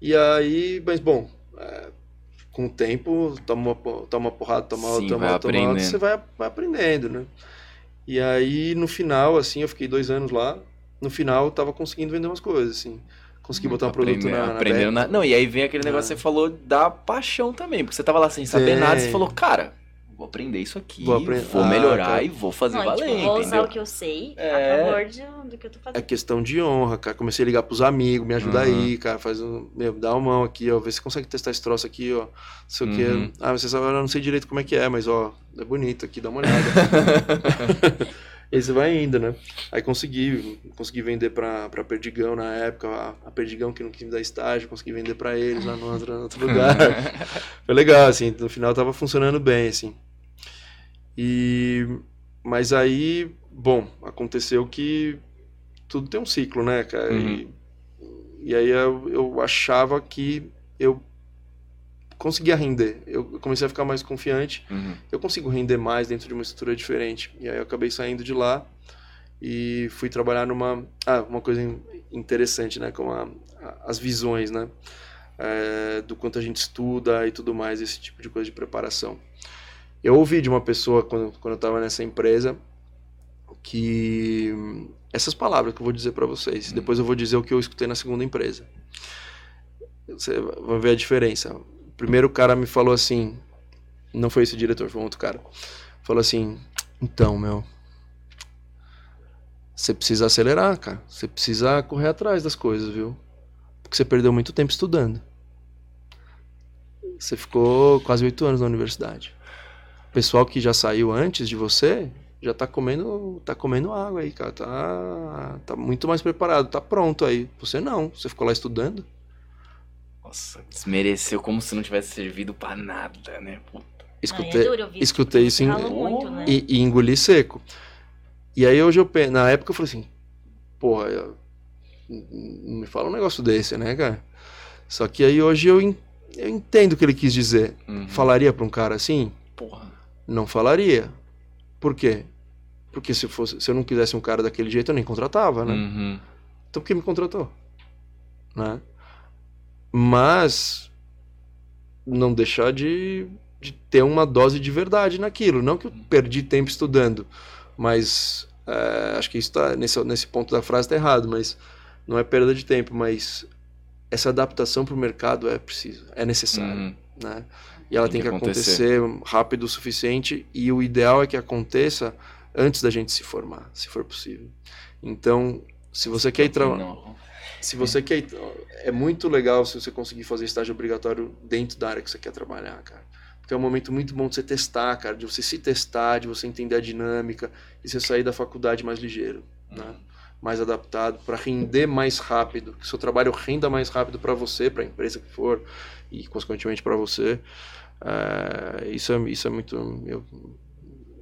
E aí, mas bom, é, com o tempo, toma toma uma porrada, toma outra, Sim, toma toma você vai, vai aprendendo, né? E aí, no final, assim, eu fiquei dois anos lá. No final, eu tava conseguindo vender umas coisas, assim. Consegui botar um produto na, na na- Não, e aí vem aquele negócio É. que você falou da paixão também, porque você tava lá sem saber Tem. nada, você falou, cara, vou aprender isso aqui, Vou vou, apren- Ah, melhorar cara. e vou fazer Não, e, valer, tipo, vou usar o que eu sei É. a favor de, do que eu tô É fazendo. questão de honra, cara. Comecei a ligar pros amigos, me ajuda Uhum. aí, cara. Faz um. Meu, dá uma mão aqui, ó. Vê se você consegue testar esse troço aqui, ó. Não sei o Uhum. quê. Ah, você sabe, eu não sei direito como é que é, mas ó, é bonito aqui, dá uma olhada. *laughs* e aí você vai indo, né? Aí consegui, consegui vender pra, pra Perdigão na época, a, a Perdigão que não quis me dar estágio, consegui vender pra eles lá no outro, no outro lugar. *laughs* Foi legal, assim, no final tava funcionando bem, assim. E mas aí, bom, aconteceu que tudo tem um ciclo, né, cara? E, e aí eu, eu achava que eu conseguia render. Eu comecei a ficar mais confiante. Uhum. Eu consigo render mais dentro de uma estrutura diferente. E aí eu acabei saindo de lá e fui trabalhar numa ah, uma coisa in- interessante, né, com a- a- as visões, né? É, do quanto a gente estuda e tudo mais, esse tipo de coisa de preparação. Eu ouvi de uma pessoa quando, quando eu estava nessa empresa que essas palavras que eu vou dizer para vocês, depois eu vou dizer o que eu escutei na segunda empresa. Você vai ver a diferença. Primeiro cara me falou assim, não foi esse diretor, foi um outro cara. Falou assim: "Então, meu, você precisa acelerar, cara. Você precisa correr atrás das coisas, viu? Porque você perdeu muito tempo estudando. Você ficou quase oito anos na universidade. O pessoal que já saiu antes de você já tá comendo, tá comendo água aí, cara. Tá, tá muito mais preparado, tá pronto aí. Você não, você ficou lá estudando. Nossa, desmereceu como se não tivesse servido pra nada, né? Puta. Escutei, Ah, é duro ouvir isso, escutei isso em- muito, né? e, e engoli seco. E aí hoje eu na época eu falei assim, porra, eu- não me fala um negócio desse, né, cara? Só que aí hoje eu, eu entendo o que ele quis dizer. Uhum. Falaria pra um cara assim? Porra. Não falaria. Por quê? Porque se, fosse, se eu não quisesse um cara daquele jeito, eu nem contratava, né? Uhum. Então por que me contratou? Né? Mas não deixar de, de ter uma dose de verdade naquilo. Não que eu perdi tempo estudando, mas é, acho que isso tá, nesse, nesse ponto da frase está errado, mas não é perda de tempo, mas essa adaptação para o mercado é preciso, é necessário. Uhum. Né? E ela Tem tem, que que acontecer rápido o suficiente e o ideal é que aconteça antes da gente se formar, se for possível. Então, se você quer ir trabalhar. Se você quer. É muito legal se você conseguir fazer estágio obrigatório dentro da área que você quer trabalhar, cara. Porque é um momento muito bom de você testar, cara, de você se testar, de você entender a dinâmica e você sair da faculdade mais ligeiro, né? Mais adaptado, para render mais rápido, que seu trabalho renda mais rápido para você, para a empresa que for e consequentemente para você. É, isso, é, isso é muito. Eu,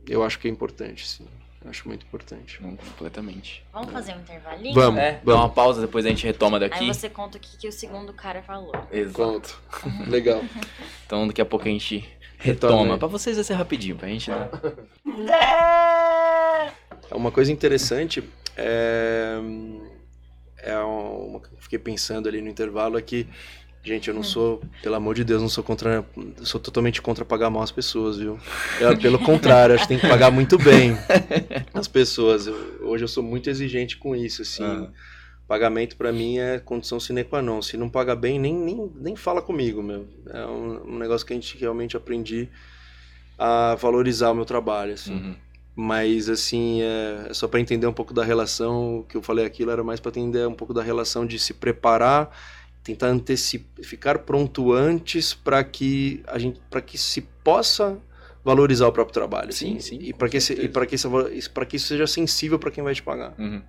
eu acho que é importante, sim. Eu acho muito importante. Não, completamente. Vamos fazer um intervalinho? Vamos. É, dá Vamos. uma pausa, depois a gente retoma daqui. Aí você conta o que, que o segundo cara falou. Exato. Conto. *laughs* Legal. Então daqui a pouco a gente Retoma retoma. aí. Pra vocês vai ser rapidinho, pra gente né? Uma coisa interessante é, é uma que eu fiquei pensando ali no intervalo é que, gente, eu não sou, pelo amor de Deus, não sou contra, sou totalmente contra pagar mal as pessoas, viu? Eu, pelo contrário, acho que tem que pagar muito bem *laughs* as pessoas. Eu- hoje eu sou muito exigente com isso, assim. Ah. Pagamento pra mim é condição sine qua non. Se não paga bem, nem, nem, nem fala comigo, meu. É um, um negócio que a gente realmente aprendi a valorizar o meu trabalho, assim. Uhum. Mas, assim, é, é só para entender um pouco da relação, o que eu falei aquilo era mais para entender um pouco da relação de se preparar, tentar antecipar, ficar pronto antes para que a gente, para que se possa valorizar o próprio trabalho, Sim, assim, sim, e com para que se, certeza. e para que isso, para que isso seja sensível para quem vai te pagar. Uhum.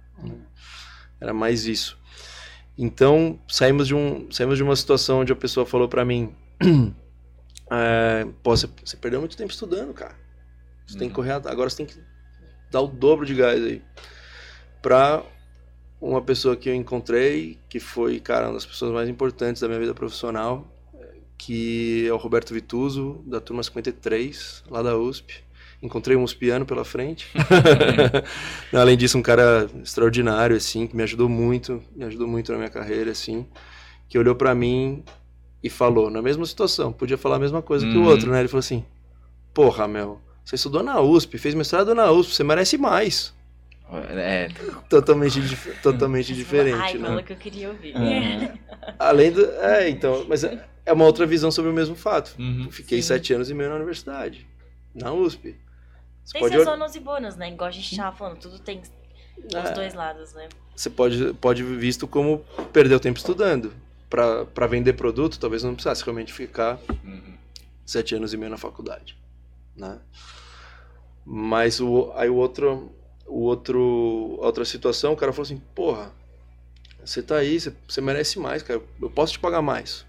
Era mais isso. Então, saímos de, um, saímos de uma situação onde a pessoa falou pra mim: *clears throat* é, Pô, você, você perdeu muito tempo estudando, cara. Você tem que Uhum. correr, agora você tem que dar o dobro de gás aí. Pra uma pessoa que eu encontrei, que foi, cara, uma das pessoas mais importantes da minha vida profissional, que é o Roberto Vituso, da turma 53, lá da USP. Encontrei um uspiano pela frente. *laughs* Além disso, um cara extraordinário, assim, que me ajudou muito, me ajudou muito na minha carreira, assim, que olhou pra mim e falou, na mesma situação, podia falar a mesma coisa que o Uhum. outro, né? Ele falou assim, porra, meu, você estudou na USP, fez mestrado na USP, você merece mais. É, Totalmente, dif- totalmente diferente, Ai, né? falou que eu queria ouvir. É. *laughs* Além do... É, então, mas é é uma outra visão sobre o mesmo fato. Uhum. Fiquei Sim. sete anos e meio na universidade, na USP. Você Tem pode, seus e bônus, né? Igual a gente tava falando, tudo tem os É. dois lados, né? você pode, pode ver visto como perder o tempo estudando. Para vender produto, talvez não precisasse realmente ficar Uhum. sete anos e meio na faculdade, né? Mas o, aí o outro, o outro, a outra situação, o cara falou assim, porra, você tá aí, você, você merece mais, cara, eu posso te pagar mais,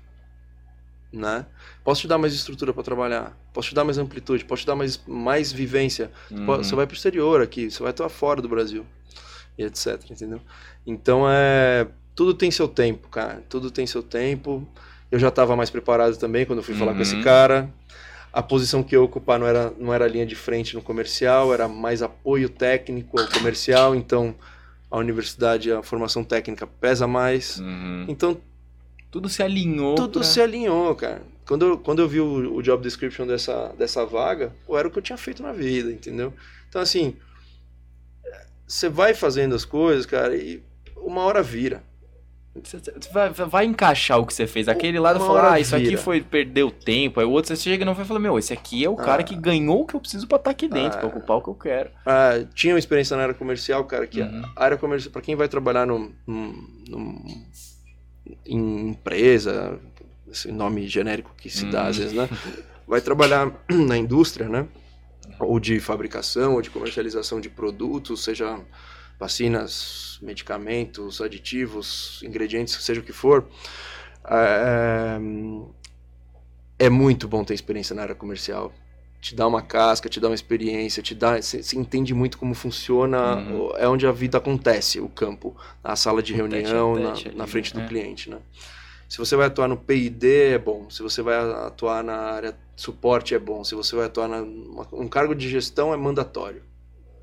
né? Posso te dar mais estrutura para trabalhar, posso te dar mais amplitude, posso te dar mais, mais vivência, Uhum. Você vai pro exterior aqui, você vai estar fora do Brasil. E etc, entendeu? Então é. Tudo tem seu tempo, cara. Tudo tem seu tempo. Eu já estava mais preparado também quando eu fui falar com esse Uhum. cara. A posição que eu ocupar não era, não era linha de frente no comercial, era mais apoio técnico ao comercial. Então a universidade, a formação técnica pesa mais. Uhum. Então Tudo se alinhou. tudo pra- se alinhou, cara. Quando eu, quando eu vi o, o job description dessa, dessa vaga, pô, era o que eu tinha feito na vida, entendeu? Então, assim, você vai fazendo as coisas, cara, e uma hora vira. Você- Vai, vai encaixar o que você fez. Aquele lado falou, hora ah, isso aqui foi, perdeu tempo. Aí o outro você chega e não vai falar, meu, esse aqui é o cara Ah. que ganhou o que eu preciso pra estar aqui dentro, Ah. pra ocupar o que eu quero. Ah, tinha uma experiência na área comercial, cara, que Uhum. a área comercial, para quem vai trabalhar num, num- num- em empresa, esse nome genérico que se dá Uhum. às vezes, né? Vai trabalhar *clears throat* na indústria, né? Ou de fabricação, ou de comercialização de produtos, seja vacinas, medicamentos, aditivos, ingredientes, seja o que for. É, é muito bom ter experiência na área comercial. Te dá uma casca, te dá uma experiência, te dá. Você entende muito como funciona, Uhum. é onde a vida acontece, o campo, na sala de O tete a reunião, na, tete na frente do é. cliente, né? Se você vai atuar no P&D é bom, se você vai atuar na área de suporte é bom, se você vai atuar na um cargo de gestão é mandatório.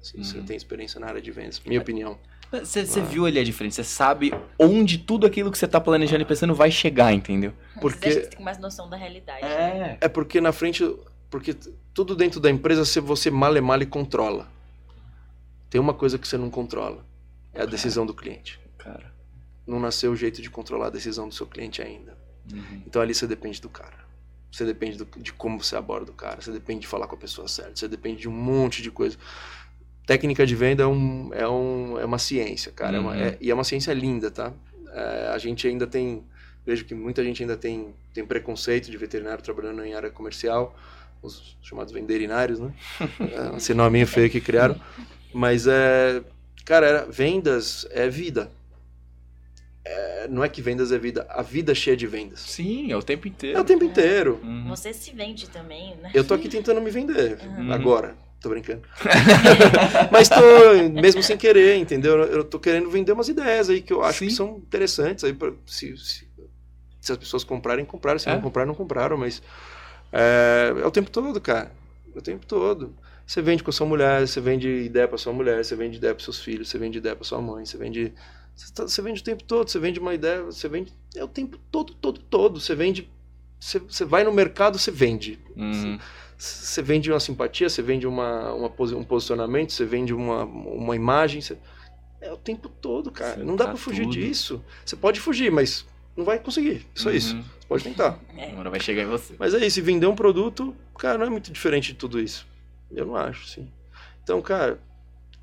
Se você Uhum. tem experiência na área de vendas, minha opinião. Você, Ah. viu ali a diferença. Você sabe onde tudo aquilo que você tá planejando e pensando vai chegar, entendeu? Porque- Você acha que você tem mais noção da realidade. né? É porque na frente, porque tudo dentro da empresa você, você male male controla. Tem uma coisa que você não controla, é a decisão do cliente. Cara. Não nasceu o jeito de controlar a decisão do seu cliente ainda. Uhum. Então ali você depende do cara. Você depende do- de como você aborda o cara. Você depende de falar com a pessoa certa. Você depende de um monte de coisa. Técnica de venda é, um, é, um, é uma ciência, cara. É uma- Uhum. é- e é uma ciência linda, tá? É, a gente ainda tem. Vejo que muita gente ainda tem, tem preconceito de veterinário trabalhando em área comercial. Os chamados venderinários, né? *laughs* É, Esse nominho feio que criaram. Mas é. Cara, era- vendas é vida. é, não é que vendas é vida, a vida é cheia de vendas. Sim, é o tempo inteiro. É o tempo inteiro. Uhum. Você se vende também, né? Eu tô aqui *laughs* tentando me vender Uhum. agora. Tô brincando. *laughs* Mas tô, mesmo sem querer, entendeu? Eu tô querendo vender umas ideias aí que eu acho Sim. que são interessantes aí pra, se, se, se as pessoas comprarem, compraram. Se É. não compraram, não compraram. Mas é, é o tempo todo, cara. É o tempo todo. Você vende com a sua mulher, você vende ideia pra sua mulher, você vende ideia pros seus filhos, você vende ideia pra sua mãe, você vende. Você, tá- você vende o tempo todo, você vende uma ideia, você vende. É o tempo todo, todo, todo. Você vende. Você, você vai no mercado, você vende. Uhum. Você vende uma simpatia, você vende uma, uma um posicionamento, você vende uma, uma imagem. você- É o tempo todo, cara. Sim, não dá tá pra fugir tudo. disso. Você pode fugir, mas não vai conseguir. Só isso. Uhum. Você pode tentar. É. Agora vai chegar em você. Mas é isso, e vender um produto, cara, não é muito diferente de tudo isso. Eu não acho, sim. Então, cara,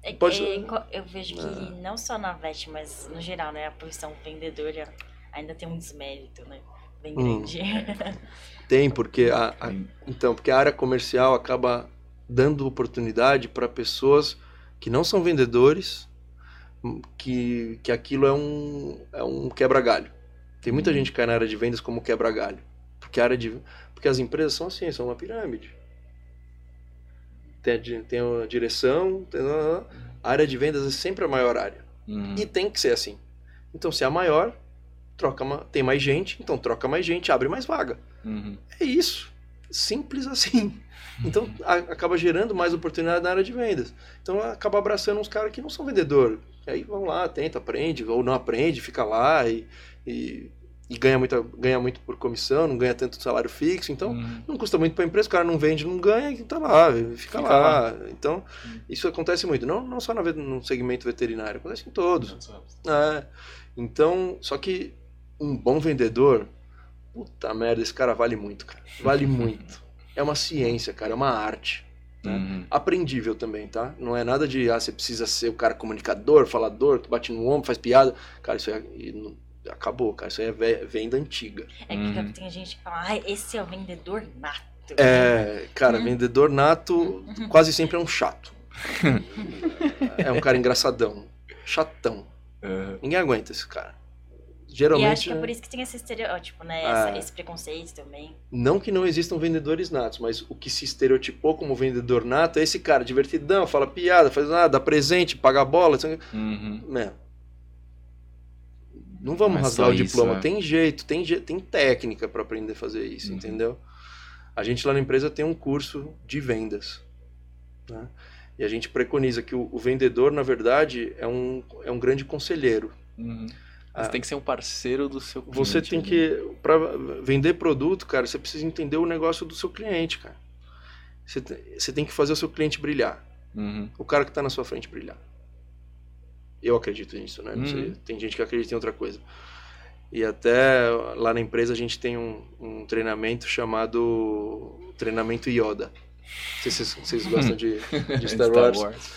É- Pode- é, eu vejo que Ah. não só na VET, mas no geral, né? A profissão vendedora ainda tem um desmérito, né? Bem Hum. *laughs* tem, porque a, a- então, porque a área comercial acaba dando oportunidade para pessoas que não são vendedores, hum, que, que aquilo é um, é um quebra-galho. Tem muita Uhum. gente que cai na área de vendas como quebra-galho. Porque a área de porque as empresas são assim, são uma pirâmide. Tem a, tem a direção, tem a, a área de vendas é sempre a maior área. Uhum. E tem que ser assim. Então, se é a maior, troca tem mais gente, então troca mais gente, abre mais vaga. Uhum. É isso. Simples assim. *laughs* Então a- acaba gerando mais oportunidade na área de vendas. Então acaba abraçando uns caras que não são vendedor. Aí vão lá, tenta, aprende, ou não aprende, fica lá e, e, e ganha, muita, ganha muito por comissão, não ganha tanto salário fixo. Então Uhum. não custa muito para a empresa, o cara não vende, não ganha, tá lá, fica, Fica lá. Então isso acontece muito. Não, não só na ve- no segmento veterinário, acontece em todos. É. Então, só que um bom vendedor, puta merda, esse cara vale muito, cara. Vale *laughs* muito. É uma ciência, cara, é uma arte. né? Uhum. Aprendível também, tá? Não é nada de, ah, você precisa ser o cara comunicador, falador, que bate no ombro, faz piada. Cara, isso é. Acabou, cara. Isso aí é ve- venda antiga. É Uhum. que tem gente que fala, ah, esse é o vendedor nato. É, cara, Uhum. vendedor nato quase sempre é um chato. *laughs* É um cara engraçadão. Chatão. Uhum. Ninguém aguenta esse cara. E Geralmente. acho que é por isso que tem esse estereótipo, né? Ah. Essa- esse preconceito também. Não que não existam vendedores natos, mas o que se estereotipou como vendedor nato é esse cara divertidão, fala piada, faz nada, dá presente, paga bola. assim, Uhum. Né? Não vamos é rasgar o isso, diploma. é. Tem jeito, tem, je- tem técnica para aprender a fazer isso, Uhum. entendeu? A gente lá na empresa tem um curso de vendas. né? E a gente preconiza que o, o vendedor, na verdade, é um, é um grande conselheiro. Uhum. Ah. Você tem que ser um parceiro do seu cliente. Você tem ali. que, para vender produto, cara, você precisa entender o negócio do seu cliente, cara. Você, você tem que fazer o seu cliente brilhar. Uhum. O cara que está na sua frente brilhar. Eu acredito nisso, né? Uhum. tem gente que acredita em outra coisa. E até lá na empresa a gente tem um, um treinamento chamado treinamento Yoda. Não sei se vocês, vocês gostam de, *laughs* de Star, Wars.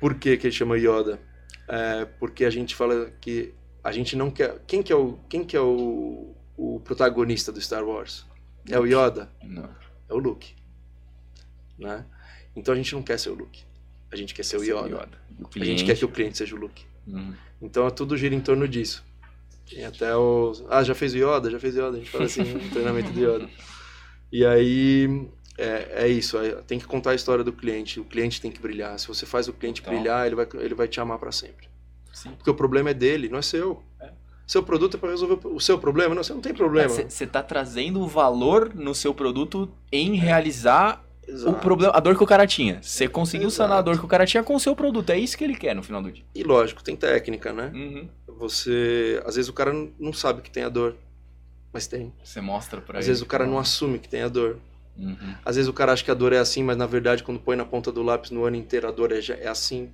Por que, que ele chama Yoda? É, porque a gente fala que a gente não quer. Quem que é o, quem que é o, o protagonista do Star Wars? É o Yoda? Não. É o Luke. Né? Então a gente não quer ser o Luke. A gente quer ser o Ser Yoda. O A gente quer que o cliente seja o Luke. Uhum. Então tudo gira em torno disso. Tem até os. Ah, já fez o Yoda? Já fez o Yoda. A gente fala assim, treinamento do Yoda. E aí. É, é isso, tem que contar a história do cliente. O cliente tem que brilhar. Se você faz o cliente Total. brilhar, ele vai, ele vai te amar para sempre. Sim. Porque o problema é dele, não é seu. É. Seu produto é para resolver o seu problema? Não, você não tem problema. Você tá trazendo o valor no seu produto em realizar o Exato. problema, a dor que o cara tinha. Você conseguiu Exato. sanar a dor que o cara tinha com o seu produto. É isso que ele quer no final do dia. E lógico, tem técnica, né? Uhum. Você. Às vezes o cara não sabe que tem a dor. Mas tem. Você mostra pra Às ele. vezes o cara não assume que tem a dor. Uhum. Às vezes o cara acha que a dor é assim, mas na verdade quando põe na ponta do lápis no ano inteiro a dor é, já- é assim.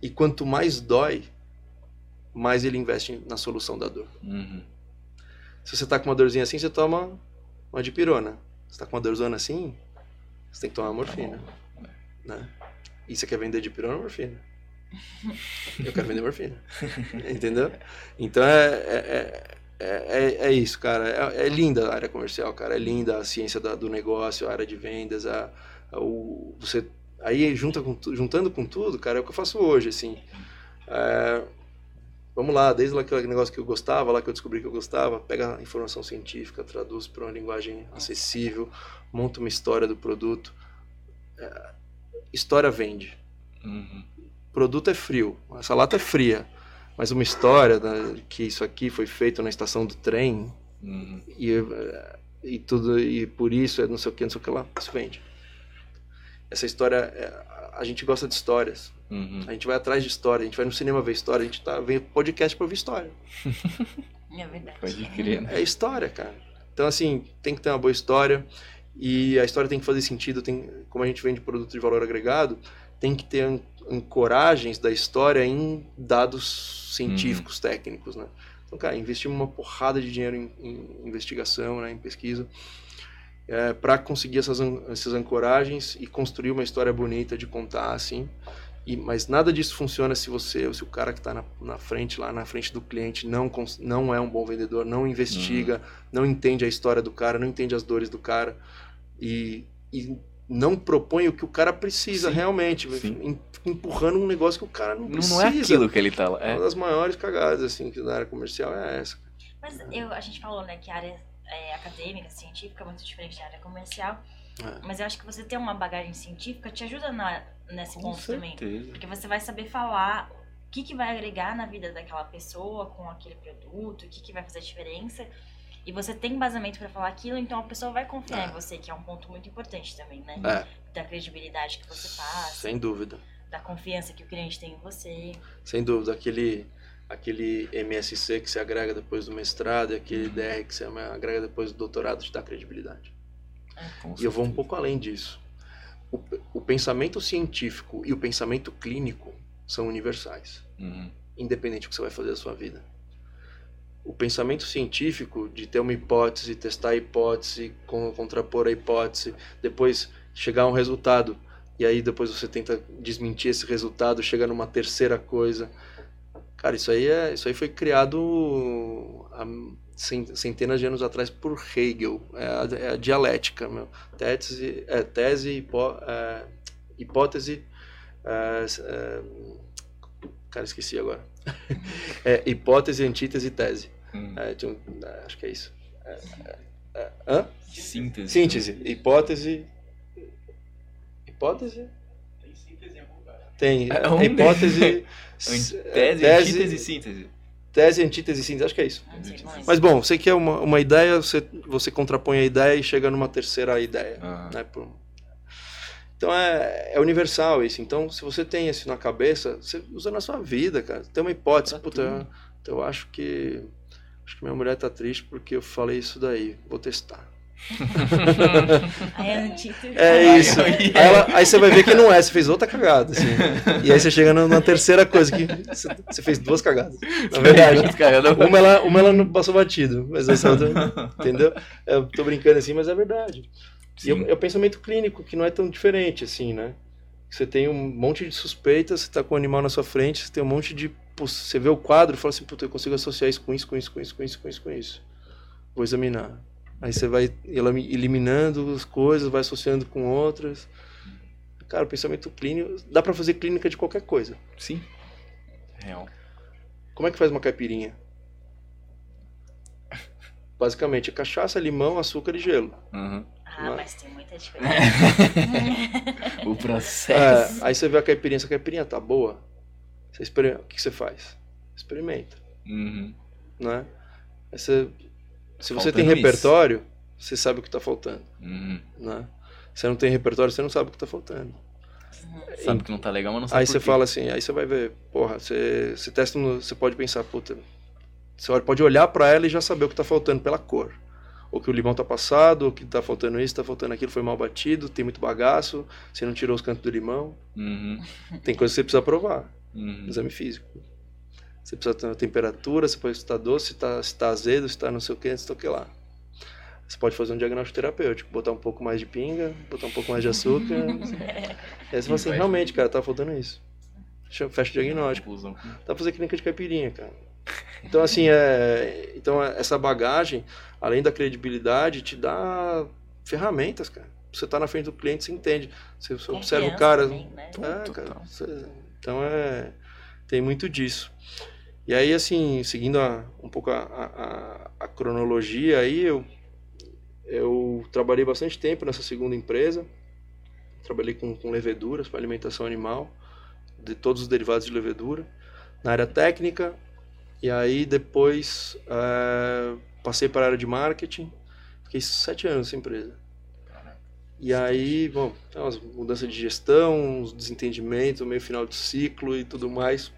E quanto mais dói, mais ele investe na solução da dor. Uhum. Se você tá com uma dorzinha assim, você toma uma dipirona. Se tá com uma dorzona assim, você tem que tomar morfina. Né? E você quer vender dipirona ou morfina? *laughs* Eu quero vender morfina. Entendeu? Então é, é, é, é, é isso, cara. É, é linda a área comercial, cara. É linda a ciência da- do negócio, a área de vendas, a, a- o, você aí junta com, juntando com tudo, cara, é o que eu faço hoje, assim. É, vamos lá, desde aquele negócio que eu gostava, lá que eu descobri que eu gostava, pega a informação científica, traduz para uma linguagem acessível, monta uma história do produto. É, história vende. Uhum. Produto é frio, essa lata é fria, mas uma história né, que isso aqui foi feito na estação do trem Uhum. e, eh, e tudo e por isso é não sei o que, não sei o que lá, isso vende. Essa história, é, a gente gosta de histórias. Uhum. A gente vai atrás de história, a gente vai no cinema ver história, a gente tá vendo podcast para ouvir história. *laughs* É verdade. Pode crer, né? É história, cara. Então, assim, tem que ter uma boa história e a história tem que fazer sentido. Tem, como a gente vende produto de valor agregado, tem que ter an- ancoragens da história em dados científicos, técnicos, né? Então, cara, investimos uma porrada de dinheiro em, em investigação, né, em pesquisa, para conseguir essas, essas ancoragens e construir uma história bonita de contar, assim. E, mas nada disso funciona se você, se o cara que está na, na frente, lá na frente do cliente, não, não é um bom vendedor, não investiga, não entende a história do cara, não entende as dores do cara e, e não propõe o que o cara precisa Sim, realmente, sim. em- empurrando um negócio que o cara não Não, precisa. não é aquilo que ele tá lá. É. Uma das maiores cagadas assim que da área comercial é essa. Mas eu, a gente falou, né, que a área é, acadêmica, científica muito diferente da área comercial. É. Mas eu acho que você ter uma bagagem científica te ajuda na, nesse Com ponto também. certeza. Porque você vai saber falar o que, que vai agregar na vida daquela pessoa com aquele produto, o que, que vai fazer diferença. E você tem embasamento para falar aquilo, então a pessoa vai confiar É. em você, que é um ponto muito importante também, né? É, Da credibilidade que você passa, sem dúvida. da confiança que o cliente tem em você. Sem dúvida, aquele aquele MSC que se agrega depois do mestrado e aquele DR que se agrega depois do doutorado te dá credibilidade. Com E eu vou um certeza. pouco além disso. O, o pensamento científico e o pensamento clínico são universais, Uhum. independente do que você vai fazer da sua vida. O pensamento científico de ter uma hipótese, testar a hipótese, con- contrapor a hipótese, depois chegar a um resultado e aí depois você tenta desmentir esse resultado, chega numa terceira coisa. Cara, isso aí é, isso aí foi criado há cen- centenas de anos atrás por Hegel, é a, é a dialética, meu. Tese, é, tese hipó, é, hipótese, é, é, cara, esqueci agora. *laughs* É, hipótese, antítese, tese. Uhum. É, tinha um- é, acho que é isso. É, é, é, hã? Síntese. Síntese, hipótese, hipótese? Tem É, é, onde? hipótese, Ant- *laughs* é, Tese, antítese e síntese. tese, antítese, síntese, acho que é isso. Sei, não lembro. Mas bom, você quer uma, uma ideia, você, você contrapõe a ideia e chega numa terceira ideia. Ah. Né? Por- Então é, é universal isso. Então, se você tem isso na cabeça, você usa na sua vida, cara. Tem uma hipótese. Pra Puta, eu, eu acho que. Acho que minha mulher tá triste porque eu falei isso daí. Vou testar. Aí é antítese. É isso. Aí- ela- aí você vai ver que não é, você fez outra cagada. assim. E aí você chega na, na terceira coisa, que você, você fez duas cagadas. Na verdade. Uma ela, uma ela não passou batido, mas essa outra. Entendeu? Eu tô brincando assim, mas é verdade. E é, é o pensamento clínico, que não é tão diferente, assim, né? Você tem um monte de suspeitas, você tá com o animal na sua frente, você tem um monte de. Você vê o quadro e fala assim, puta, eu consigo associar isso com isso, com isso, com isso, com isso, com isso, com isso. Vou examinar. Aí você vai eliminando as coisas, vai associando com outras. Cara, o pensamento clínico. Dá pra fazer clínica de qualquer coisa. Sim. Real. Como é que faz uma caipirinha? Basicamente, é cachaça, limão, açúcar e gelo. Uhum. Ah, mas tem muita diferença. *laughs* O processo. É, aí você vê a caipirinha, essa caipirinha tá boa. Você experimenta, o que que você faz? Experimenta, Uhum. né? Aí você- se você Faltando tem isso. repertório, você sabe o que tá faltando, Uhum. né? Se você não tem repertório, você não sabe o que tá faltando. Sabe que não tá legal, mas não sabe Aí você quê. fala assim, aí você vai ver, porra, você, você testa, no, você pode pensar, puta, você pode olhar pra ela e já saber o que tá faltando pela cor. Ou que o limão tá passado, ou que tá faltando isso, tá faltando aquilo, foi mal batido, tem muito bagaço, você não tirou os cantos do limão. Uhum. Tem coisa que você precisa provar. Uhum. exame físico. Você precisa ter a temperatura, você pode estar doce, se está se tá azedo, se está não sei o que, não sei o que lá. Você pode fazer um diagnóstico terapêutico, botar um pouco mais de pinga, botar um pouco mais de açúcar. *laughs* e aí você fala assim, realmente, cara, tá faltando isso. Fecha- o diagnóstico. Dá pra fazer clínica de caipirinha, cara. Então, assim, é... então, essa bagagem, além da credibilidade, te dá ferramentas, cara. Você tá na frente do cliente, você entende. Você você observa o cara. também, né? É, cara. Você- Então é. Tem muito disso. E aí, assim, seguindo a, um pouco a, a, a, cronologia, aí eu, eu trabalhei bastante tempo nessa segunda empresa. Trabalhei com, com leveduras para alimentação animal, de todos os derivados de levedura, na área técnica. E aí, depois, é, passei para a área de marketing. Fiquei sete anos nessa empresa. E aí, bom, umas mudanças de gestão, uns desentendimentos, meio final de ciclo e tudo mais.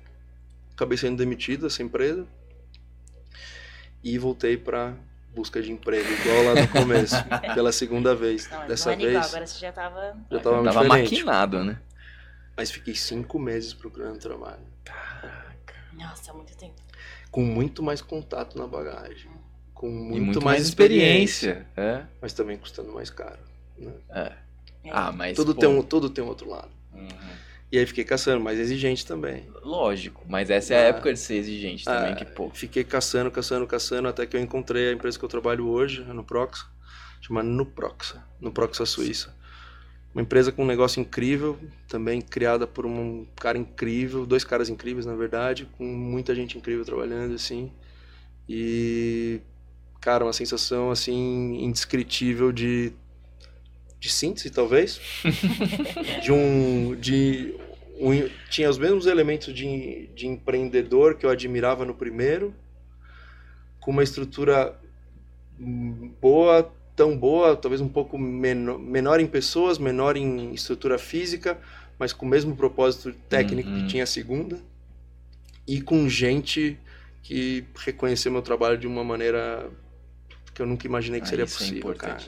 Acabei sendo demitido dessa empresa e voltei para busca de emprego, igual lá no começo, *laughs* pela segunda vez. Não, Dessa não é vez. igual, agora você já tava. Já tava, maquinado, né? Mas fiquei cinco meses procurando trabalho. Nossa, há muito tempo. Com muito mais contato na bagagem. Com muito, muito mais, mais experiência. É. Mas também custando mais caro. né? é. É. Ah, mas. tudo, pô, tem um, tudo tem um outro lado. uhum. E aí fiquei caçando, mais exigente também. Lógico, mas essa é a Ah. época de ser exigente também, Ah, que, pô. Fiquei caçando, caçando, caçando, até que eu encontrei a empresa que eu trabalho hoje, a Nuproxa, chamada Nuproxa, Nuproxa Suíça. Uma empresa com um negócio incrível, também criada por um cara incrível, dois caras incríveis, na verdade, com muita gente incrível trabalhando, assim. E, cara, uma sensação, assim, indescritível de, de síntese, talvez. *laughs* de um... De, um, tinha os mesmos elementos de, de empreendedor que eu admirava no primeiro, com uma estrutura boa, tão boa, talvez um pouco menor, menor em pessoas, menor em estrutura física, mas com o mesmo propósito técnico Uhum. que tinha a segunda, e com gente que reconheceu meu trabalho de uma maneira que eu nunca imaginei que Ah, seria é possível, cara.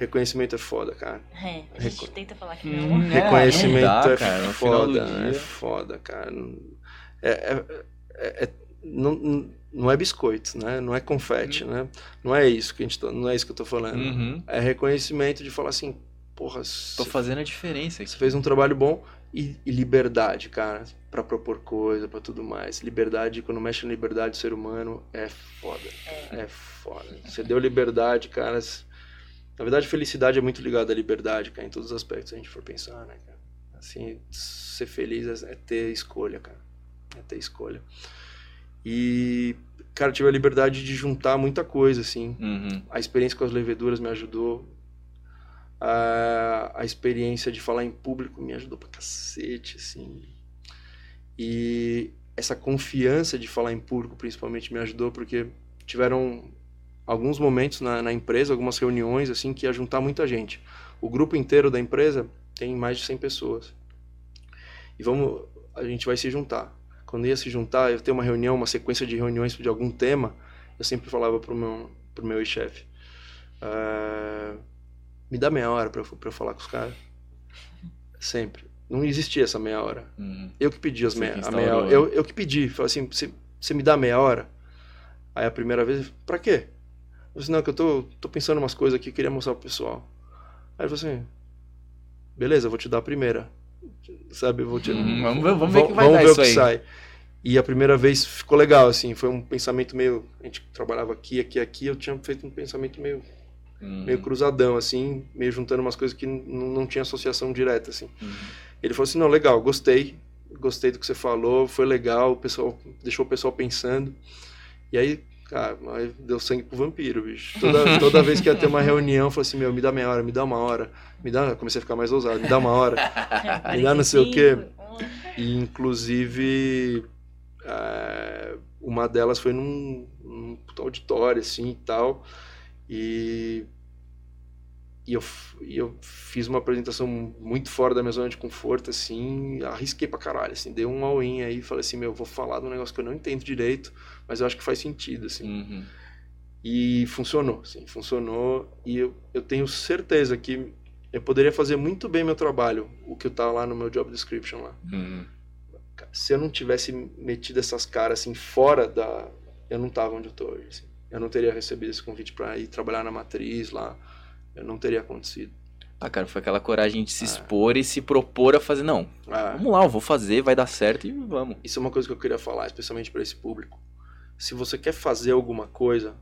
Reconhecimento é foda, cara. É, a gente Reco- tenta falar que Hum, não. É, Reconhecimento não dá, é cara, foda, dia. é foda, cara. É, é- é- é- não, não é biscoito, né? Não é confete, né? Não é isso que a gente tá, não é isso que eu tô falando. Uhum. É reconhecimento de falar assim, porra, Tô fazendo a diferença aqui. você fez um trabalho bom e, e liberdade, cara, Pra propor coisa, pra tudo mais. Liberdade, quando mexe na liberdade do ser humano, é foda. É, foda. Você deu liberdade, cara. Na verdade, felicidade é muito ligada à liberdade, cara, em todos os aspectos, se a gente for pensar, né, cara? Assim, ser feliz é é ter escolha, cara. É ter escolha. E, cara, tive a liberdade de juntar muita coisa, assim Uhum. a experiência com as leveduras me ajudou. A, a experiência de falar em público me ajudou pra cacete, assim. E essa confiança de falar em público, principalmente, me ajudou porque tiveram alguns momentos na, na empresa, algumas reuniões, assim, que ia juntar muita gente. O grupo inteiro da empresa tem mais de 100 pessoas. E vamos, a gente vai se juntar. Quando ia se juntar, eu ter uma reunião, uma sequência de reuniões de algum tema, eu sempre falava pro meu, pro meu chefe, "Ah, me dá meia hora pra, eu- falar com os caras. Sempre. Não existia essa meia hora. Uhum. Eu que pedi as meia, a meia hora. Eu, eu que pedi. Falei assim, você, você me dá meia hora? Aí a primeira vez, pra quê? Eu disse, não, que eu tô, tô pensando umas coisas aqui, queria mostrar pro pessoal. Aí ele falou assim, beleza, vou te dar a primeira. Sabe, vou te... Hum, vamos ver- vamos ver o que vai vamos dar ver isso o que aí. sai. E a primeira vez ficou legal, assim, foi um pensamento meio... A gente trabalhava aqui, aqui, aqui, eu tinha feito um pensamento meio, Uhum. meio cruzadão, assim, meio juntando umas coisas que n- não tinha associação direta, assim. Uhum. Ele falou assim, não, legal, gostei, gostei do que você falou, foi legal, o pessoal deixou o pessoal pensando. E aí, cara, aí deu sangue pro vampiro, bicho. Toda, toda vez que ia ter uma reunião, eu falei assim, meu, me dá meia hora, me dá uma hora, me dá, comecei a ficar mais ousado, me dá uma hora. Me dá não sei o quê. 45, E inclusive é, uma delas foi num, num auditório assim e tal. E, e, eu, e eu fiz uma apresentação muito fora da minha zona de conforto, assim, arrisquei pra caralho, assim, dei um all-in aí, falei assim, meu, vou falar de um negócio que eu não entendo direito, mas eu acho que faz sentido, assim. Uhum. E funcionou, sim, funcionou. E eu, eu tenho certeza que eu poderia fazer muito bem meu trabalho, o que tá lá no meu job description lá. Uhum. Se eu não tivesse metido essas caras assim fora da. Eu não tava onde eu tô hoje. assim. Eu não teria recebido esse convite pra ir trabalhar na matriz lá. Eu não teria acontecido. Ah, cara, foi aquela coragem de se Ah. expor e se propor a fazer. Não, Ah, vamos lá, eu vou fazer, vai dar certo e vamos. isso é uma coisa que eu queria falar, especialmente para esse público. Se você quer fazer alguma coisa,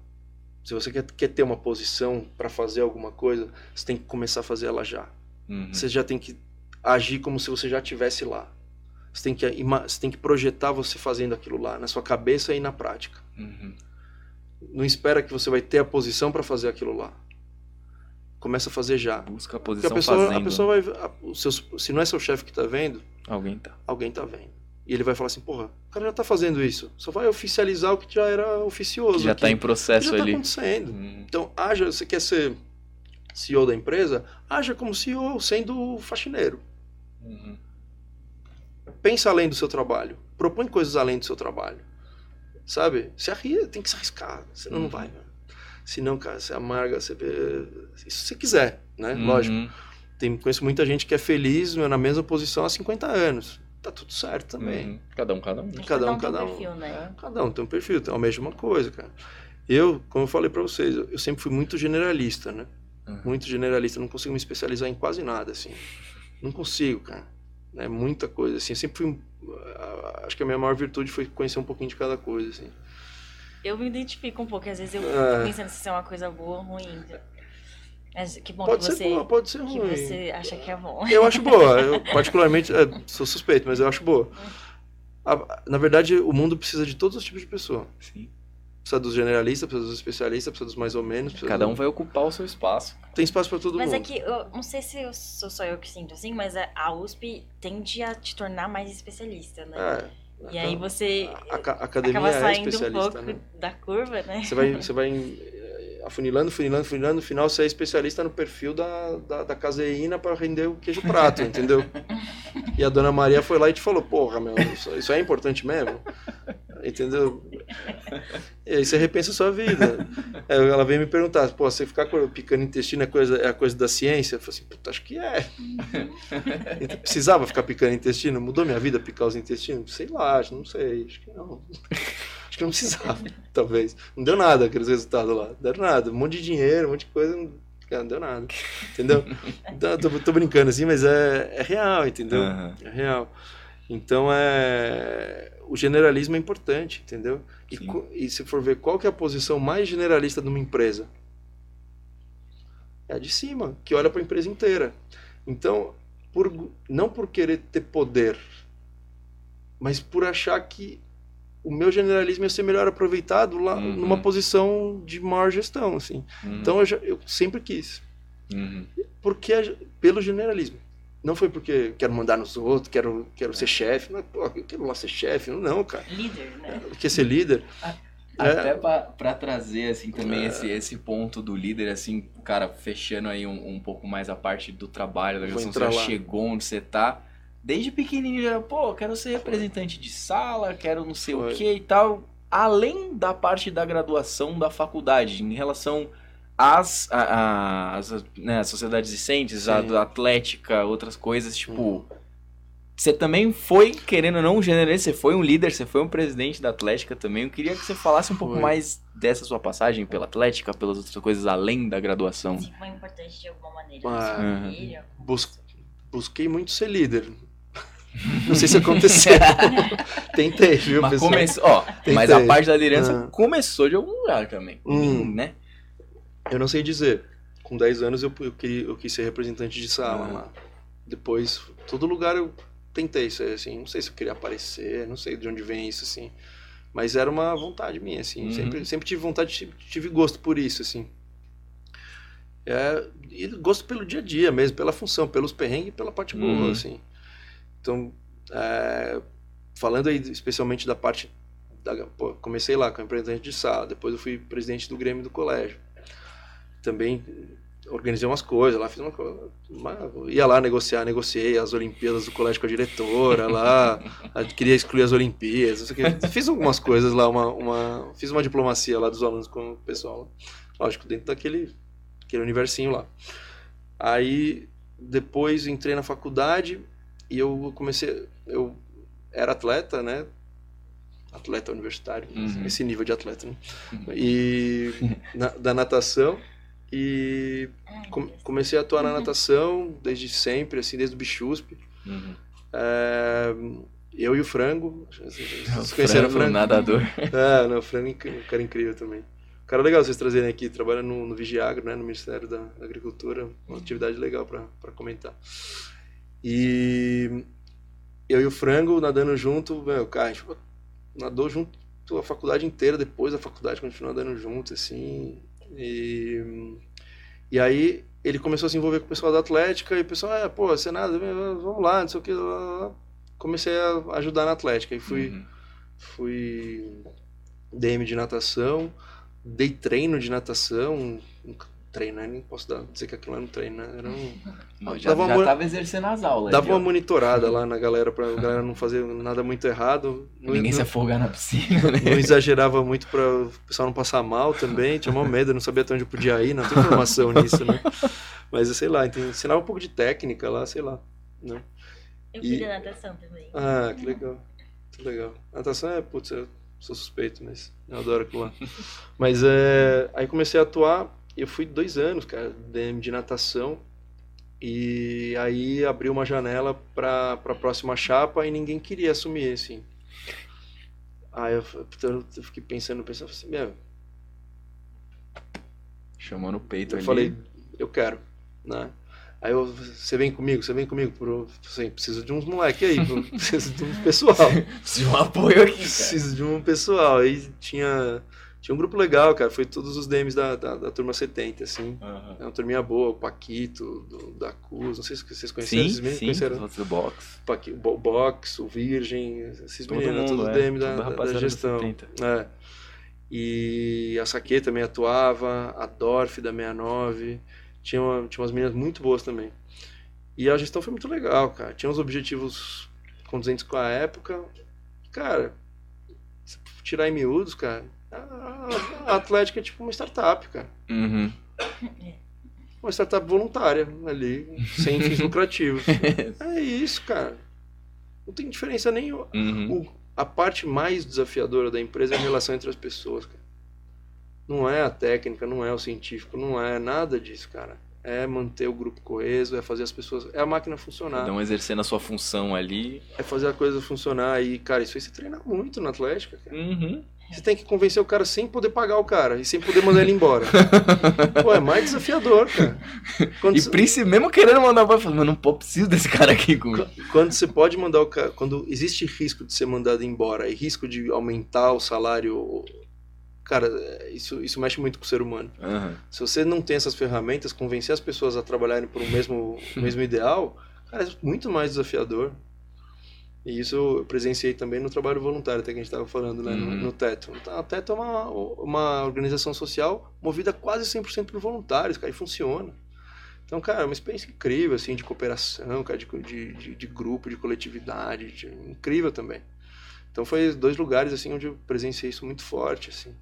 se você quer, quer ter uma posição para fazer alguma coisa, você tem que começar a fazer ela já. Uhum. Você já tem que agir como se você já estivesse lá. Você tem, que, você tem que projetar você fazendo aquilo lá, na sua cabeça e na prática. Uhum. Não espera que você vai ter a posição para fazer aquilo lá. Começa a fazer já. Busca a Porque posição a pessoa, fazendo. a pessoa vai. a- os seus, se não é seu chefe que tá vendo, Alguém tá. alguém tá vendo. E ele vai falar assim, porra, o cara já tá fazendo isso. Só vai oficializar o que já era oficioso. Já aqui. tá em processo já tá ali. acontecendo. Hum, Então, haja, você quer ser CEO da empresa, haja como CEO, sendo faxineiro. uhum. Pensa além do seu trabalho. Propõe coisas além do seu trabalho. Sabe? Se arria, tem que se arriscar. Senão não Uhum. vai, mano. Senão, cara, você amarga, você vê. Se você quiser, né? Uhum. Lógico. Tem, conheço muita gente que é feliz meu, na mesma posição há 50 anos. Tá tudo certo também. Uhum. Cada um, cada um. Acho que Cada um, tem cada um. perfil, né? Cada um tem um perfil, tem a mesma coisa, cara. Eu, como eu falei pra vocês, eu eu sempre fui muito generalista, né? Uhum. Muito generalista, não consigo me especializar em quase nada, assim. Não consigo, cara. É muita coisa, assim. Eu sempre fui. ah, Acho que a minha maior virtude foi conhecer um pouquinho de cada coisa, assim. Eu me identifico um pouco, às vezes eu É. fico pensando se isso é uma coisa boa ou ruim. Mas que bom Pode que ser você, boa, pode ser que ruim. você acha que é bom. Eu acho boa. *laughs* Eu, particularmente, é, sou suspeito, mas eu acho boa. A- na verdade, o mundo precisa de todos os tipos de pessoa. Sim. Precisa dos generalistas, precisa dos especialistas, precisa dos mais ou menos. Cada do- um vai ocupar o seu espaço. Tem espaço pra todo Mas mundo. é que eu não sei se eu sou só eu que sinto assim, mas a- a USP tende a te tornar mais especialista, né? É. E aí você A, a- acaba é saindo um especialista, pouco né? da curva, né? Você vai, *laughs* você vai eh, afunilando, afunilando, afunilando, no final você é especialista no perfil da, da, da caseína para render o queijo prato, entendeu? *laughs* E a dona Maria foi lá e te falou, porra, meu, isso, isso é importante mesmo? Entendeu? E aí você repensa a sua vida. Aí ela veio me perguntar, pô, você ficar picando intestino é, coisa, é a coisa da ciência? Eu falei assim, puta, acho que é. Então, Precisava ficar picando intestino? Mudou minha vida picar os intestinos? Sei lá, acho- não sei, acho que não. Acho que não precisava, *laughs* talvez. Não deu nada aqueles resultados lá. Não deram nada. Um monte de dinheiro, um monte de coisa. Não, deu nada. Entendeu? Então, tô, tô brincando assim, mas é, é real, entendeu? Aham. É real. Então é. O generalismo é importante, entendeu? E, e se for ver qual que é a posição mais generalista de uma empresa? É a de cima, que olha para a empresa inteira. Então, por, não por querer ter poder, mas por achar que o meu generalismo ia ser melhor aproveitado lá Uhum. numa posição de maior gestão, assim. Uhum. Então eu, já- eu sempre quis, Uhum. porque é pelo generalismo. Não foi porque quero mandar nos outros, quero, quero ser chefe. Não, pô, eu quero lá ser chefe. Não, não, cara. Líder, né? Quer ser líder? Até É. pra, pra trazer, assim, também É. esse, esse ponto do líder, assim, cara, fechando aí um, um pouco mais a parte do trabalho, da gestão, você já lá. chegou onde você tá. Desde pequenininho já, pô, quero ser representante de sala, quero não sei Foi. o que e tal. Além da parte da graduação da faculdade, em relação às, a- a- às né, as sociedades discentes, a Sim. da atlética, outras coisas, tipo... Você também foi, querendo ou não, um generalista, você foi um líder, você foi um presidente da Atlética também. Eu queria que você falasse um pouco Foi. mais dessa sua passagem pela Atlética, pelas outras coisas além da graduação. Se foi importante de alguma maneira Ah, família. Bus- busquei muito ser líder. Não sei se aconteceu. *laughs* Tentei, viu, Mas, pessoal? começou, ó, Tentei. mas a parte da liderança Ah. começou de algum lugar também, Hum. né? Eu não sei dizer. Com 10 anos eu, eu, quis, eu quis ser representante de sala Ah. lá. Depois, todo lugar eu tentei ser assim. Não sei se eu queria aparecer, não sei de onde vem isso, assim. Mas era uma vontade minha, assim. Uhum. Sempre, sempre tive vontade, tive, tive gosto por isso, assim. É, e gosto pelo dia a dia mesmo, pela função, pelos perrengues e pela parte boa, Uhum. assim. Então, é, falando aí especialmente da parte. Da, pô, comecei lá com representante de sala, depois eu fui presidente do Grêmio do colégio. Também organizei umas coisas lá, fiz uma coisa. ia lá negociar, negociei as Olimpíadas do colégio com a diretora lá, *laughs* queria excluir as Olimpíadas, não sei o quê. fiz algumas coisas lá, uma, uma, fiz uma diplomacia lá dos alunos com o pessoal. Lógico, dentro daquele aquele universinho lá. Aí depois entrei na faculdade e eu comecei, eu era atleta, né? Atleta universitário, Uhum. esse nível de atleta, né? Uhum. E na- da natação e com- comecei a atuar na natação desde sempre, assim, desde o Bichuspe. Uhum. É, eu e o Frango, vocês *laughs* O conheceram o frango, nadador. *laughs* É, não, o Frango é um cara incrível também. Cara legal vocês trazerem aqui, trabalha no, no Vigiagro, né, no Ministério da, da Agricultura, uma atividade legal para comentar. E eu e o Frango nadando junto, meu, cara, a gente nadou junto a faculdade inteira, depois da faculdade continuou nadando junto, assim. E, e aí ele começou a se envolver com o pessoal da Atlética e o pessoal, é, pô, você nada, vamos lá, não sei o que. Comecei a ajudar na Atlética e fui, uhum. fui DM de natação, dei treino de natação, treino, né? Nem posso dar, dizer que aquilo era um treino, né? Era um... *laughs* Não, já, já tava exercendo as aulas. Dava uma monitorada lá na *laughs* galera, pra galera não fazer nada muito errado. Ninguém não, se afogar na piscina, né? Não *laughs* exagerava muito para o pessoal não passar mal também. Tinha maior medo, não sabia até onde eu podia ir, não tem informação nisso, né? Mas, sei lá, ensinava um pouco de técnica lá, sei lá, né? Eu fui e... da natação também. Ah, que legal. Que legal. Natação é, putz, eu sou suspeito, mas eu adoro aquilo lá. Mas é, aí comecei a atuar eu fui dois anos, cara, DM de natação. E aí abriu uma janela para a próxima chapa e ninguém queria assumir, assim. Aí eu, eu fiquei pensando, pensando assim, meu. Chamou no peito eu ali. falei, eu quero, né? Aí eu, você vem comigo, você vem comigo, pro, assim, preciso de uns moleque aí, preciso de um pessoal. *laughs* preciso de um apoio aqui, cara. Preciso de um pessoal. Aí tinha tinha um grupo legal, cara. Foi todos os DMs da, da, da turma 70, assim. Uhum. É uma turminha boa, o Paquito, do, da Cus, não sei se vocês conheceram. Sim, esses sim, conheceram? do Box. Paqui, o Box, o Virgem, esses Todo meninos, mundo, todos é, DM da, da, da gestão. É. E a Saque também atuava, a Dorf da 69. Tinha, uma, tinha umas meninas muito boas também. E a gestão foi muito legal, cara. Tinha uns objetivos condizentes com a época. Cara, se tirar em miúdos, cara, a Atlética é tipo uma startup, cara. Uhum. Uma startup voluntária ali, sem fins *laughs* lucrativos. é isso, cara. Não tem diferença nenhuma. Uhum. O, a parte mais desafiadora da empresa é a relação entre as pessoas, cara. Não é a técnica, não é o científico, não é nada disso, cara é manter o grupo coeso, é fazer as pessoas. É a máquina funcionar. Então, exercendo a sua função ali. É fazer a coisa funcionar. E, cara, isso aí você treina muito na Atlética, cara. Uhum. Você tem que convencer o cara sem poder pagar o cara e sem poder mandar ele embora. *laughs* Pô, é mais desafiador, cara. Quando e você... mesmo querendo mandar embora, mas não pô, preciso desse cara aqui comigo. Quando você pode mandar o cara. Quando existe risco de ser mandado embora e risco de aumentar o salário cara, isso, isso mexe muito com o ser humano. Uhum. Se você não tem essas ferramentas, convencer as pessoas a trabalharem por um mesmo, *laughs* mesmo ideal, cara, é muito mais desafiador. E isso eu presenciei também no trabalho voluntário, até que a gente estava falando, né, uhum. no, no, Teto. Então, a Teto é uma, uma organização social movida quase 100% por voluntários, cara, e funciona. Então, cara, é uma experiência incrível, assim, de cooperação, cara, de, de, de grupo, de coletividade, de, incrível também. Então, foi dois lugares, assim, onde eu presenciei isso muito forte, assim.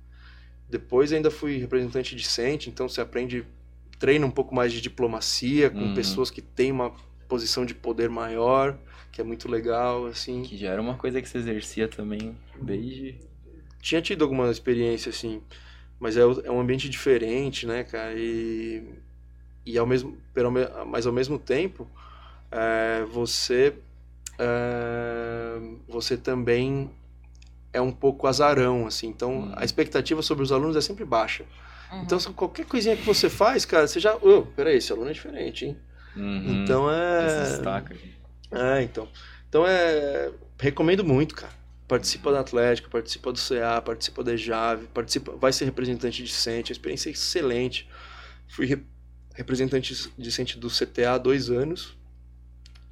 Depois ainda fui representante discente, então você aprende, treina um pouco mais de diplomacia com uhum. pessoas que têm uma posição de poder maior, que é muito legal, assim. Que já era uma coisa que você exercia também desde... Tinha tido alguma experiência, assim, mas é, é um ambiente diferente, né, cara, e, e ao mesmo, mas ao mesmo tempo, é, você, é, você também é um pouco azarão, assim. Então, uhum. a expectativa sobre os alunos é sempre baixa. Uhum. Então, qualquer coisinha que você faz, cara, você já... Oh, peraí, esse aluno é diferente, hein? Uhum. Então, é... Se destaca. É, então. Então, é... Recomendo muito, cara. Participa da Atlética, participa do CA, participa da EJAV, participa... vai ser representante discente. A experiência é excelente. Fui re... representante discente do CTA há dois anos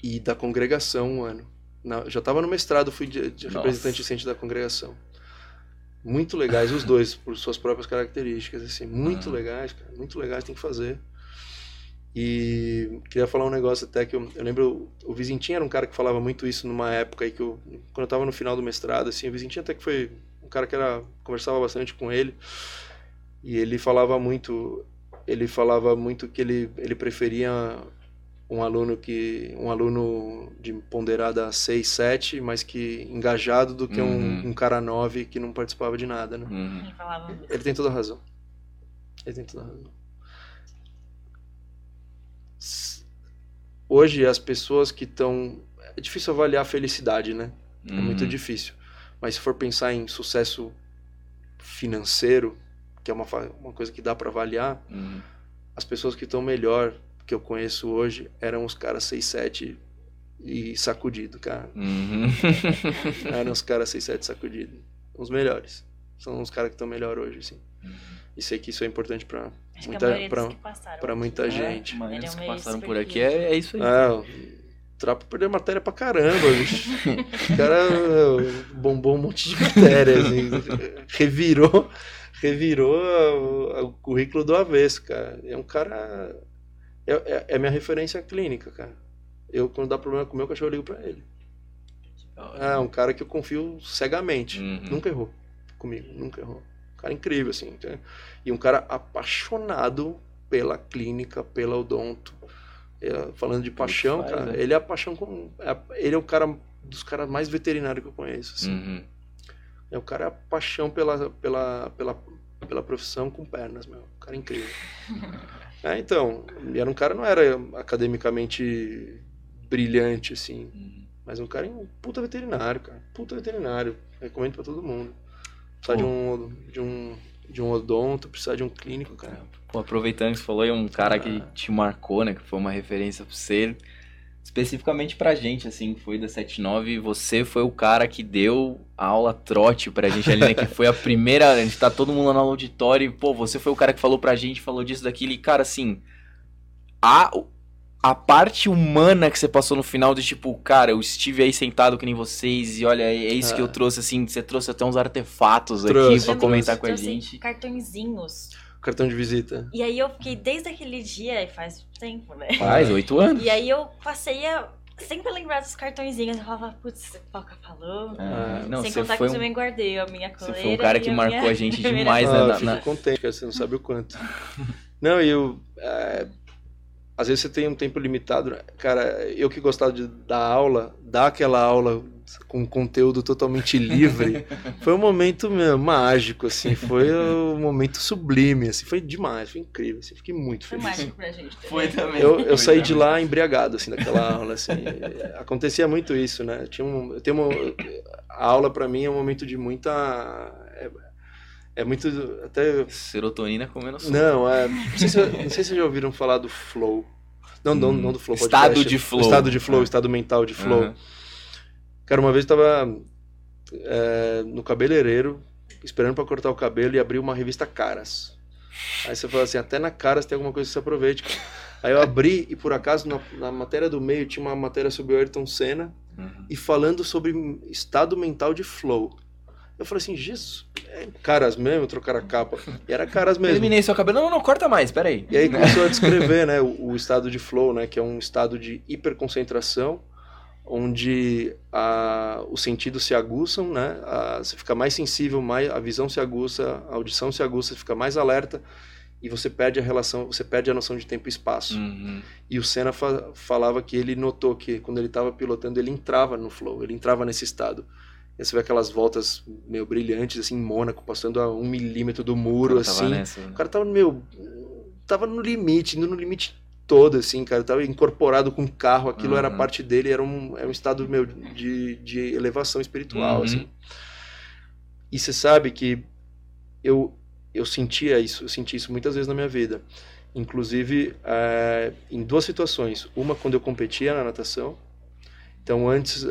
e da congregação um ano. Na, já estava no mestrado, fui de, de representante docente da congregação. Muito legais os dois, por suas próprias características, assim, muito uhum. legais, cara, muito legais, tem que fazer. E queria falar um negócio até que eu, eu lembro, o Vizintinho era um cara que falava muito isso numa época aí que eu, quando eu estava no final do mestrado, assim, o Vizintinho até que foi um cara que era, conversava bastante com ele, e ele falava muito, ele falava muito que ele, ele preferia um aluno que um aluno de ponderada 6, 7, mas que engajado do que uhum. um, um, cara 9 que não participava de nada, né? Uhum. Ele tem toda a razão. Ele tem toda a razão. Hoje as pessoas que estão é difícil avaliar a felicidade, né? É muito uhum. difícil. Mas se for pensar em sucesso financeiro, que é uma, uma coisa que dá para avaliar, uhum. as pessoas que estão melhor que eu conheço hoje eram os caras 6, 7 e sacudido, cara. Uhum. *laughs* *laughs* Eram os caras 6, 7 sacudidos. Os melhores. São os caras que estão melhor hoje, assim. E sei que isso é importante pra Acho que a muita, pra, dos que passaram. pra muita É, gente. é que passaram por super aqui é, é isso aí. É, o Trapo perdeu matéria pra caramba, bicho. *laughs* O cara bombou um monte de matéria, assim. Revirou, revirou o, o currículo do avesso, cara. É um cara. É, é, é minha referência clínica, cara. Eu, quando dá problema com o meu cachorro, eu ligo pra ele. É um cara que eu confio cegamente. Uhum. Nunca errou comigo, nunca errou. Cara incrível, assim. entende? E um cara apaixonado pela clínica, pela odonto. É, falando de paixão, faz, cara, né? ele é a paixão com. é- ele é o cara dos caras mais veterinários que eu conheço. assim. Uhum. É o cara é a paixão pela, pela, pela, pela profissão com pernas, meu. Um cara incrível. *laughs* é, então, era um cara não era academicamente brilhante, assim. Uhum. Mas um cara é um puta veterinário, cara. Puta veterinário. Recomendo pra todo mundo. Precisar de um, de um de um odonto, precisar de um clínico, cara. Pô, aproveitando que você falou aí, um cara que Ah. te marcou, né? Que foi uma referência pra você. Especificamente pra gente, assim, que foi da 79, você foi o cara que deu a aula trote pra gente ali, né? Que foi a *laughs* primeira. A gente tá todo mundo lá no auditório e, pô, você foi o cara que falou pra gente, falou disso, daquilo, e, cara, assim. A, a parte humana que você passou no final de tipo, cara, eu estive aí sentado que nem vocês, e olha, é isso que eu Ah. trouxe, assim, você trouxe até uns artefatos aqui Trouxe, pra Eu comentar trouxe- com a gente. cartõezinhos. Cartão de visita. E aí eu fiquei desde aquele dia, e faz tempo, né? Faz oito anos. E aí eu passei a sempre lembrar dos cartõezinhos. Eu falava, putz, o Pauca falou. Ah, Ah, não, Sem você contar foi que eu um, também guardei a minha você coleira. foi um cara que a marcou minha a gente *laughs* demais, né? Ah, eu na- fico na- contente, cara, você não sabe o quanto. *laughs* Não, e eu. é, às vezes você tem um tempo limitado. né? Cara, eu que gostava de dar aula, dar aquela aula com conteúdo totalmente *laughs* livre, foi um momento meu, mágico, assim. Foi um momento sublime, assim. Foi demais, foi incrível. Assim, fiquei muito Foi feliz. mágico pra gente. também. Foi também. Eu, eu Foi saí de também. lá embriagado, assim, daquela aula, assim. *laughs* Acontecia muito isso, né? Tinha um, eu tenho uma, a aula, pra mim, é um momento de muita... É, muito... Até... Serotonina comendo açúcar. Não, é, não, sei se, não sei se vocês já ouviram falar do flow. Não, não, Hum, não do flow estado podcast, de o flow. Estado de flow, É. estado mental de flow. Aham. Cara, uma vez eu tava é, no cabeleireiro, esperando pra cortar o cabelo e abri uma revista Caras. Aí você fala assim, até na Caras tem alguma coisa que você aproveite. cara. Aí eu abri e por acaso na, na matéria do meio tinha uma matéria sobre o Ayrton Senna Uhum. e falando sobre estado mental de flow. Eu falei assim, Jesus, é Caras mesmo, trocar a capa. E era Caras mesmo. Terminei seu cabelo. Não, não, corta mais, peraí. E aí começou a descrever né, o, o estado de flow, né, que é um estado de hiperconcentração, onde a, os sentidos se aguçam, né, a- você fica mais sensível, mais, a visão se aguça, a audição se aguça, você fica mais alerta e você perde a relação, você perde a noção de tempo e espaço. Uhum. E o Senna fa- falava que ele notou que quando ele estava pilotando, ele entrava no flow, ele entrava nesse estado. E você vê aquelas voltas meio brilhantes, assim, em Mônaco, passando a um milímetro do muro, tava assim. nessa, né? O cara tava, meu, tava no limite, indo no limite todo, assim, cara. Tava incorporado com o carro, aquilo era Uhum. parte dele, era um, era um estado, meu, de, de elevação espiritual, Uhum. assim. E você sabe que eu, eu sentia isso, eu senti isso muitas vezes na minha vida. Inclusive, eh, em duas situações. Uma, quando eu competia na natação. Então, antes,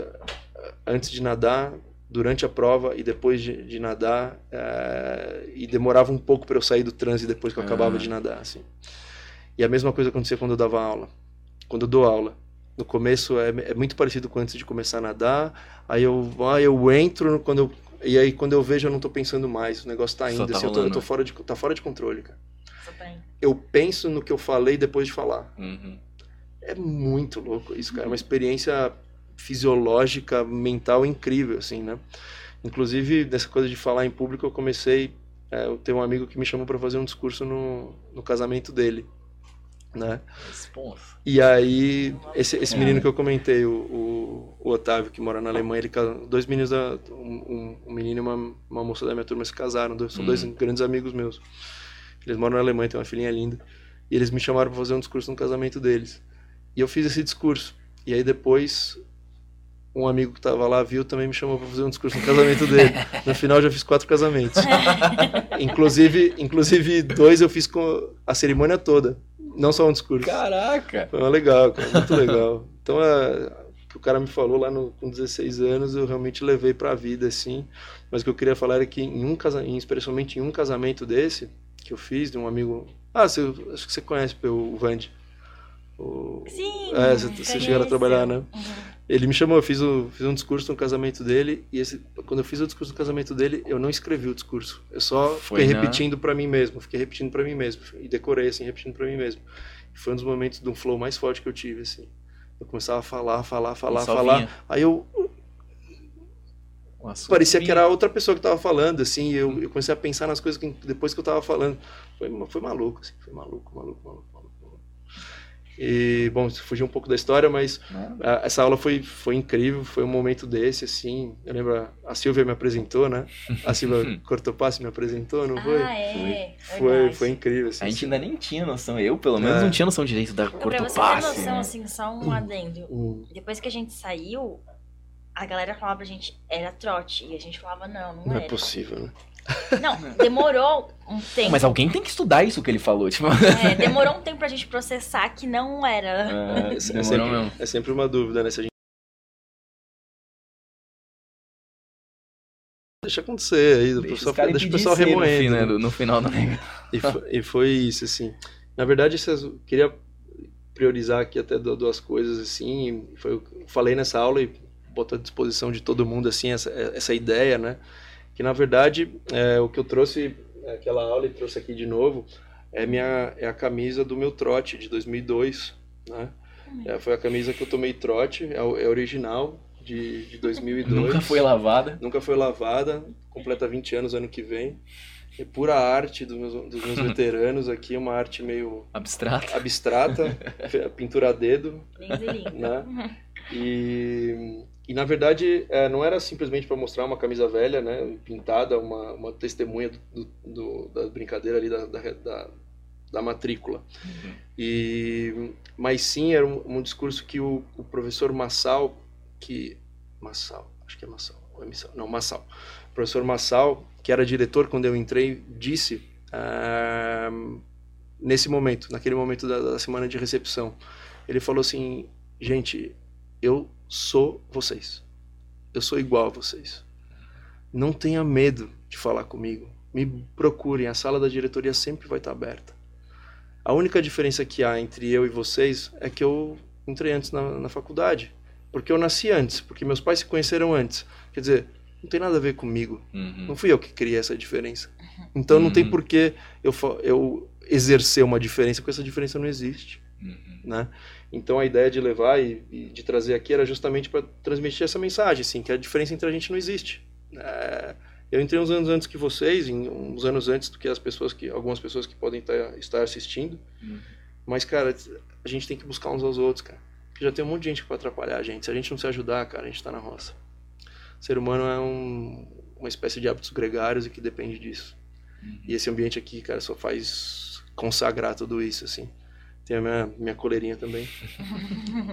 antes de nadar, durante a prova e depois de, de nadar. eh, e demorava um pouco para eu sair do transe depois que eu acabava Ah. de nadar, assim. E a mesma coisa acontecia quando eu dava aula. Quando eu dou aula. No começo é, é muito parecido com antes de começar a nadar. Aí eu, ah, eu entro no- quando eu, e aí quando eu vejo eu não tô pensando mais. O negócio tá Só indo, tá assim, eu tô, eu tô fora de tá fora de controle, cara. Tem. Eu penso no que eu falei depois de falar. Uhum. É muito louco isso, cara. É uma experiência fisiológica, mental incrível, assim, né? Inclusive, nessa coisa de falar em público, eu comecei. é, eu tenho um amigo que me chamou para fazer um discurso no, no casamento dele, né? Responsa. E aí, esse, esse menino que eu comentei, o, o, o Otávio, que mora na Alemanha, ele ca- dois meninos, da- um, um- menino e uma, uma moça da minha turma se casaram, dois- são dois Hum. grandes amigos meus. Eles moram na Alemanha, tem uma filhinha linda. E eles me chamaram para fazer um discurso no casamento deles. E eu fiz esse discurso. E aí depois, um amigo que tava lá viu também me chamou para fazer um discurso no casamento dele. No final, já fiz quatro casamentos. *laughs* inclusive, inclusive, dois eu fiz com a cerimônia toda, não só um discurso. Caraca! Foi uma legal, cara, muito legal. Então, é, que o cara me falou lá no, com 16 anos, eu realmente levei para a vida, assim. Mas o que eu queria falar era que em um casamento, especialmente em um casamento desse, que eu fiz, de um amigo... Ah, você, acho que você conhece o Vande. O... Sim, é, você, chegaram a trabalhar, né? Uhum. Ele me chamou, eu fiz, o, fiz um discurso no casamento dele, e esse, quando eu fiz o discurso no casamento dele, eu não escrevi o discurso. Eu só Foi, fiquei né? repetindo para mim mesmo, fiquei repetindo para mim mesmo, e decorei, assim, repetindo para mim mesmo. Foi um dos momentos de um flow mais forte que eu tive, assim. Eu começava a falar, falar, falar, falar. Vinha. Aí eu. Parecia que era outra pessoa que tava falando, assim. Eu, eu comecei a pensar nas coisas que, depois que eu tava falando. Foi, foi maluco, assim. Foi maluco, maluco, maluco. E, bom, fugiu um pouco da história, mas a, essa aula foi, foi incrível, foi um momento desse, assim. Eu lembro, a Silvia me apresentou, né? A Silvia *laughs* Cortopasse me apresentou, não foi? Ah, é. Foi, foi, foi, incrível, assim. A gente ainda nem tinha noção, eu pelo menos é. não tinha noção direito da Cortopasse. Pra você ter noção, né? assim, só um adendo. Hum. Depois que a gente saiu, a galera falava pra gente, era trote. E a gente falava, não, não, não é era. Não é possível, né? Não, demorou um tempo. Mas alguém tem que estudar isso que ele falou. Tipo... É, demorou um tempo pra gente processar que não era. É, é, sempre, é sempre uma dúvida, né? Se a gente... Deixa acontecer aí, deixa, pessoal, deixa o pessoal remoendo. No, fim, né? no final do e, foi, e foi isso, assim. Na verdade, eu queria priorizar aqui até duas coisas, assim. Foi, eu falei nessa aula e boto à disposição de todo mundo, assim, essa, essa ideia, né? Que na verdade é, o que eu trouxe aquela aula e trouxe aqui de novo é minha é a camisa do meu trote de 2002, né? É, foi a camisa que eu tomei trote, é, é original de, de 2002. Nunca foi lavada. Nunca foi lavada, completa 20 anos ano que vem. É pura arte dos meus, dos meus *laughs* veteranos aqui, uma arte meio abstrata, abstrata *laughs* pintura a dedo, né? *laughs* E e na verdade é, não era simplesmente para mostrar uma camisa velha, né, pintada, uma, uma testemunha do, do, da brincadeira ali da, da, da, da matrícula. Uhum. E, mas sim era um, um discurso que o, o, professor Massal, que Massal, acho que é Massal, ou é Missal, não Massal, o professor Massal, que era diretor quando eu entrei, disse uh, nesse momento, naquele momento da, da semana de recepção, ele falou assim, gente, eu sou vocês. Eu sou igual a vocês. Não tenha medo de falar comigo. Me procurem, a sala da diretoria sempre vai estar aberta. A única diferença que há entre eu e vocês é que eu entrei antes na, na faculdade. Porque eu nasci antes, porque meus pais se conheceram antes. Quer dizer, não tem nada a ver comigo. Uhum. Não fui eu que criei essa diferença. Então não tem uhum. por que eu, eu exercer uma diferença, porque essa diferença não existe. Uhum. Né? Então a ideia de levar e, e de trazer aqui era justamente para transmitir essa mensagem, assim, que a diferença entre a gente não existe. É, eu entrei uns anos antes que vocês, uns anos antes do que as pessoas que algumas pessoas que podem tá, estar assistindo. Uhum. Mas cara, a gente tem que buscar uns aos outros, cara. Porque já tem um monte de gente para atrapalhar a gente. Se a gente não se ajudar, cara, a gente está na roça. O ser humano é um, uma espécie de hábitos gregários e que depende disso. Uhum. E esse ambiente aqui, cara, só faz consagrar tudo isso, assim. Tem a minha, minha coleirinha também.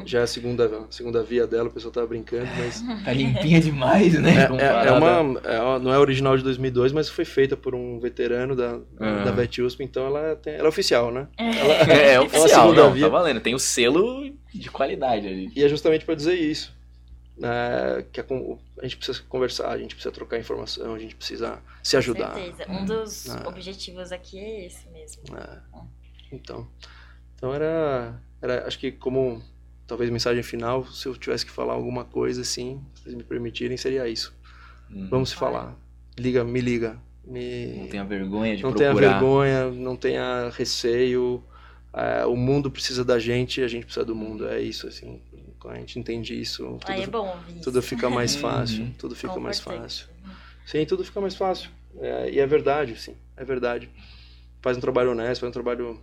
Já é a segunda, segunda via dela, o pessoal tava brincando, mas... Tá limpinha demais, né? É, é, é uma, é, não é original de 2002, mas foi feita por um veterano da, ah. da Bet USP, então ela, tem, ela é oficial, né? É, ela, é, é oficial, não, via. tá valendo. Tem o selo de qualidade ali. E é justamente para dizer isso. É, que a, a, gente precisa conversar, a gente precisa trocar informação, a gente precisa se ajudar. Com certeza. Um dos é. objetivos aqui é esse mesmo. É. Então... Então era, era, acho que como talvez mensagem final, se eu tivesse que falar alguma coisa assim, se vocês me permitirem, seria isso. Hum. Vamos se falar. Liga, me liga. Me... Não tenha vergonha de não procurar. Não tenha vergonha, não tenha receio. É, o mundo precisa da gente e a gente precisa do mundo. É isso, assim. Quando a gente entende isso, tudo, ah, é bom, tudo fica mais fácil. Uhum. Tudo fica mais fácil. Sim, tudo fica mais fácil. É, e é verdade, sim. É verdade. Faz um trabalho honesto, faz um trabalho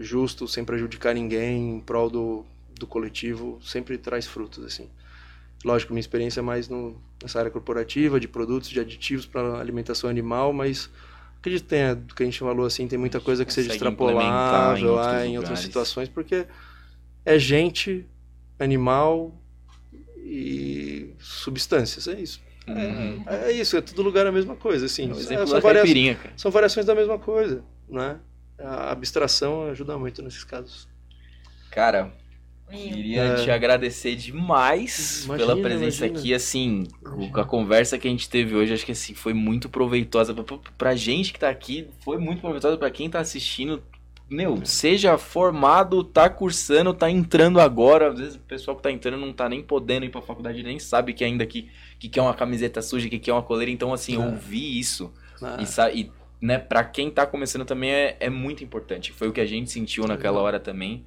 justo, sem prejudicar ninguém, em prol do, do coletivo, sempre traz frutos, assim. Lógico, minha experiência é mais no, nessa área corporativa, de produtos, de aditivos para alimentação animal, mas acredito que tenha, do que a gente falou assim, tem muita coisa que seja extrapolável em, outros, em outras situações, porque é gente, animal e substâncias, é isso. Uhum. É, é, isso, é todo lugar a mesma coisa, assim. É, são, varia são variações da mesma coisa, né? A abstração ajuda muito nesses casos. Cara, Queria É. te agradecer demais Imagina, pela presença imagina. aqui, assim, Imagina. a conversa que a gente teve hoje, acho que assim, foi muito proveitosa pra, pra- pra gente que tá aqui, foi muito proveitosa pra quem tá assistindo. Meu, seja formado, tá cursando, tá entrando agora, às vezes o pessoal que tá entrando não tá nem podendo ir pra faculdade, nem sabe que ainda que, que quer uma camiseta suja, que quer uma coleira, então assim, É. ouvir isso Ah, e, e né, pra quem tá começando também é, é muito importante. Foi o que a gente sentiu naquela hora também.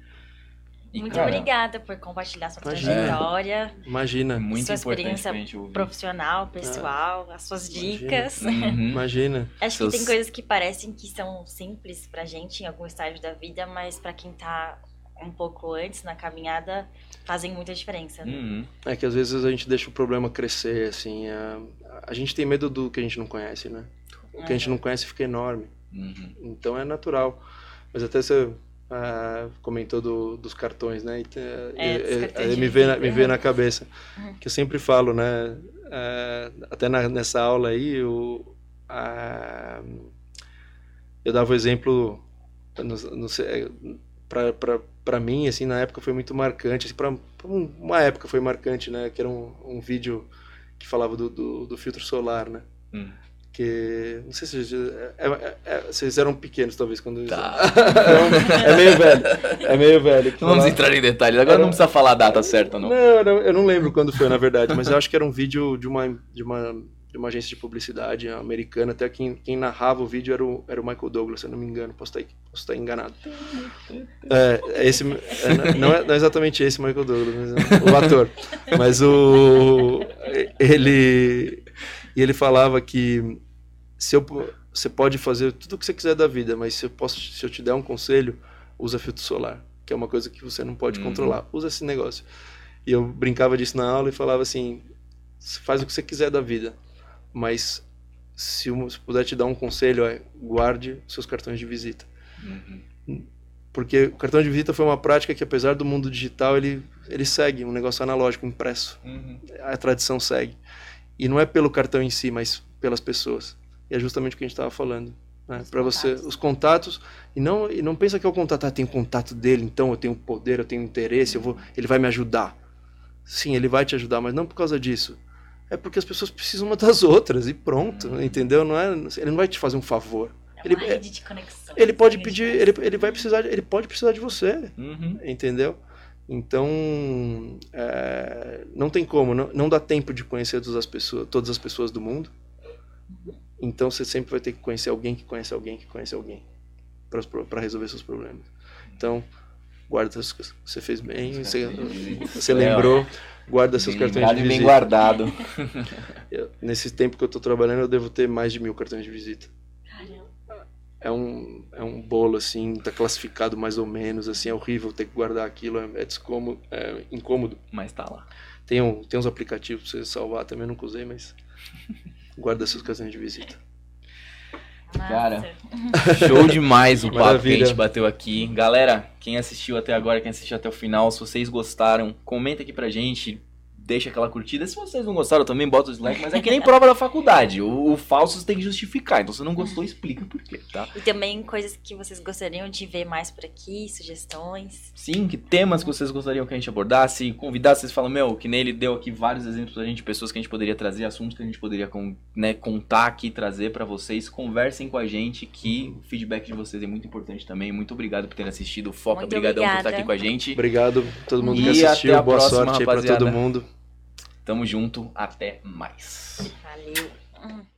E, Muito cara, obrigada por compartilhar sua Imagina. trajetória, Imagina, muito Sua importante experiência profissional, pessoal, as suas Imagina. dicas. Uhum. *laughs* imagina. Acho Seus- que tem coisas que parecem que são simples pra gente em algum estágio da vida, mas pra quem tá um pouco antes na caminhada, fazem muita diferença. né? Uhum. É que às vezes a gente deixa o problema crescer, assim. A, a gente tem medo do que a gente não conhece, né? O que a gente não conhece fica enorme. Uhum. Então é natural. Mas até você ah, comentou do- dos cartões, né? E, É, e- dos e- me veio na, me veio na cabeça. Uhum. Que eu sempre falo, né? ah, até na- nessa aula aí, o, ah, eu dava o exemplo, pra, pra mim, assim, na época foi muito marcante. Assim, um- uma época foi marcante, né? Que era um, um vídeo que falava do, do, do filtro solar, né? Hum. Que não sei se vocês- é- é- é- vocês eram pequenos talvez quando Tá. é meio velho é meio velho Não vamos falava- entrar em detalhes. Agora Era- não precisa falar a data certa, não. não, eu não lembro quando foi na verdade mas eu acho que era um vídeo de uma de uma de uma agência de publicidade americana até quem, quem narrava o vídeo era o, era o Michael Douglas se eu não me engano posso estar posso estar enganado é, é esse é, não, é, não é exatamente esse Michael Douglas mas o ator mas o ele e ele falava que se eu, você pode fazer tudo o que você quiser da vida, mas se eu, posso, se eu te der um conselho, usa filtro solar, que é uma coisa que você não pode Uhum. controlar. Usa esse negócio. E eu brincava disso na aula e falava assim: faz o que você quiser da vida, mas se eu se puder te dar um conselho, é guarde seus cartões de visita. Uhum. Porque o cartão de visita foi uma prática que, apesar do mundo digital, ele, ele segue um negócio analógico, impresso Uhum. a tradição segue. E não é pelo cartão em si, mas pelas pessoas. E é justamente o que a gente estava falando. Né? Para você, os contatos. E não, e não pensa que é o contato, ah, tem contato dele, então eu tenho poder, eu tenho interesse, eu vou, ele vai me ajudar. Sim, ele vai te ajudar, mas não por causa disso. É porque as pessoas precisam uma das *laughs* outras e pronto, Uhum. entendeu? Não é, ele não vai te fazer um favor. É Ele- uma rede de conexão. Ele pode Rede pedir, de ele, ele vai precisar, de- ele pode precisar de você Uhum. entendeu? Então, é, não tem como, não, não dá tempo de conhecer todas as pessoas, todas as pessoas do mundo. Então você sempre vai ter que conhecer alguém que conhece alguém que conhece alguém para resolver seus problemas. Então, guarda essas coisas. Você fez bem, você, você lembrou, guarda seus Bem cartões de e bem visita. guardado. Eu- nesse tempo que eu estou trabalhando, eu devo ter mais de mil cartões de visita. É um, é um bolo assim, tá classificado mais ou menos, assim, é horrível ter que guardar aquilo, é, é é incômodo. Mas tá lá. Tem, um, tem uns aplicativos pra você salvar, também nunca usei, mas *laughs* guarda seus cartões de visita. Cara. Show demais o *laughs* papo que a gente bateu aqui. Galera, quem assistiu até agora, quem assistiu até o final, se vocês gostaram, comenta aqui pra gente. Deixa aquela curtida. Se vocês não gostaram também, bota o dislike. Mas é que nem prova da faculdade. O, o falso você tem que justificar. Então se não gostou, explica por quê, tá? E também coisas que vocês gostariam de ver mais por aqui, sugestões. Sim, que temas que vocês gostariam que a gente abordasse, convidar, vocês falam, meu, que nem ele deu aqui vários exemplos pra gente, de pessoas que a gente poderia trazer, assuntos que a gente poderia con- né, contar aqui, trazer pra vocês, conversem com a gente, que o feedback de vocês é muito importante também, muito obrigado por terem assistido, Foca, Muito obrigadão por estar aqui com a gente, Obrigado a todo mundo E que até assistiu, a boa próxima, sorte aí pra todo mundo. Tamo junto, até mais. Valeu.